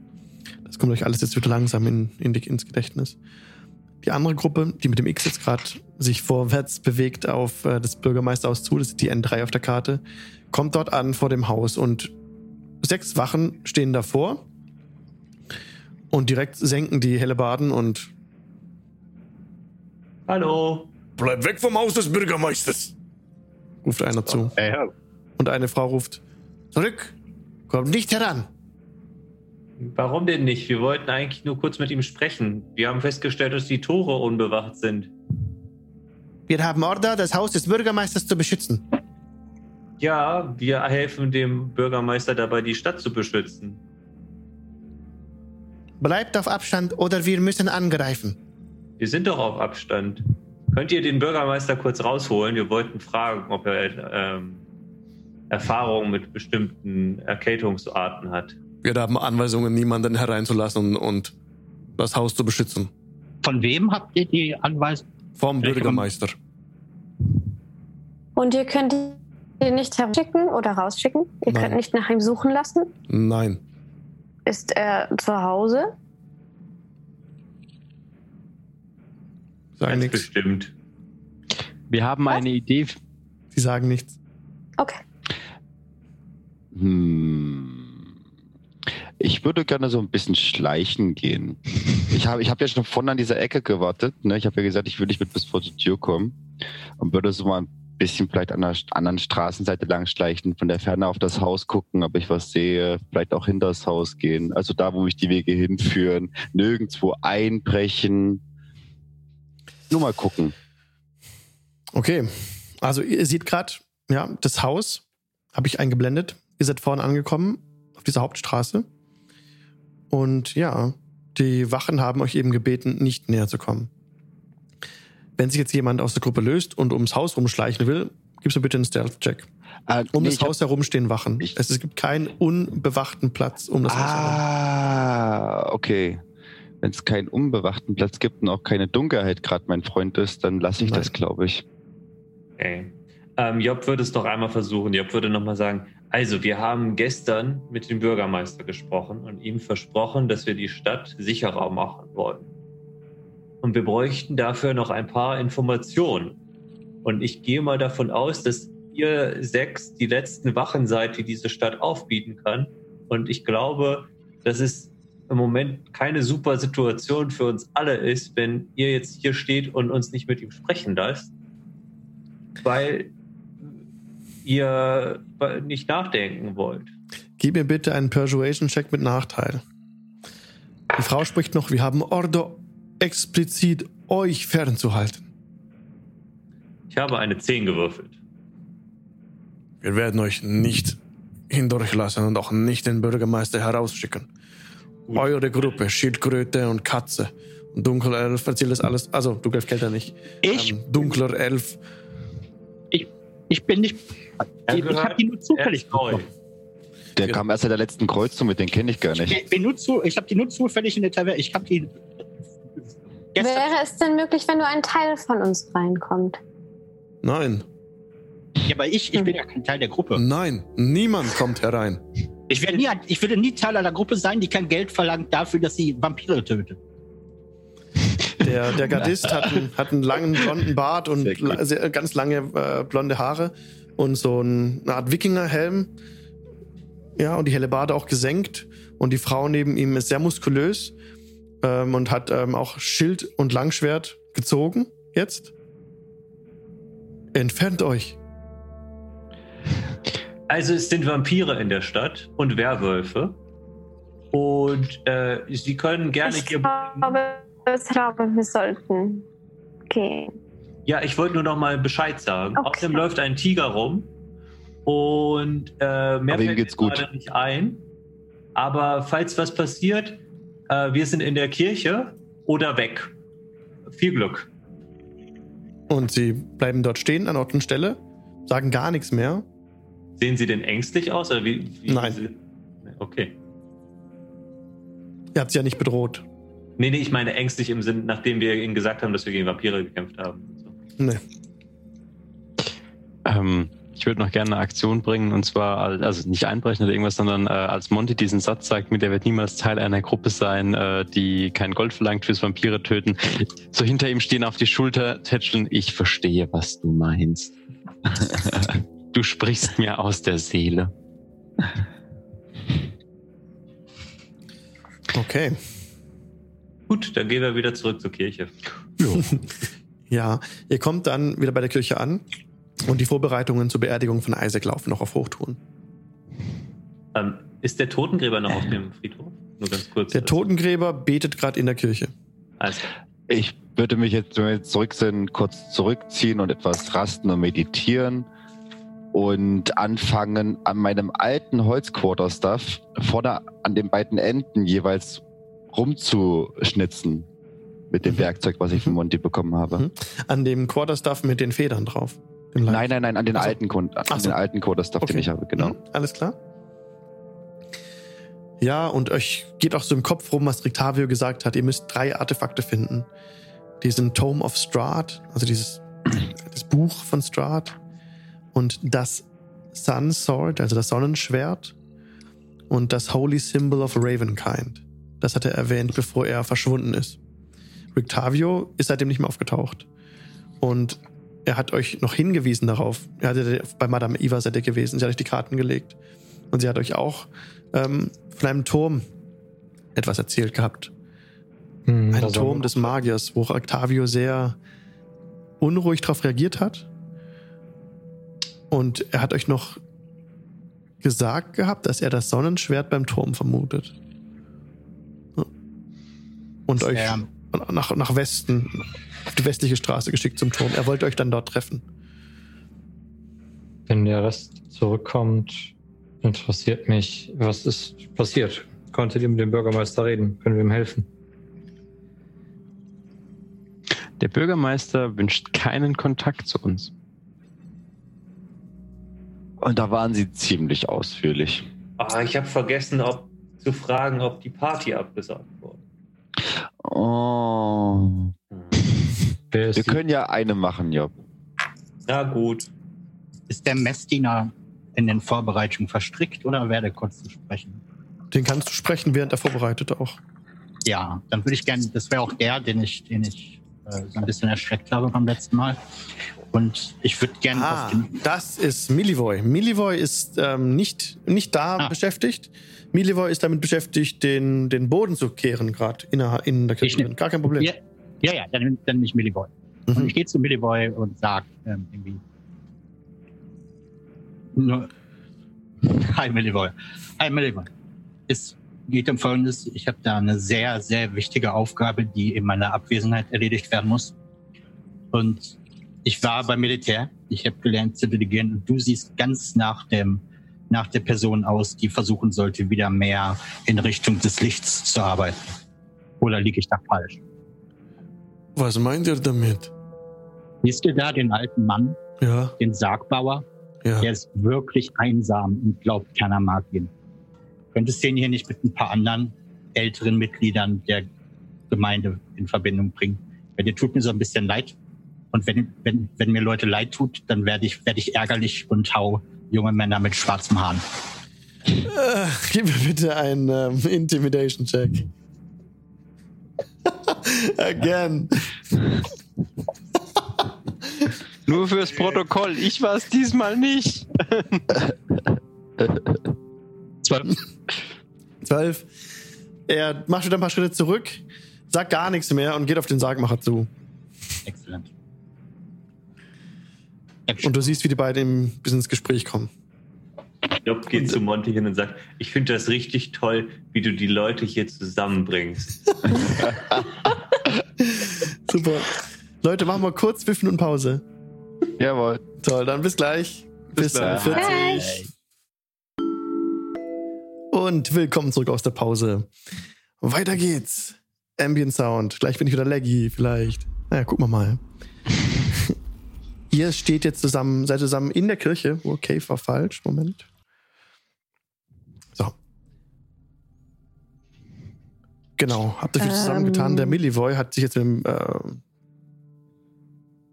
Das kommt euch alles jetzt wieder langsam in, in die, ins Gedächtnis. Die andere Gruppe, die mit dem X jetzt gerade sich vorwärts bewegt auf äh, das Bürgermeisterhaus zu, das ist die N3 auf der Karte, kommt dort an vor dem Haus und sechs Wachen stehen davor und direkt senken die Hellebarden und Hallo. Bleib weg vom Haus des Bürgermeisters, ruft einer zu. Und eine Frau ruft, zurück, kommt nicht heran. Warum denn nicht? Wir wollten eigentlich nur kurz mit ihm sprechen. Wir haben festgestellt, dass die Tore unbewacht sind. Wir haben Order, das Haus des Bürgermeisters zu beschützen. Ja, wir helfen dem Bürgermeister dabei, die Stadt zu beschützen. Bleibt auf Abstand oder wir müssen angreifen. Wir sind doch auf Abstand. Könnt ihr den Bürgermeister kurz rausholen? Wir wollten fragen, ob er ähm, Erfahrung mit bestimmten Erkältungsarten hat. Wir haben Anweisungen, niemanden hereinzulassen und, und das Haus zu beschützen. Von wem habt ihr die Anweisung? Vom Bürgermeister. Und ihr könnt ihn nicht herausschicken oder rausschicken? Ihr Nein. könnt nicht nach ihm suchen lassen? Nein. Ist er zu Hause? Sagen Ganz nichts. bestimmt. Wir haben eine Idee. Sie sagen nichts. Okay. Hm. Ich würde gerne so ein bisschen schleichen gehen. Ich habe ich hab ja schon vorne an dieser Ecke gewartet. Ne? Ich habe ja gesagt, ich würde nicht mit bis vor die Tür kommen und würde so mal ein bisschen vielleicht an der anderen Straßenseite lang schleichen, von der Ferne auf das Haus gucken, ob ich was sehe, vielleicht auch hinter das Haus gehen. Also da, wo mich die Wege hinführen, nirgendwo einbrechen. Nur mal gucken. Okay. Also ihr seht gerade, ja, das Haus habe ich eingeblendet. Ihr seid vorne angekommen auf dieser Hauptstraße. Und ja, die Wachen haben euch eben gebeten, nicht näher zu kommen. Wenn sich jetzt jemand aus der Gruppe löst und ums Haus rumschleichen will, gibst du bitte einen Stealth-Check. Äh, Um nee, das ich hab- Haus herum stehen Wachen. Ich- es, es gibt keinen unbewachten Platz um das Haus herum. Ah, okay. Wenn es keinen unbewachten Platz gibt und auch keine Dunkelheit gerade mein Freund ist, dann lasse ich Nein. das, glaube ich. Okay. Ähm, Job würde es noch einmal versuchen. Job würde nochmal sagen, also wir haben gestern mit dem Bürgermeister gesprochen und ihm versprochen, dass wir die Stadt sicherer machen wollen. Und wir bräuchten dafür noch ein paar Informationen. Und ich gehe mal davon aus, dass ihr sechs die letzten Wachen seid, die diese Stadt aufbieten kann. Und ich glaube, dass es im Moment keine super Situation für uns alle ist, wenn ihr jetzt hier steht und uns nicht mit ihm sprechen lasst weil ihr nicht nachdenken wollt. Gib mir bitte einen Persuasion-Check mit Nachteil. Die Frau spricht noch, wir haben Order explizit euch fernzuhalten. Ich habe eine 10 gewürfelt. Wir werden euch nicht hindurchlassen und auch nicht den Bürgermeister herausschicken. Gut. Eure Gruppe, Schildkröte und Katze und dunkler Elf, erzählt das alles. Also, Dunkelelf kennt er nicht. Ich, Ähm, dunkler Elf. Ich bin nicht. Ich, ich habe die nur zufällig bekommen. Der kam erst seit der letzten Kreuzung mit, den kenne ich gar nicht. Ich, bin nur zu, ich habe die nur zufällig in der Taverne. Ich habe die. Wäre es denn möglich, wenn nur ein Teil von uns reinkommt? Nein, ja, aber ich, ich bin ja kein Teil der Gruppe. nein, niemand kommt herein. Ich, werde nie, ich würde nie Teil einer Gruppe sein, die kein Geld verlangt dafür, dass sie Vampire tötet. Der, der Gardist hat, einen, hat einen langen blonden Bart und Sehr ganz lange äh, blonde Haare und so ein, eine Art Wikingerhelm. Ja, und die helle Bade auch gesenkt. Und die Frau neben ihm ist sehr muskulös ähm, und hat ähm, auch Schild und Langschwert gezogen. Jetzt. Entfernt euch. Also es sind Vampire in der Stadt und Werwölfe. Und äh, sie können gerne Ich hier. glaube, ich glaube, wir sollten gehen. Ja, ich wollte nur noch mal Bescheid sagen. Okay. Außerdem läuft ein Tiger rum. Und äh, mehr Aber fällt geht's gut. gerade nicht ein. Aber falls was passiert, äh, wir sind in der Kirche oder weg. Viel Glück. Und sie bleiben dort stehen an Ort und Stelle, sagen gar nichts mehr. Sehen Sie denn ängstlich aus? Oder wie, wie Nein. Sie- Okay. Ihr habt sie ja nicht bedroht. Nee, nee, ich meine ängstlich im Sinn, nachdem wir Ihnen gesagt haben, dass wir gegen Vampire gekämpft haben. So. Nee. Ähm, ich würde noch gerne eine Aktion bringen und zwar, al- also nicht einbrechen oder irgendwas, sondern äh, als Monty diesen Satz sagt, mit der wird niemals Teil einer Gruppe sein, äh, die kein Gold verlangt fürs Vampire töten. So hinter ihm stehen, auf die Schulter tätscheln. Ich verstehe, was du meinst. du sprichst mir aus der Seele. Okay. Gut, dann gehen wir wieder zurück zur Kirche. Ja, ihr kommt dann wieder bei der Kirche an und die Vorbereitungen zur Beerdigung von Isaac laufen noch auf Hochtouren. Ähm, ist der Totengräber noch auf dem Friedhof? Nur ganz kurz. Der Totengräber betet gerade in der Kirche. Also, Ich würde mich jetzt, wenn wir jetzt zurück sind, kurz zurückziehen und etwas rasten und meditieren und anfangen an meinem alten Holzquarter-Stuff vorne an den beiden Enden jeweils rumzuschnitzen mit dem Mhm. Werkzeug, was ich von Monty bekommen habe. Mhm. An dem Quarterstaff mit den Federn drauf. Nein, nein, nein, an den Ach so. alten, Kun- an so. den alten Quarter-Stuff, den Okay. ich habe, genau. Mhm, alles klar. Ja, und euch geht auch so im Kopf rum, was Rictavio gesagt hat. Ihr müsst drei Artefakte finden. Diesen Tome of Strahd, also dieses das Buch von Strahd und das Sun Sword, also das Sonnenschwert und das Holy Symbol of Ravenkind. Das hat er erwähnt, bevor er verschwunden ist. Rictavio ist seitdem nicht mehr aufgetaucht. Und er hat euch noch hingewiesen darauf. Er hatte bei Madame Eva seid ihr gewesen. Sie hat euch die Karten gelegt. Und sie hat euch auch ähm, von einem Turm etwas erzählt gehabt. Hm, Ein Turm des Magiers, wo Octavio sehr unruhig darauf reagiert hat. Und er hat euch noch gesagt gehabt, dass er das Sonnenschwert beim Turm vermutet. Und euch nach, nach Westen, auf die westliche Straße geschickt zum Turm. Er wollte euch dann dort treffen. Wenn der Rest zurückkommt, interessiert mich, was ist passiert? Konntet ihr mit dem Bürgermeister reden? Können wir ihm helfen? Der Bürgermeister wünscht keinen Kontakt zu uns. Und da waren sie ziemlich ausführlich. Ah, ich habe vergessen, ob, zu fragen, ob die Party abgesagt wurde. Oh. Wer ist Wir die- können ja eine machen, Job. Na gut. ist der Messdiener in den Vorbereitungen verstrickt oder werde kurz zu sprechen? Den kannst du sprechen, während er vorbereitet auch. Ja, dann würde ich gerne, das wäre auch der, den ich, den ich äh, so ein bisschen erschreckt habe beim letzten Mal. Und ich würde gerne Ah, auf den. das ist Milivoy. Milivoy ist ähm, nicht, nicht da Ah. beschäftigt. Milivoy ist damit beschäftigt, den, den Boden zu kehren, gerade in, der- in der drin. Gar kein Problem. Ja, ja, ja dann, dann nicht Milliboy. Und Mhm. ich gehe zu Milliboy und sage ähm, irgendwie. Hi Milliboy. Hi Milliboy. Es geht um Folgendes. Ich habe da eine sehr, sehr wichtige Aufgabe, die in meiner Abwesenheit erledigt werden muss. Und ich war beim Militär. Ich habe gelernt zu delegieren. Und du siehst ganz nach dem nach der Person aus, die versuchen sollte, wieder mehr in Richtung des Lichts zu arbeiten. Oder liege ich da falsch? Was meint ihr damit? Siehst du da den alten Mann, Ja, den Sargbauer? ja. Der ist wirklich einsam und glaubt, keiner mag ihn. Könntest du ihn hier nicht mit ein paar anderen älteren Mitgliedern der Gemeinde in Verbindung bringen? Weil dir tut mir so ein bisschen leid. Und wenn, wenn, wenn mir Leute leid tut, dann werde ich, werde ich ärgerlich und hau junge Männer mit schwarzem Haaren. Äh, gib mir bitte einen ähm, Intimidation-Check. Again. Nur fürs Protokoll, ich war es diesmal nicht. Zwölf. Zwölf. Er macht wieder ein paar Schritte zurück, sagt gar nichts mehr und geht auf den Sargmacher zu. Exzellent. Und du siehst, wie die beiden bis ins Gespräch kommen. Job geht zu Monty hin und sagt, ich finde das richtig toll, wie du die Leute hier zusammenbringst. Super. Leute, machen wir kurz fünf Minuten Pause. Jawohl. Toll, dann bis gleich. Bis, gleich. 40. Und willkommen zurück aus der Pause. Weiter geht's. Ambient Sound. Gleich bin ich wieder laggy, vielleicht. Naja, gucken wir mal. Ihr steht jetzt zusammen, seid zusammen in der Kirche. Cave war falsch. Moment. So. Genau, habt ihr viel Ähm. zusammengetan. Der Millivoy hat sich jetzt mit dem äh,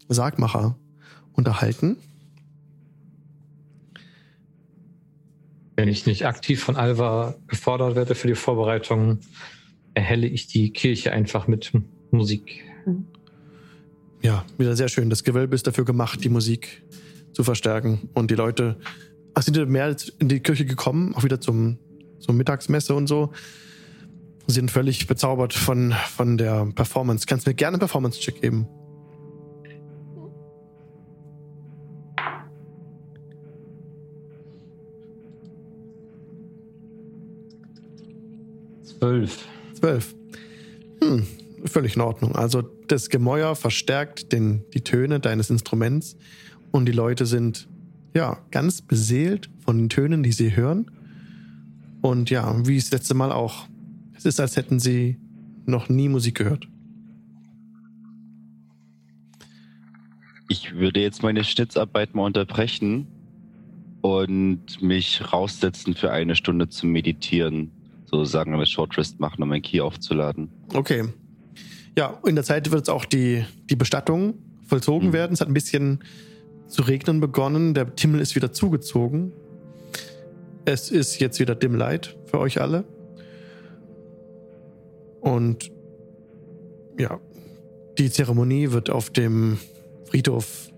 Sargmacher unterhalten. Wenn ich nicht aktiv von Alva gefordert werde für die Vorbereitung, erhelle ich die Kirche einfach mit Musik. Ja, wieder sehr schön. Das Gewölbe ist dafür gemacht, die Musik zu verstärken. Und die Leute ach, sind wieder mehr in die Kirche gekommen, auch wieder zum, zur Mittagsmesse und so. Sind völlig bezaubert von, von der Performance. Kannst mir gerne einen Performance-Check geben. Zwölf. Zwölf. Hm. Völlig in Ordnung. Also das Gemäuer verstärkt den, die Töne deines Instruments und die Leute sind ja ganz beseelt von den Tönen, die sie hören. Und ja, wie das letzte Mal auch. Es ist, als hätten sie noch nie Musik gehört. Ich würde jetzt meine Schnitzarbeit mal unterbrechen und mich raussetzen für eine Stunde zum Meditieren. So sagen wir Short Rest machen, um mein Key aufzuladen. Okay. Ja, in der Zeit wird jetzt auch die, die Bestattung vollzogen Mhm. werden. Es hat ein bisschen zu regnen begonnen. Der Himmel ist wieder zugezogen. Es ist jetzt wieder Dim Light für euch alle. Und ja, die Zeremonie wird auf dem Friedhof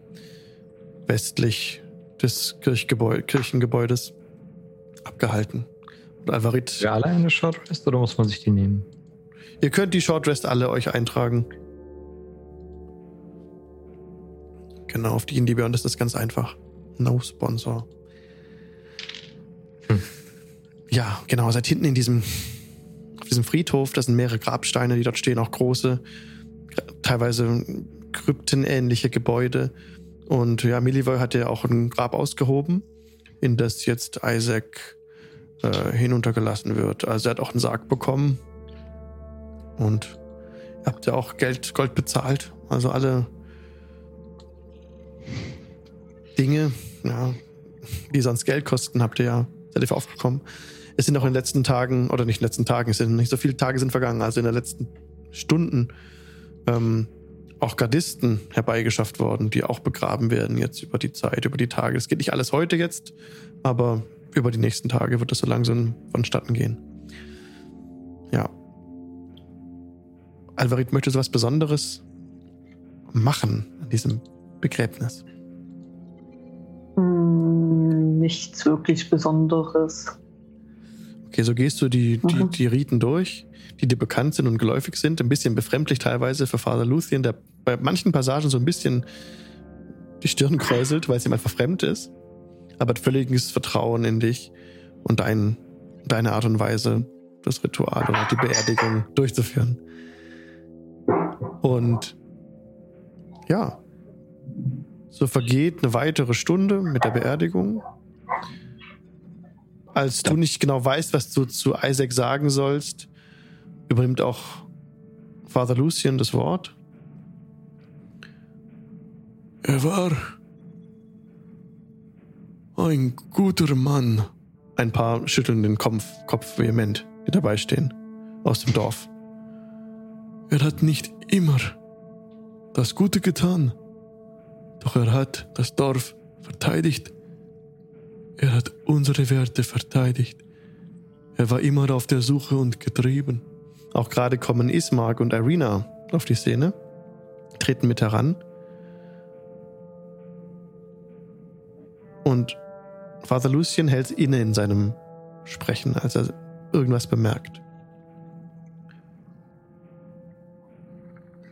westlich des Kirchgebäu Kirchengebäudes abgehalten. Und Alvarit, Wir alle eine Short Rest oder muss man sich die nehmen? Ihr könnt die Short Rest alle euch eintragen. Genau, auf die Indie Beyond ist das ganz einfach. No Sponsor. Hm. Ja, genau, seid hinten in diesem, auf diesem Friedhof, das sind mehrere Grabsteine, die dort stehen, auch große, teilweise kryptenähnliche Gebäude. Und ja, Milivoy hat ja auch ein Grab ausgehoben, in das jetzt Isaac äh, hinuntergelassen wird. Also er hat auch einen Sarg bekommen. Und ihr habt ja auch Geld, Gold bezahlt. Also alle Dinge, ja, die sonst Geld kosten, habt ihr ja, seid ihr aufgekommen. Es sind auch in den letzten Tagen, oder nicht in den letzten Tagen, es sind nicht so viele Tage sind vergangen, also in den letzten Stunden ähm, auch Gardisten herbeigeschafft worden, die auch begraben werden jetzt über die Zeit, über die Tage. Es geht nicht alles heute jetzt, aber über die nächsten Tage wird es so langsam vonstatten gehen. Ja. Alvarit möchte so was Besonderes machen an diesem Begräbnis. Hm, nichts wirklich Besonderes. Okay, so gehst du die, die, Mhm. die Riten durch, die dir bekannt sind und geläufig sind. Ein bisschen befremdlich teilweise für Father Luthien, der bei manchen Passagen so ein bisschen die Stirn kräuselt, weil es ihm einfach fremd ist. Aber hat völliges Vertrauen in dich und dein, deine Art und Weise, das Ritual oder die Beerdigung durchzuführen. Und ja, so vergeht eine weitere Stunde mit der Beerdigung. Als du nicht genau weißt, was du zu Isaac sagen sollst, übernimmt auch Father Lucian das Wort. Er war ein guter Mann. Ein paar schütteln den Kopf, Kopf vehement, die dabei stehen, aus dem Dorf. Er hat nicht immer das Gute getan, doch er hat das Dorf verteidigt. Er hat unsere Werte verteidigt. Er war immer auf der Suche und getrieben. Auch gerade kommen Ismark und Irina auf die Szene, treten mit heran. Und Father Lucien hält inne in seinem Sprechen, als er irgendwas bemerkt.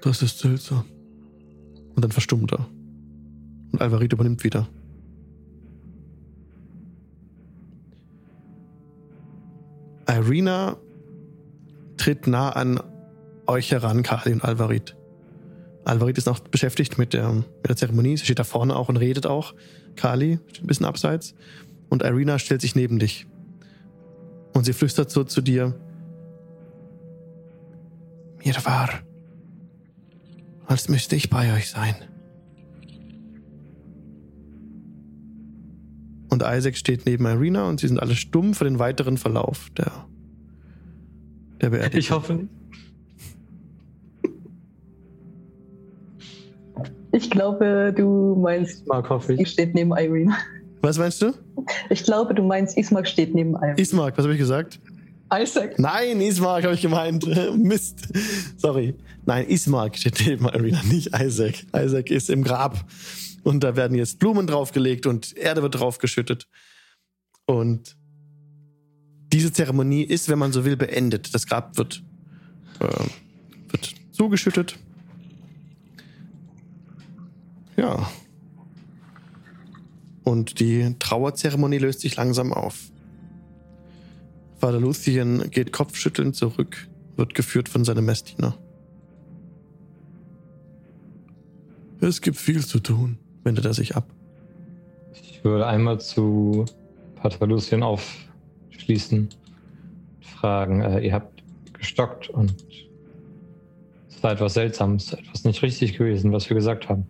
Das ist seltsam. Und dann verstummt er. Und Alvarit übernimmt wieder. Irina tritt nah an euch heran, Kali und Alvarit. Alvarit ist noch beschäftigt mit der, mit der Zeremonie. Sie steht da vorne auch und redet auch. Kali steht ein bisschen abseits. Und Irina stellt sich neben dich. Und sie flüstert so zu dir. Mir war, als müsste ich bei euch sein. Und Isaac steht neben Irina und sie sind alle stumm für den weiteren Verlauf der, der Beerdigung. Ich hoffe nicht. Ich glaube, du meinst, Mark hoffe ich ich. steht neben Irene. Was meinst du? Ich glaube, du meinst, Ismark steht neben Irene. Ismark, was habe ich gesagt? Isaac. Nein, Ismark habe ich gemeint. Mist. Sorry. Nein, Ismark steht neben Irina, nicht Isaac. Isaac ist im Grab. Und da werden jetzt Blumen draufgelegt und Erde wird draufgeschüttet. Und diese Zeremonie ist, wenn man so will, beendet. Das Grab wird, äh, wird zugeschüttet. Ja. Und die Trauerzeremonie löst sich langsam auf. Vater Lucien geht kopfschüttelnd zurück, wird geführt von seinem Messdiener. Es gibt viel zu tun, wendet er sich ab. Ich würde einmal zu Pater Lucien aufschließen fragen. Äh, ihr habt gestockt und es war etwas Seltsames, etwas nicht richtig gewesen, was wir gesagt haben.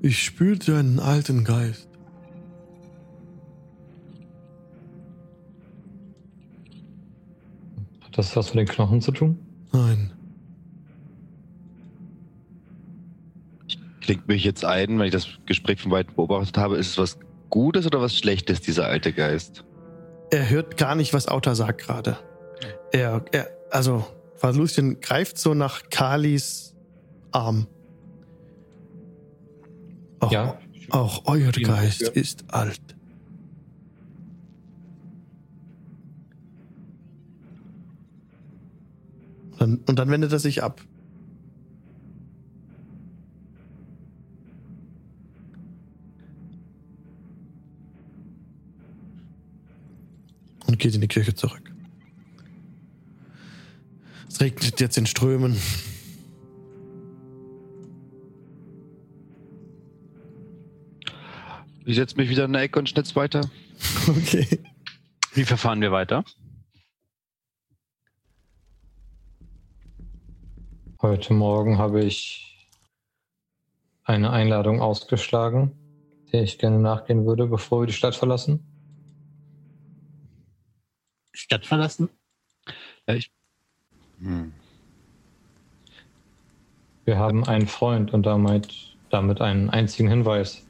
Ich spürte einen alten Geist. Hat das was mit den Knochen zu tun? Nein, Klingt mich jetzt ein, wenn ich das Gespräch von weitem beobachtet habe, ist es was Gutes oder was Schlechtes, dieser alte Geist? er hört gar nicht, was Auta sagt gerade. Er, er, also, Lucien greift so nach Kalis Arm. Auch, Ja. auch euer Geist ist alt. Dann, und dann wendet er sich ab. Und geht in die Kirche zurück. Es regnet jetzt in Strömen. Ich setze mich wieder in der Ecke und schnitz weiter. Okay. Wie verfahren wir weiter? Heute Morgen habe ich eine Einladung ausgeschlagen, der ich gerne nachgehen würde, bevor wir die Stadt verlassen. Stadt verlassen? Hm. Wir haben einen Freund und damit, damit einen einzigen Hinweis,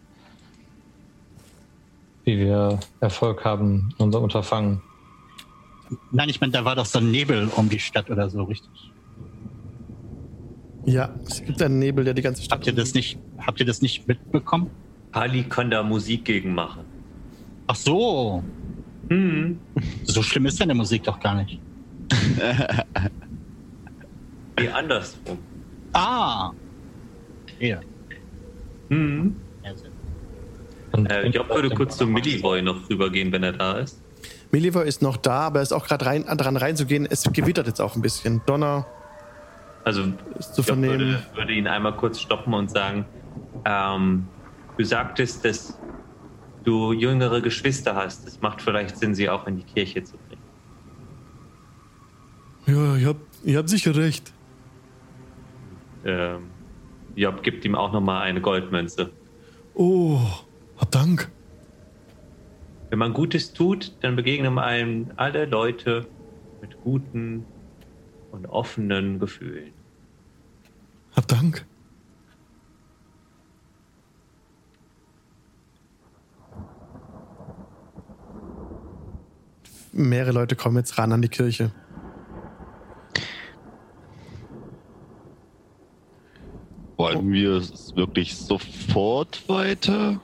wie wir Erfolg haben in unserem Unterfangen. Nein, ich meine, da war doch so ein Nebel um die Stadt oder so, richtig? Ja, es gibt einen Nebel, der die ganze Stadt. Habt ihr das nicht, habt ihr das nicht mitbekommen? Ali kann da Musik gegen machen. Ach so, Hm. so schlimm ist deine Musik doch gar nicht. Wie andersrum. Ah! Ja. Hm. Äh, Job würde kurz zu Milliboy noch rübergehen, wenn er da ist. Miliver ist noch da, aber er ist auch gerade rein, dran reinzugehen. Es gewittert jetzt auch ein bisschen. Donner Also ist zu vernehmen. würde, würde ihn einmal kurz stoppen und sagen, ähm, du sagtest, dass du jüngere Geschwister hast. Es macht vielleicht Sinn, sie auch in die Kirche zu bringen. Ja, ihr habt, ihr habt sicher recht. Ähm, Job gibt ihm auch nochmal eine Goldmünze. Oh, hab Dank. Wenn man Gutes tut, dann begegnen einem alle Leute mit guten und offenen Gefühlen. Hab Dank. Mehrere Leute kommen jetzt ran an die Kirche. Wollen wir es wirklich sofort weiter?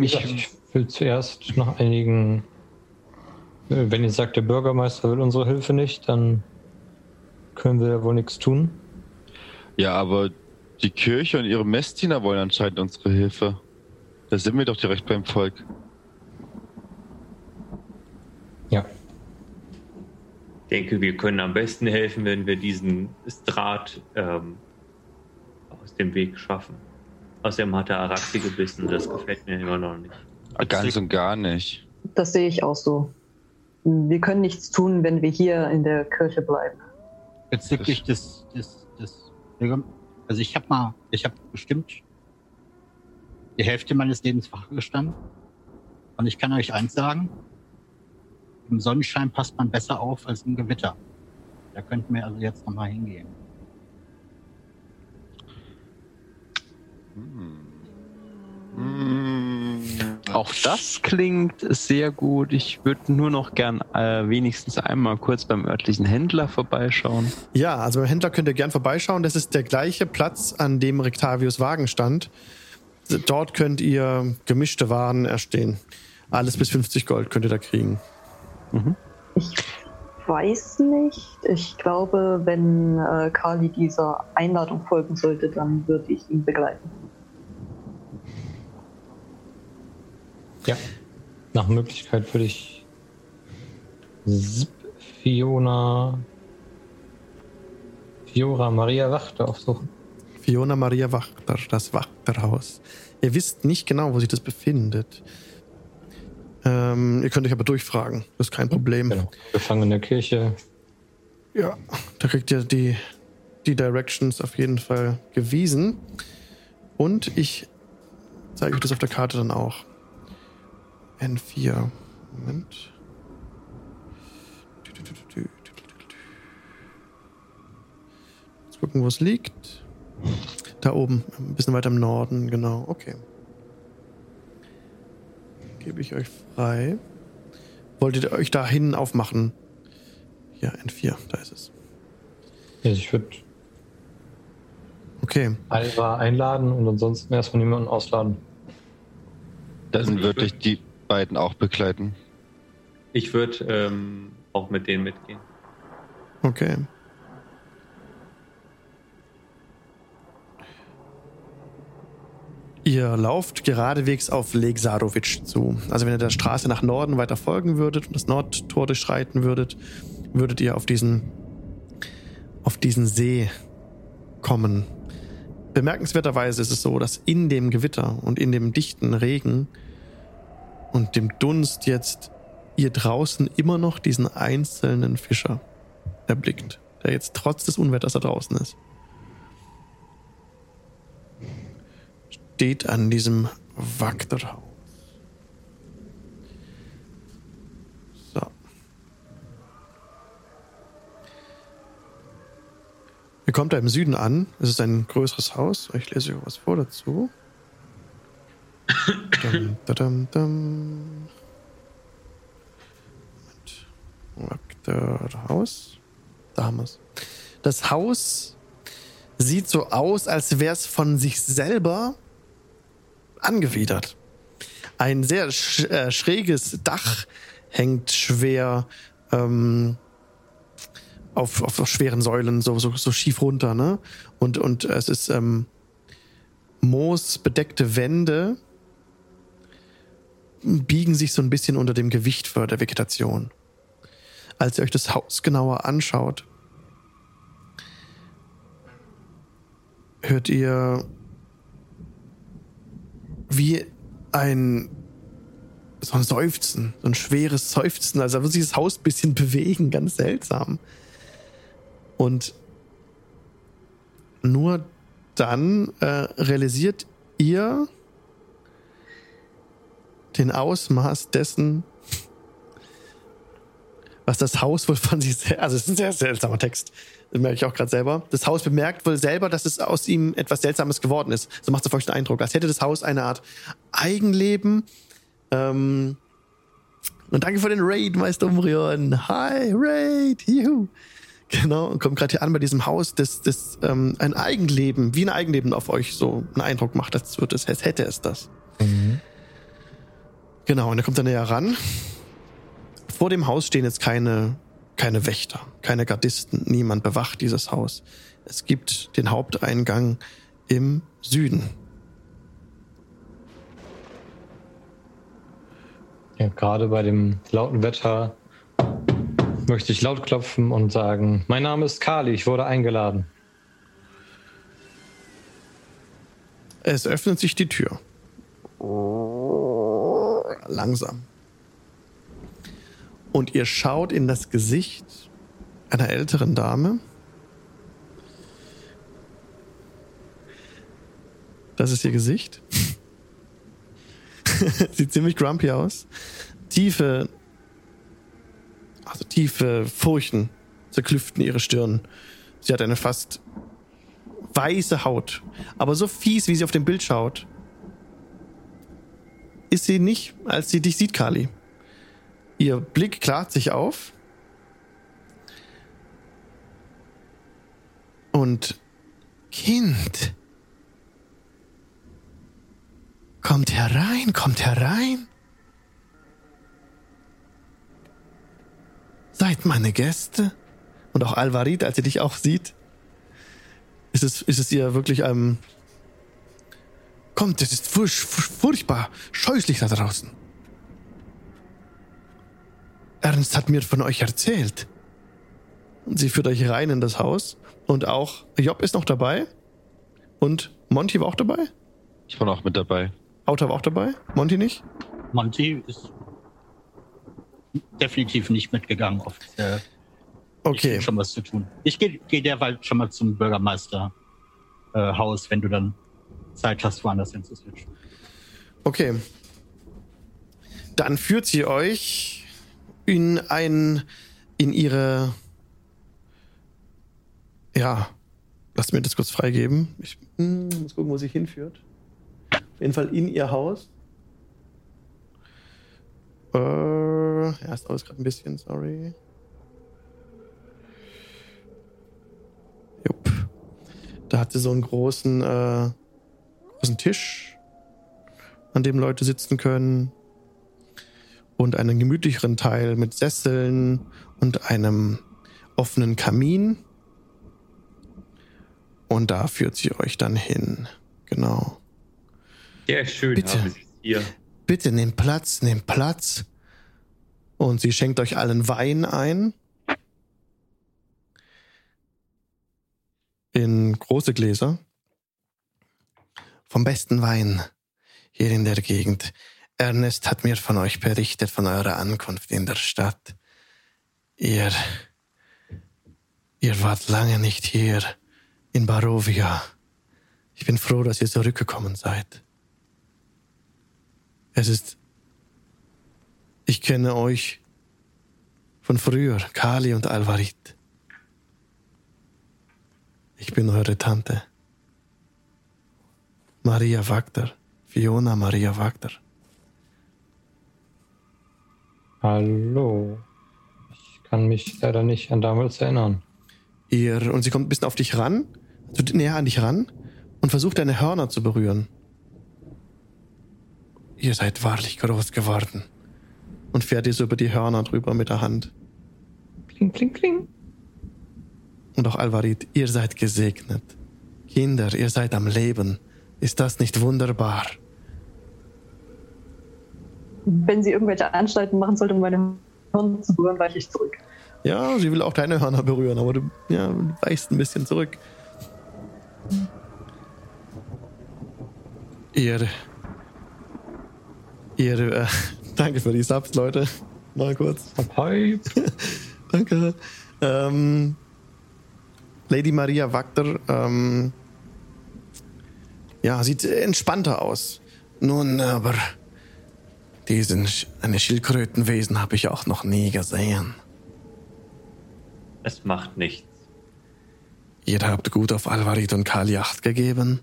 Ich, ich will zuerst nach einigen. Wenn ihr sagt, der Bürgermeister will unsere Hilfe nicht, dann können wir ja wohl nichts tun. Ja, aber die Kirche und ihre Messdiener wollen anscheinend unsere Hilfe. Da sind wir doch direkt beim Volk. Ja. Ich denke, wir können am besten helfen, wenn wir diesen Strat ähm, aus dem Weg schaffen. Außerdem hat er Araxi gebissen das gefällt mir immer noch nicht. Ganz und gar nicht. Das sehe ich auch so. Wir können nichts tun, wenn wir hier in der Kirche bleiben. bezüglich des, des, des also ich habe mal, ich habe bestimmt die Hälfte meines Lebens wach gestanden. Und ich kann euch eins sagen, im Sonnenschein passt man besser auf als im Gewitter. Da könnten wir also jetzt nochmal hingehen. Hm. Auch das klingt sehr gut. Ich würde nur noch gern äh, wenigstens einmal kurz beim örtlichen Händler vorbeischauen. Ja, also beim Händler könnt ihr gern vorbeischauen. Das ist der gleiche Platz, an dem Rectavius Wagen stand. Dort könnt ihr gemischte Waren erstehen. Alles bis 50 Gold könnt ihr da kriegen. Ich weiß nicht. Ich glaube, wenn äh, Kali dieser Einladung folgen sollte, dann würde ich ihn begleiten. Ja. Nach Möglichkeit würde ich Fiona, Fiora Maria Wachte aufsuchen. Fiona Maria Wachter, das Wachterhaus. Ihr wisst nicht genau, wo sich das befindet. Ähm, ihr könnt euch aber durchfragen. Das ist kein Problem. Genau. Gefangen in der Kirche. Ja, da kriegt ihr die, die Directions auf jeden Fall gewiesen. Und ich zeige euch das auf der Karte dann auch. N4. Moment. Jetzt gucken, wo es liegt. Da oben, ein bisschen weiter im Norden, genau. Okay. Gebe ich euch frei. Wolltet ihr euch dahin aufmachen? Ja, N4, da ist es. Ja, ich würde Okay. Alva einladen und ansonsten erstmal niemanden ausladen. Dann würde ich die beiden auch begleiten. Ich würde ähm, auch mit denen mitgehen. Okay. Ihr lauft geradewegs auf Lake Sarovic zu. Also wenn ihr der Straße nach Norden weiter folgen würdet und das Nordtor durchschreiten würdet, würdet ihr auf diesen, auf diesen See kommen. Bemerkenswerterweise ist es so, dass in dem Gewitter und in dem dichten Regen und dem Dunst jetzt ihr draußen immer noch diesen einzelnen Fischer erblickt, der jetzt trotz des Unwetters da draußen ist. Steht an diesem Wachterhaus. So. Ihr kommt da im Süden an. Es ist ein größeres Haus. Ich lese euch was vor dazu. Dum, dum, dum. Haus. Da haben wir es. Das Haus sieht so aus, als wäre es von sich selber angewidert. Ein sehr sch äh, schräges Dach hängt schwer ähm, auf, auf schweren Säulen, so, so, so schief runter, ne? Und, und es ist ähm, moosbedeckte Wände biegen sich so ein bisschen unter dem Gewicht der Vegetation als ihr euch das Haus genauer anschaut, hört ihr wie ein so ein Seufzen, so ein schweres Seufzen, also wird sich das Haus ein bisschen bewegen, ganz seltsam. Und nur dann äh, realisiert ihr den Ausmaß dessen, was das Haus wohl von sich selber, also es ist ein sehr seltsamer Text, das merke ich auch gerade selber. Das Haus bemerkt wohl selber, dass es aus ihm etwas Seltsames geworden ist. So macht es auf euch den Eindruck, als hätte das Haus eine Art Eigenleben. Ähm und danke für den Raid, Meister Umrion. Hi, Raid, juhu. Genau, und kommt gerade hier an bei diesem Haus, das, das ähm, ein Eigenleben, wie ein Eigenleben auf euch so einen Eindruck macht, als, wird es, hätte es das. Mhm. Genau, und er kommt dann näher ran vor dem Haus stehen jetzt keine, keine Wächter, keine Gardisten. Niemand bewacht dieses Haus. Es gibt den Haupteingang im Süden. Ja, gerade bei dem lauten Wetter möchte ich laut klopfen und sagen, mein Name ist Kali, ich wurde eingeladen. Es öffnet sich die Tür. Langsam und ihr schaut in das Gesicht einer älteren Dame. Das ist ihr Gesicht. Sieht ziemlich grumpy aus. Tiefe, also tiefe Furchen zerklüften ihre Stirn. Sie hat eine fast weiße Haut. Aber so fies, wie sie auf dem Bild schaut, ist sie nicht, als sie dich sieht, Kali. Ihr Blick klart sich auf. Und Kind, kommt herein, kommt herein. Seid meine Gäste. Und auch Alvarit, als sie dich auch sieht, ist es, ist es ihr wirklich ein. Kommt, es ist furch, furchtbar, scheußlich da draußen. Ernst hat mir von euch erzählt. Und sie führt euch rein in das Haus. Und auch Job ist noch dabei. Und Monty war auch dabei? Ich war noch mit dabei. Autor war auch dabei? Monty nicht? Monty ist definitiv nicht mitgegangen offiziell. Okay. Ich schon was zu tun. Ich gehe geh derweil schon mal zum Bürgermeister äh, wenn du dann Zeit hast, woanders hinzuswitchen. Okay. Dann führt sie euch in ein, in ihre, ja, lasst mir das kurz freigeben. Ich hm, muss gucken, wo sie hinführt. Auf jeden Fall in ihr Haus. Äh, ja, ist alles gerade ein bisschen, sorry. Jupp. Da hat sie so einen großen, äh, großen Tisch, an dem Leute sitzen können. Und einen gemütlicheren Teil mit Sesseln und einem offenen Kamin. Und da führt sie euch dann hin. Genau. Sehr schön Bitte. hier. Bitte nehmt Platz, nehmt Platz. Und sie schenkt euch allen Wein ein. In große Gläser. Vom besten Wein hier in der Gegend. Ernest hat mir von euch berichtet, von eurer Ankunft in der Stadt. Ihr, ihr wart lange nicht hier in Barovia. Ich bin froh, dass ihr zurückgekommen seid. Es ist. Ich kenne euch von früher, Kali und Alvarit. Ich bin eure Tante. Maria Wagner. Fiona Maria Wagner. Hallo. Ich kann mich leider nicht an damals erinnern. Ihr, und sie kommt ein bisschen auf dich ran, also näher an dich ran und versucht deine Hörner zu berühren. Ihr seid wahrlich groß geworden. Und fährt dir so über die Hörner drüber mit der Hand. Kling, kling, kling. Und auch Alvarit, ihr seid gesegnet. Kinder, ihr seid am Leben. Ist das nicht wunderbar? Wenn sie irgendwelche Anstalten machen sollte, um meine Hirn zu berühren, weiche ich zurück. Ja, sie will auch deine Hörner berühren, aber du, ja, weichst ein bisschen zurück. Ihr. Ihr. Äh, danke für die Subs, Leute. Mal kurz. Danke. Ähm, Lady Maria Wagner, ähm, ja, sieht entspannter aus. Nun, aber diesen, Sch- eine Schildkrötenwesen habe ich auch noch nie gesehen. Es macht nichts. Ihr habt gut auf Alvarit und Kali Acht gegeben.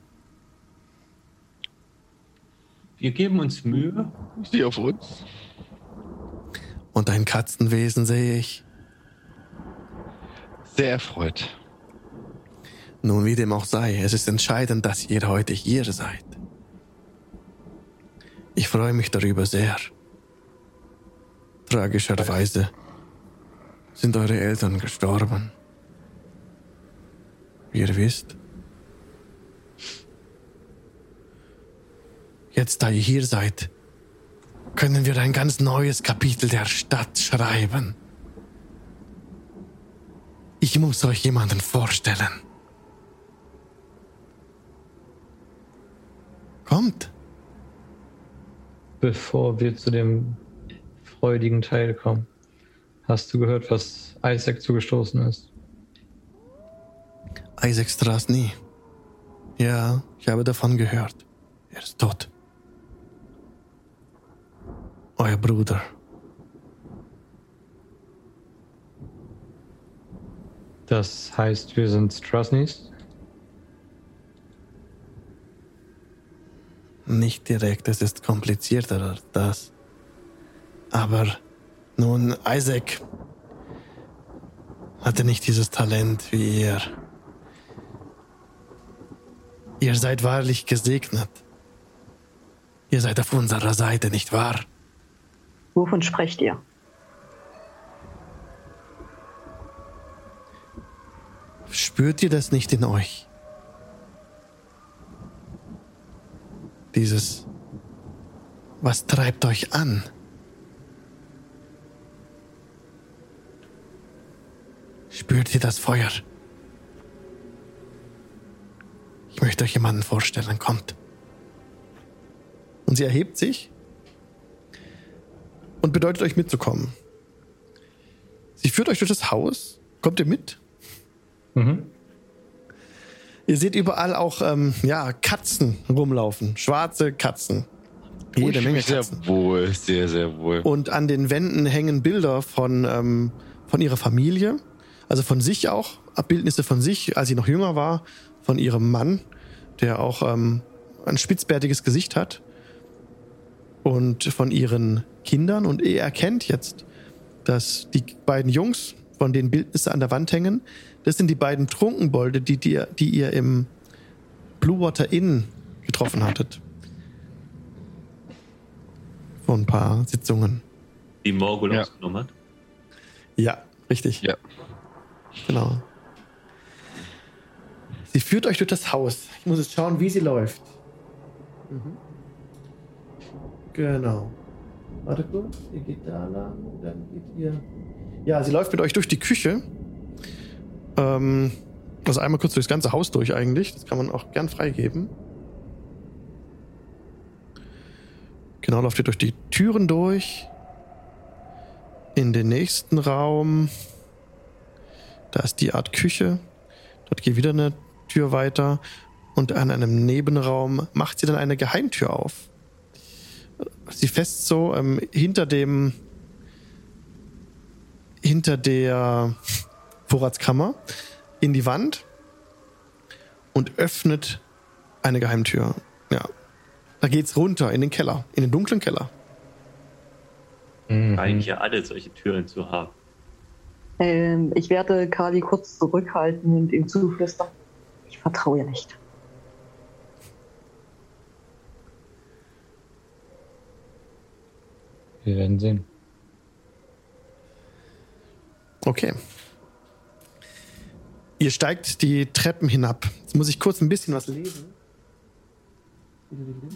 Wir geben uns Mühe. Sie auf uns. Und ein Katzenwesen sehe ich. Sehr erfreut. Nun, wie dem auch sei, es ist entscheidend, dass ihr heute hier seid. Ich freue mich darüber sehr. Tragischerweise sind eure Eltern gestorben. Wie ihr wisst. Jetzt, da ihr hier seid, können wir ein ganz neues Kapitel der Stadt schreiben. Ich muss euch jemanden vorstellen. Kommt. Bevor wir zu dem freudigen Teil kommen, hast du gehört, was Isaac zugestoßen ist? Isaac Strasny. Ja, ich habe davon gehört. Er ist tot. Euer Bruder. Das heißt, wir sind Strasnys? Nicht direkt, es ist komplizierter als das. Aber nun, Isaac hatte nicht dieses Talent wie ihr. Ihr seid wahrlich gesegnet. Ihr seid auf unserer Seite, nicht wahr? Wovon sprecht ihr? Spürt ihr das nicht in euch? Dieses, was treibt euch an? Spürt ihr das Feuer? Ich möchte euch jemanden vorstellen. Kommt. Und sie erhebt sich und bedeutet euch mitzukommen. Sie führt euch durch das Haus. Kommt ihr mit? Mhm. Ihr seht überall auch ähm, ja, Katzen rumlaufen. Schwarze Katzen. Jede Menge sehr Katzen. wohl, sehr, sehr wohl. Und an den Wänden hängen Bilder von, ähm, von ihrer Familie. Also von sich auch. Abbildnisse von sich, als sie noch jünger war. Von ihrem Mann, der auch ähm, ein spitzbärtiges Gesicht hat. Und von ihren Kindern. Und ihr erkennt jetzt, dass die beiden Jungs, von denen Bildnisse an der Wand hängen, das sind die beiden Trunkenbolde, die, die, die ihr im Blue Water Inn getroffen hattet. Vor ein paar Sitzungen. Die Morgul Ja. ausgenommen hat. Ja, richtig. Ja. Genau. Sie führt euch durch das Haus. Ich muss jetzt schauen, wie sie läuft. Mhm. Genau. Warte kurz, ihr geht da lang, dann geht ihr. Ja, sie läuft mit euch durch die Küche. Ähm, also einmal kurz durchs ganze Haus durch eigentlich. Das kann man auch gern freigeben. Genau, läuft ihr durch die Türen durch. In den nächsten Raum. Da ist die Art Küche. Dort geht wieder eine Tür weiter. Und an einem Nebenraum macht sie dann eine Geheimtür auf. Sie fest so ähm, hinter dem. hinter der Vorratskammer in die Wand und öffnet eine Geheimtür. Ja. Da geht's runter in den Keller, in den dunklen Keller. Mhm. Scheinen hier alle solche Türen zu haben. Ähm, ich werde Kali kurz zurückhalten und ihm zuflüstern. Ich vertraue ihr nicht. Wir werden sehen. Okay. Ihr steigt die Treppen hinab. Jetzt muss ich kurz ein bisschen was lesen.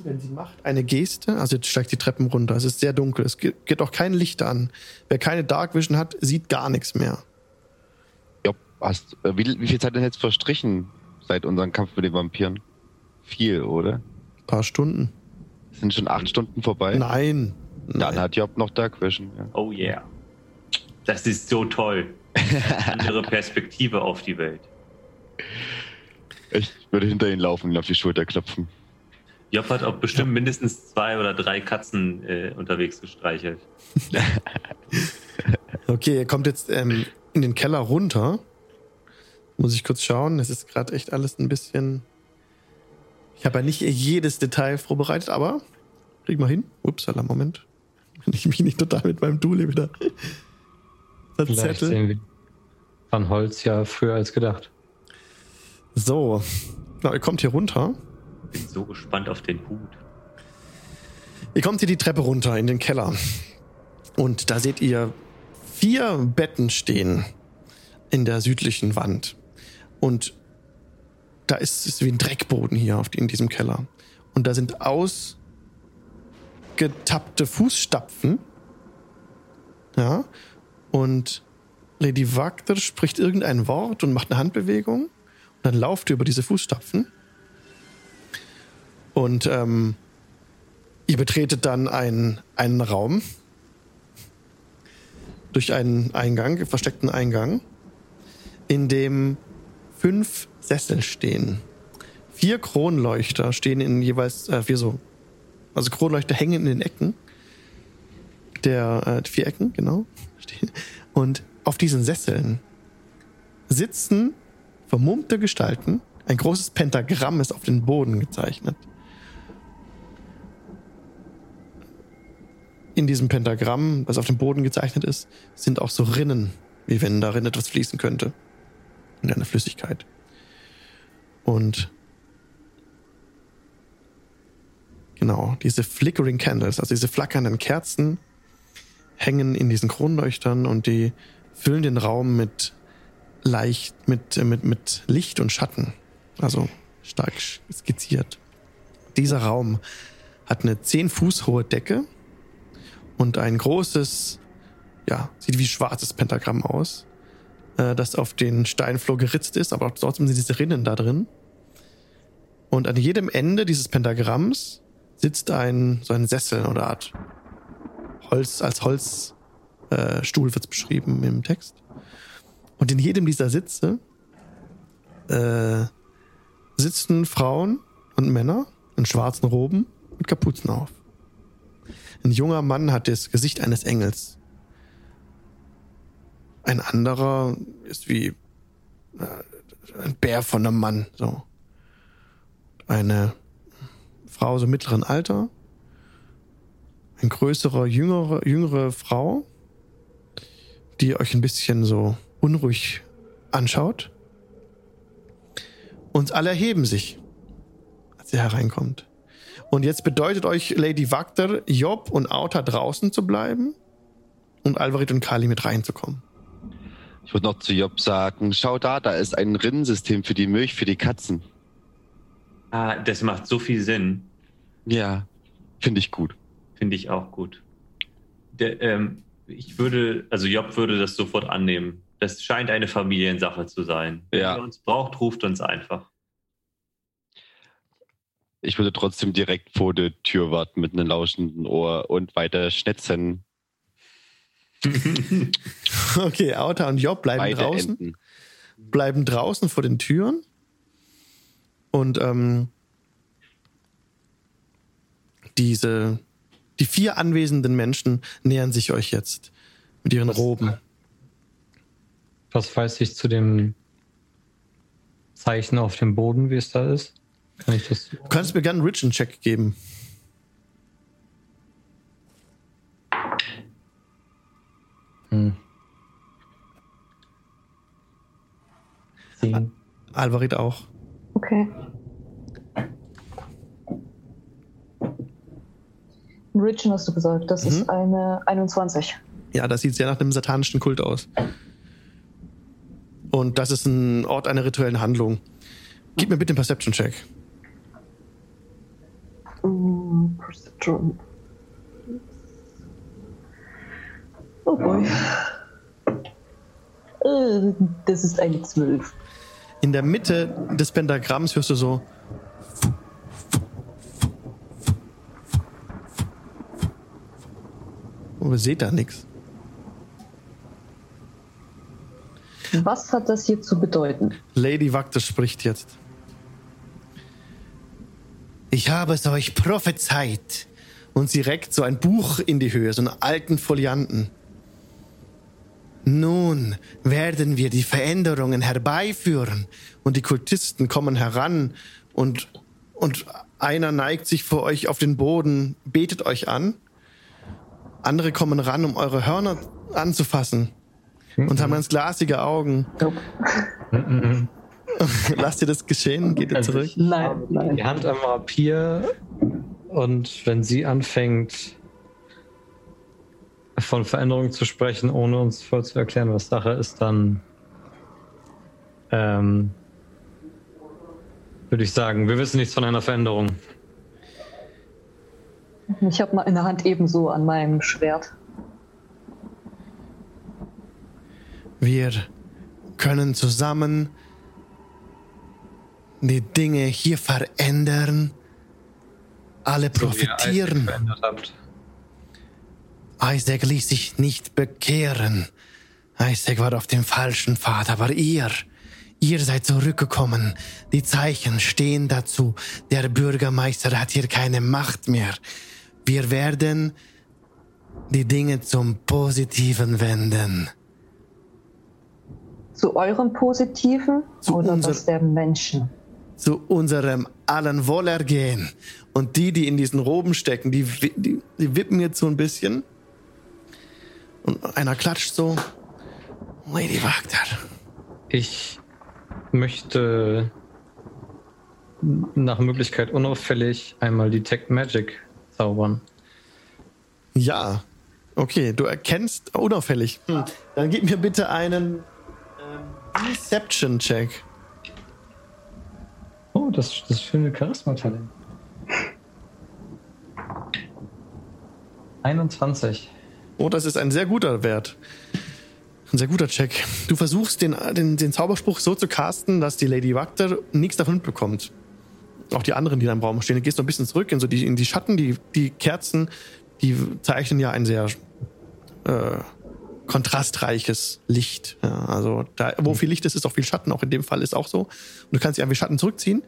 Wenn sie macht eine Geste, also jetzt steigt die Treppen runter. Es ist sehr dunkel. Es ge- geht auch kein Licht an. Wer keine Dark Vision hat, sieht gar nichts mehr. Ja, hast, äh, wie, wie viel Zeit denn jetzt verstrichen seit unserem Kampf mit den Vampiren? Viel, oder? Ein paar Stunden. Sind schon acht Stunden vorbei? Nein. Dann Nein. hat Job noch Dark Vision. Ja. Oh yeah. Das ist so toll. Andere Perspektive auf die Welt. Ich würde hinter ihnen laufen und ihn auf die Schulter klopfen. Job hat auch bestimmt mindestens zwei oder drei Katzen äh, unterwegs gestreichelt. Okay, ihr kommt jetzt ähm, in den Keller runter. Muss ich kurz schauen. Es ist gerade echt alles ein bisschen. Ich habe ja nicht jedes Detail vorbereitet, aber krieg mal hin. Upsala, Moment. Wenn ich mich nicht total mit meinem Dule wieder. Vielleicht Zettel. sehen wir Van Holz ja früher als gedacht. So. Genau, ihr kommt hier runter. Bin so gespannt auf den Hut. Ihr kommt hier die Treppe runter in den Keller. Und da seht ihr vier Betten stehen in der südlichen Wand. Und da ist es wie ein Dreckboden hier auf, in diesem Keller. Und da sind ausgetappte Fußstapfen. Ja. Und Lady Wagner spricht irgendein Wort und macht eine Handbewegung. Und dann lauft ihr über diese Fußstapfen. Und ähm, Ihr betretet dann einen, einen Raum durch einen Eingang, versteckten Eingang, in dem fünf Sessel stehen. Vier Kronleuchter stehen in jeweils äh, vier so, also Kronleuchter hängen in den Ecken der äh, vier Ecken, genau. Stehen. Und auf diesen Sesseln sitzen vermummte Gestalten. Ein großes Pentagramm ist auf den Boden gezeichnet. in diesem Pentagramm, was auf dem Boden gezeichnet ist, sind auch so Rinnen, wie wenn darin etwas fließen könnte. In einer Flüssigkeit. Und genau, diese flickering candles, also diese flackernden Kerzen, hängen in diesen Kronleuchtern und die füllen den Raum mit leicht, mit, mit, mit Licht und Schatten. Also stark skizziert. Dieser Raum hat eine 10 Fuß hohe Decke und ein großes, ja, sieht wie schwarzes Pentagramm aus, äh, das auf den Steinflur geritzt ist, aber trotzdem sind diese Rinnen da drin. Und an jedem Ende dieses Pentagramms sitzt ein, so ein Sessel oder Art Holz, als Holzstuhl äh, Stuhl wird's beschrieben im Text. Und in jedem dieser Sitze äh, sitzen Frauen und Männer in schwarzen Roben mit Kapuzen auf. Ein junger Mann hat das Gesicht eines Engels. Ein anderer ist wie äh, ein Bär von einem Mann, so. Eine Frau so mittleren Alter. Ein größerer, jüngere, jüngere Frau, die euch ein bisschen so unruhig anschaut. Und alle erheben sich, als ihr hereinkommt. Und jetzt bedeutet euch Lady Wagter, Job und Auta draußen zu bleiben und Alvarit und Kali mit reinzukommen. Ich würde noch zu Job sagen, schau da, da ist ein Rinnensystem für die Milch für die Katzen. Ah, das macht so viel Sinn. Ja, finde ich gut. Finde ich auch gut. Der, ähm, ich würde, also Job würde das sofort annehmen. Das scheint eine Familiensache zu sein. Wenn Ja. ihr uns braucht, ruft uns einfach. Ich würde trotzdem direkt vor der Tür warten mit einem lauschenden Ohr und weiter schnetzen. Okay, Auta und Job bleiben Beide draußen. Enden. bleiben draußen vor den Türen und ähm, diese die vier anwesenden Menschen nähern sich euch jetzt mit ihren Roben. Was weiß ich zu dem Zeichen auf dem Boden, wie es da ist? Kann ich das? Du kannst mir gerne einen Richen-Check geben. Hm. Alvarit auch. Okay. Richen hast du gesagt, das Mhm. ist eine 21. Ja, das sieht sehr nach einem satanischen Kult aus. Und das ist ein Ort einer rituellen Handlung. Gib mir bitte einen Perception-Check. Mm, Perception. Oh boy. Äh, Das ist eine 12. In der Mitte des Pentagramms hörst du so. Aber seht da nichts. Was hat das hier zu bedeuten? Lady Wagte spricht jetzt. Ich habe es euch prophezeit. Und sie reckt so ein Buch in die Höhe, so einen alten Folianten. Nun werden wir die Veränderungen herbeiführen. Und die Kultisten kommen heran und, und einer neigt sich vor euch auf den Boden, betet euch an. Andere kommen ran, um eure Hörner anzufassen und haben ganz glasige Augen. Lasst ihr das geschehen? Geht ihr Also zurück? ich Nein, nein. Die Hand am Rapier und wenn sie anfängt von Veränderungen zu sprechen, ohne uns voll zu erklären, was Sache ist, dann ähm, würde ich sagen, wir wissen nichts von einer Veränderung. Ich habe meine Hand ebenso an meinem Schwert. Wir können zusammen die Dinge hier verändern, alle So profitieren. Isaac ließ sich nicht bekehren. Isaac war auf dem falschen Pfad, aber ihr, ihr seid zurückgekommen. Die Zeichen stehen dazu. Der Bürgermeister hat hier keine Macht mehr. Wir werden die Dinge zum Positiven wenden. Zu eurem Positiven Zu oder unser- das der Menschen? zu unserem allen Wohlergehen. Und die, die in diesen Roben stecken, die, die, die wippen jetzt so ein bisschen. Und einer klatscht so. Lady Wagner. Ich möchte nach Möglichkeit unauffällig einmal Detect Magic zaubern. Ja. Okay, du erkennst unauffällig. Hm. Dann gib mir bitte einen ähm, Deception-Check. Oh, das, das schöne Charisma-Talent. 21. Oh, das ist ein sehr guter Wert. Ein sehr guter Check. Du versuchst den, den, den Zauberspruch so zu casten, dass die Lady Wagner nichts davon mitbekommt. Auch die anderen, die da im Raum stehen. Du gehst so ein bisschen zurück in, so die, in die Schatten. Die, die Kerzen, die zeichnen ja ein sehr äh, kontrastreiches Licht. Ja, also da, wo viel Licht ist, ist auch viel Schatten. Auch in dem Fall ist auch so. Und du kannst dich einfach Schatten zurückziehen.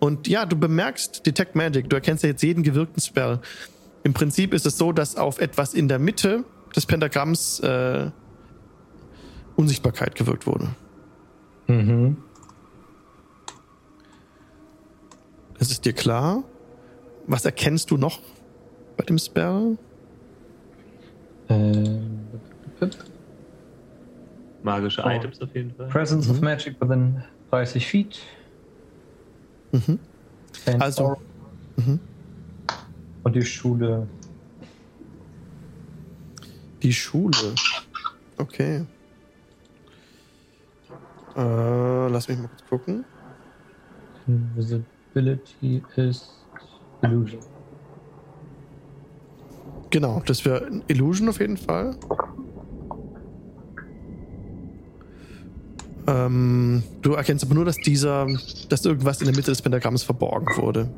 Und ja, du bemerkst Detect Magic. Du erkennst ja jetzt jeden gewirkten Spell. Im Prinzip ist es so, dass auf etwas in der Mitte des Pentagramms äh, Unsichtbarkeit gewirkt wurde. Mhm. Das ist dir klar. Was erkennst du noch bei dem Spell? Äh, Magische Oh. Items auf jeden Fall. Presence of Magic within 30 feet. Mhm. And Also-. Mhm. Und die Schule. Die Schule. Okay. Äh, lass mich mal kurz gucken. Invisibility ist Illusion. Genau, das wäre Illusion auf jeden Fall. Ähm, du erkennst aber nur, dass dieser, dass irgendwas in der Mitte des Pentagramms verborgen wurde.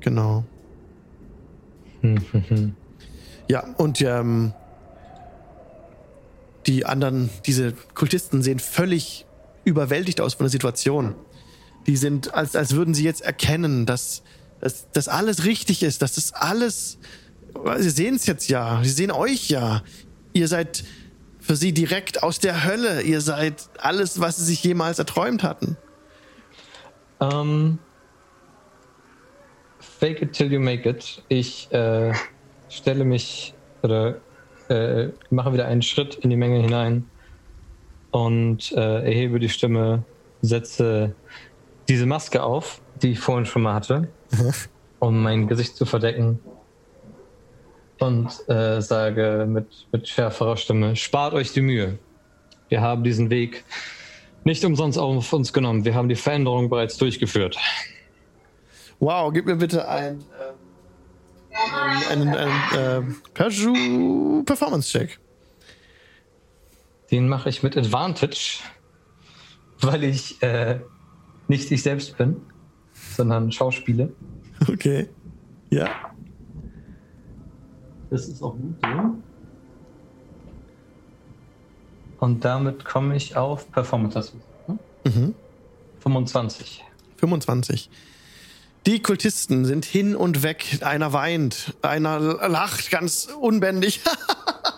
Genau. Ja, und ähm, die anderen, diese Kultisten sehen völlig überwältigt aus von der Situation. Die sind, als, als würden sie jetzt erkennen, dass, dass das alles richtig ist, dass das alles, sie sehen es jetzt ja, sie sehen euch ja. Ihr seid für sie direkt aus der Hölle. Ihr seid alles, was sie sich jemals erträumt hatten. Ähm, fake it till you make it. Ich äh, stelle mich oder äh, mache wieder einen Schritt in die Menge hinein und äh, erhebe die Stimme, setze diese Maske auf, die ich vorhin schon mal hatte, um mein Gesicht zu verdecken. Und äh, sage mit, mit schärferer Stimme, spart euch die Mühe. Wir haben diesen Weg nicht umsonst auf uns genommen. Wir haben die Veränderung bereits durchgeführt. Wow, gib mir bitte ein, ähm, einen, einen äh, Perju Performance Check. Den mache ich mit Advantage, weil ich äh, nicht ich selbst bin, sondern Schauspiele. Okay. Ja. Das ist auch gut so. Und damit komme ich auf Performance. Mhm. 25. 25. Die Kultisten sind hin und weg. Einer weint, einer lacht ganz unbändig.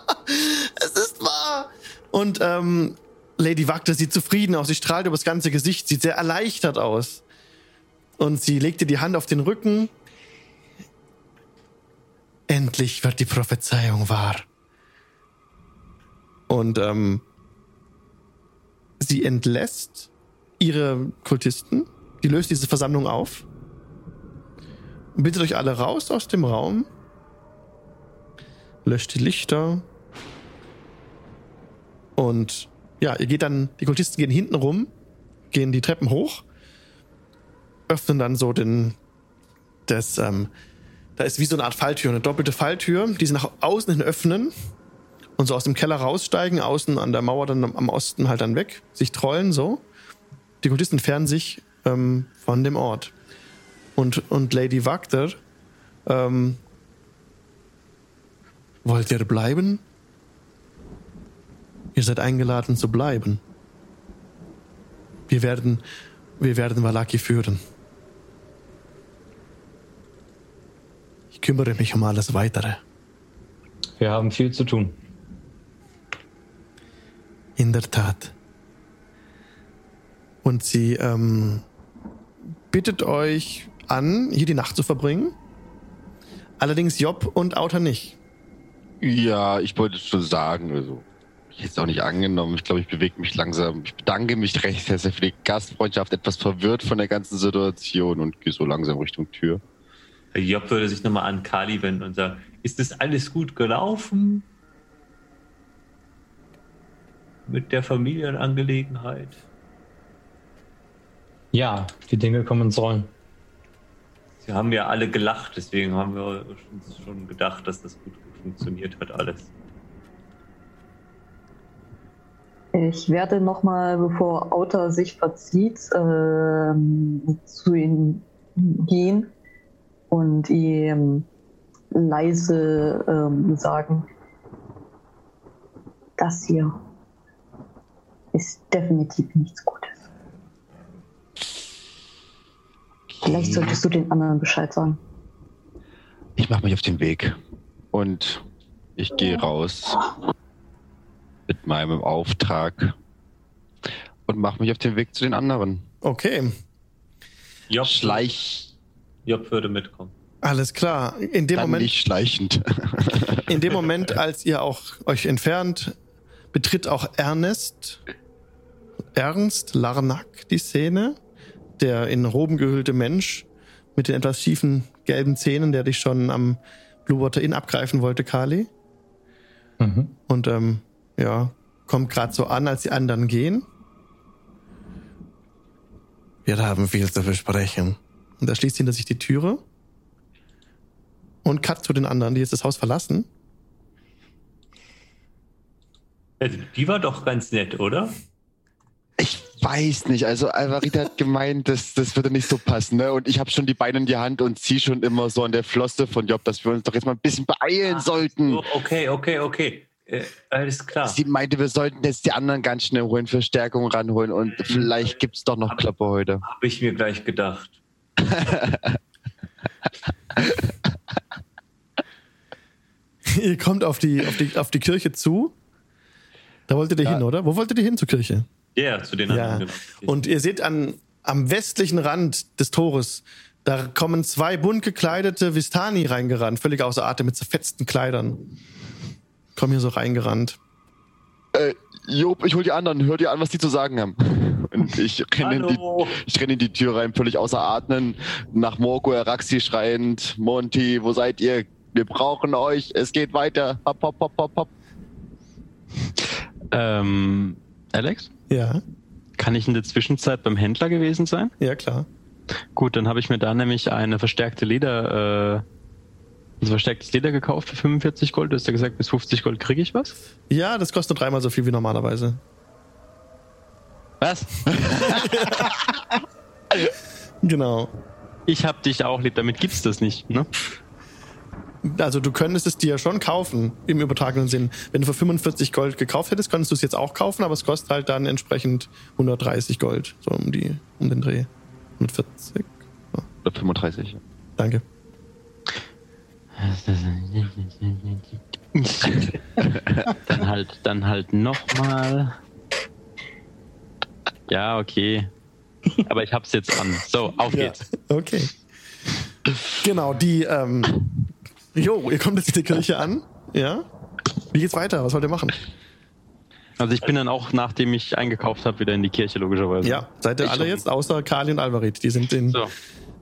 es ist wahr. Und ähm, Lady Wagner sieht zufrieden aus. Sie strahlt über das ganze Gesicht, sieht sehr erleichtert aus. Und sie legte die Hand auf den Rücken. Endlich wird die Prophezeiung wahr. Und ähm, sie entlässt ihre Kultisten. Die löst diese Versammlung auf. Und bittet euch alle raus aus dem Raum. Löscht die Lichter. Und ja, ihr geht dann, die Kultisten gehen hinten rum, gehen die Treppen hoch, öffnen dann so den, das, ähm, da ist wie so eine Art Falltür, eine doppelte Falltür, die sie nach außen hin öffnen und so aus dem Keller raussteigen, außen an der Mauer dann am- Osten halt dann weg, sich trollen so. Die Kultisten entfernen sich ähm, von dem Ort. Und, und Lady Wagner, ähm, wollt ihr bleiben? Ihr seid eingeladen zu bleiben. Wir werden, wir werden Valaki führen. Ich kümmere mich um alles Weitere. Wir haben viel zu tun. In der Tat. Und sie ähm, bittet euch an, hier die Nacht zu verbringen. Allerdings Job und Autor nicht. Ja, ich wollte schon sagen, also ich hätte es auch nicht angenommen. Ich glaube, ich bewege mich langsam. Ich bedanke mich recht herzlich für die Gastfreundschaft, etwas verwirrt von der ganzen Situation und gehe so langsam Richtung Tür. Herr Job würde sich nochmal an Kali wenden und sagen, ist das alles gut gelaufen? Mit der Familienangelegenheit? Ja, die Dinge kommen ins Rollen. Sie haben ja alle gelacht, deswegen haben wir uns schon gedacht, dass das gut funktioniert hat alles. Ich werde nochmal, bevor Auta sich verzieht, ähm, zu ihm gehen und ihm leise ähm, sagen, das hier ist definitiv nichts Gutes. Vielleicht solltest du den anderen Bescheid sagen. Ich mache mich auf den Weg und ich gehe raus mit meinem Auftrag und mache mich auf den Weg zu den anderen. Okay, Job, Schleich Job würde mitkommen. alles klar. In dem dann Moment, nicht schleichend. in dem Moment, als ihr auch euch entfernt, betritt auch Ernest, Ernst Larnack die Szene. Der in Roben gehüllte Mensch mit den etwas schiefen gelben Zähnen, der dich schon am Blue Water Inn abgreifen wollte, Kali. Mhm. Und ähm, ja, kommt gerade so an, als die anderen gehen. Wir haben viel zu besprechen. Und da schließt hinter sich die Türe. Und cut zu den anderen, die jetzt das Haus verlassen. Also, Die war doch ganz nett, oder? Ich weiß nicht. Also Alvarita hat gemeint, das, das würde nicht so passen. Ne? Und ich habe schon die Beine in die Hand und ziehe schon immer so an der Flosse von Job, dass wir uns doch jetzt mal ein bisschen beeilen sollten. Oh, okay, okay, okay. Äh, alles klar. Sie meinte, wir sollten jetzt die anderen ganz schnell holen, Verstärkung ranholen und vielleicht gibt's doch noch Kloppe heute. Habe ich mir gleich gedacht. Ihr kommt auf die, auf die, auf die Kirche zu. Da wolltet ihr Ja. hin, oder? Wo wolltet ihr hin zur Kirche? Ja, zu den Ja. anderen. genau. Und ihr seht an, am westlichen Rand des Tores, da kommen zwei bunt gekleidete Vistani reingerannt, völlig außer Atem mit zerfetzten Kleidern. Kommen hier so reingerannt. Äh, Job, ich hol die anderen, hör dir an, was die zu sagen haben. Und ich renne in, die, ich renn in die Tür rein, völlig außer Atmen, nach Morgo Araxi schreiend, Monty, wo seid ihr? Wir brauchen euch, es geht weiter. Hopp, hopp, hopp, hopp, hopp. Ähm, Alex, Ja, kann ich in der Zwischenzeit beim Händler gewesen sein? ja, klar. Gut, dann habe ich mir da nämlich eine verstärkte Leder, äh, also verstärktes Leder gekauft für 45 Gold. Du hast ja gesagt, bis 50 Gold kriege ich was. Ja, das kostet dreimal so viel wie normalerweise. Was? Genau. Ich hab dich auch lieb, damit gibt's das nicht, ne? Also du könntest es dir schon kaufen, im übertragenen Sinn. Wenn du für 45 Gold gekauft hättest, könntest du es jetzt auch kaufen, aber es kostet halt dann entsprechend 130 Gold, so um die, um den Dreh. 140. Oder 35. Danke. Dann halt, dann halt nochmal. Ja, okay. Aber ich hab's jetzt an. So, auf Ja, geht's. okay. Genau, die, ähm, jo, ihr kommt jetzt in die Kirche an, ja? Wie geht's weiter? Was wollt ihr machen? Also ich bin dann auch, nachdem ich eingekauft habe, wieder in die Kirche, logischerweise. Ja, seid ihr Ich alle jetzt, außer Kali und Alvarit, die sind in, So.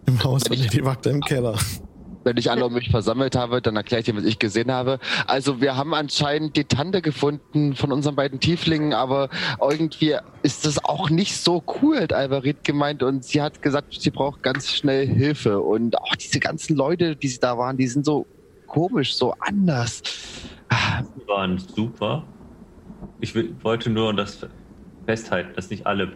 im Haus von Lady Wagda im Keller. Wenn ich alle um mich versammelt habe, dann erkläre ich dir, was ich gesehen habe. Also wir haben anscheinend die Tante gefunden von unseren beiden Tieflingen, aber irgendwie ist das auch nicht so cool, hat Alvarit gemeint. Und sie hat gesagt, sie braucht ganz schnell Hilfe. Und auch diese ganzen Leute, die da waren, die sind so komisch, so anders. Die waren super. Ich wollte nur das festhalten, dass nicht alle.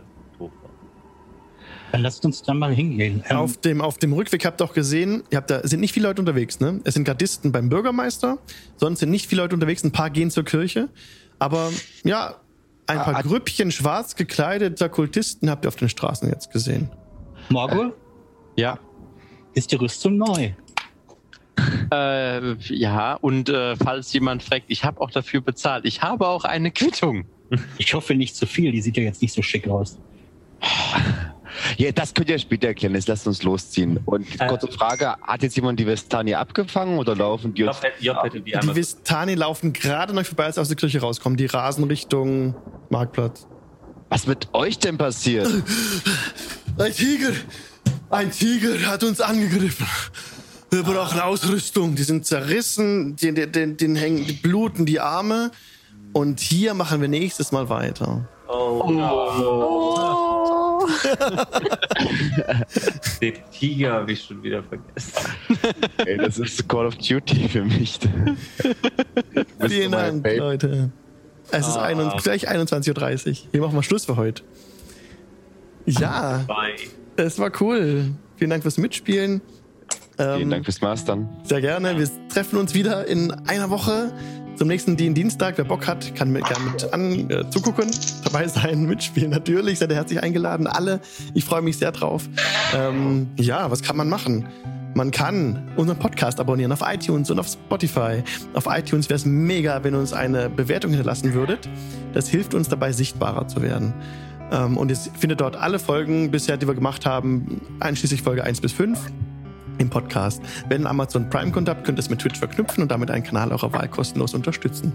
Dann lasst uns da mal hingehen. Ähm, Auf dem, auf dem Rückweg habt ihr auch gesehen, ihr habt da sind nicht viele Leute unterwegs, ne? Es sind Gardisten beim Bürgermeister, sonst sind nicht viele Leute unterwegs, ein paar gehen zur Kirche. Aber ja, ein paar Ah, Grüppchen schwarz gekleideter Kultisten habt ihr auf den Straßen jetzt gesehen. Morgul, Ja. ist die Rüstung neu? Äh, ja, und äh, falls jemand fragt, ich habe auch dafür bezahlt. Ich habe auch eine Quittung. Ich hoffe nicht zu viel, die sieht ja jetzt nicht so schick aus. Ja, das könnt ihr später erklären. Jetzt lasst uns losziehen. Und Äh. kurze Frage, hat jetzt jemand die Vestani abgefangen oder laufen die uns... Hätte die Die. Vistani laufen gerade noch vorbei, als sie aus der Kirche rauskommen. Die rasen Richtung Marktplatz. Was mit euch denn passiert? Ein Tiger! Ein Tiger hat uns angegriffen. Wir brauchen Ausrüstung. Die sind zerrissen, den, den hängen, die bluten die Arme. Und hier machen wir nächstes Mal weiter. Oh, Oh. den Tiger habe ich schon wieder vergessen. Ey, das ist Call of Duty für mich. Vielen Dank, Leute. Es ist Ah. ein, gleich 21.30 Uhr. Wir machen mal Schluss für heute. Ja, Bye. es war cool. Vielen Dank fürs Mitspielen. Vielen Ähm, Dank fürs Mastern. Sehr gerne. Wir treffen uns wieder in einer Woche zum nächsten DIN Dienstag. Wer Bock hat, kann mir gerne mit an, äh, zugucken, dabei sein, mitspielen. Natürlich seid ihr herzlich eingeladen. Alle. Ich freue mich sehr drauf. Ähm, ja, was kann man machen? Man kann unseren Podcast abonnieren auf iTunes und auf Spotify. Auf iTunes wäre es mega, wenn ihr uns eine Bewertung hinterlassen würdet. Das hilft uns dabei, sichtbarer zu werden. Ähm, und ihr findet dort alle Folgen bisher, die wir gemacht haben, einschließlich Folge 1 bis 5 im Podcast. Wenn ihr Amazon Prime-Konto habt, könnt ihr es mit Twitch verknüpfen und damit einen Kanal eurer Wahl kostenlos unterstützen.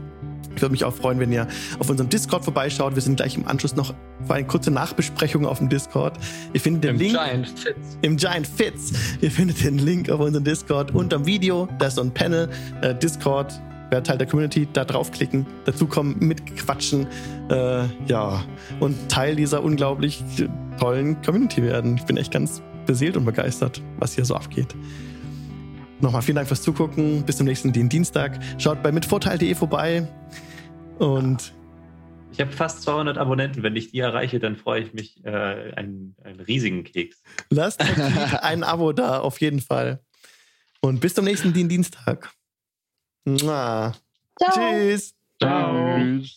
Ich würde mich auch freuen, wenn ihr auf unserem Discord vorbeischaut. Wir sind gleich im Anschluss noch für eine kurze Nachbesprechung auf dem Discord. Ihr findet den Im Link Giant Fits. im Giant Fits. Ihr findet den Link auf unserem Discord unterm Video. Da ist so ein Panel, äh, Discord. Wer Teil der Community, da draufklicken, dazukommen, mitquatschen, äh, ja, und Teil dieser unglaublich tollen Community werden. Ich bin echt ganz beseelt und begeistert, was hier so abgeht. Nochmal vielen Dank fürs Zugucken. Bis zum nächsten Dien- Dienstag. Schaut bei mitvorteil.de vorbei. Und Ich habe fast 200 Abonnenten. Wenn ich die erreiche, dann freue ich mich äh, einen, einen riesigen Keks. lasst ein Abo da, auf jeden Fall. Und bis zum nächsten Dien- Dienstag. Mua. Ciao. Tschüss. Ciao. Tschüss.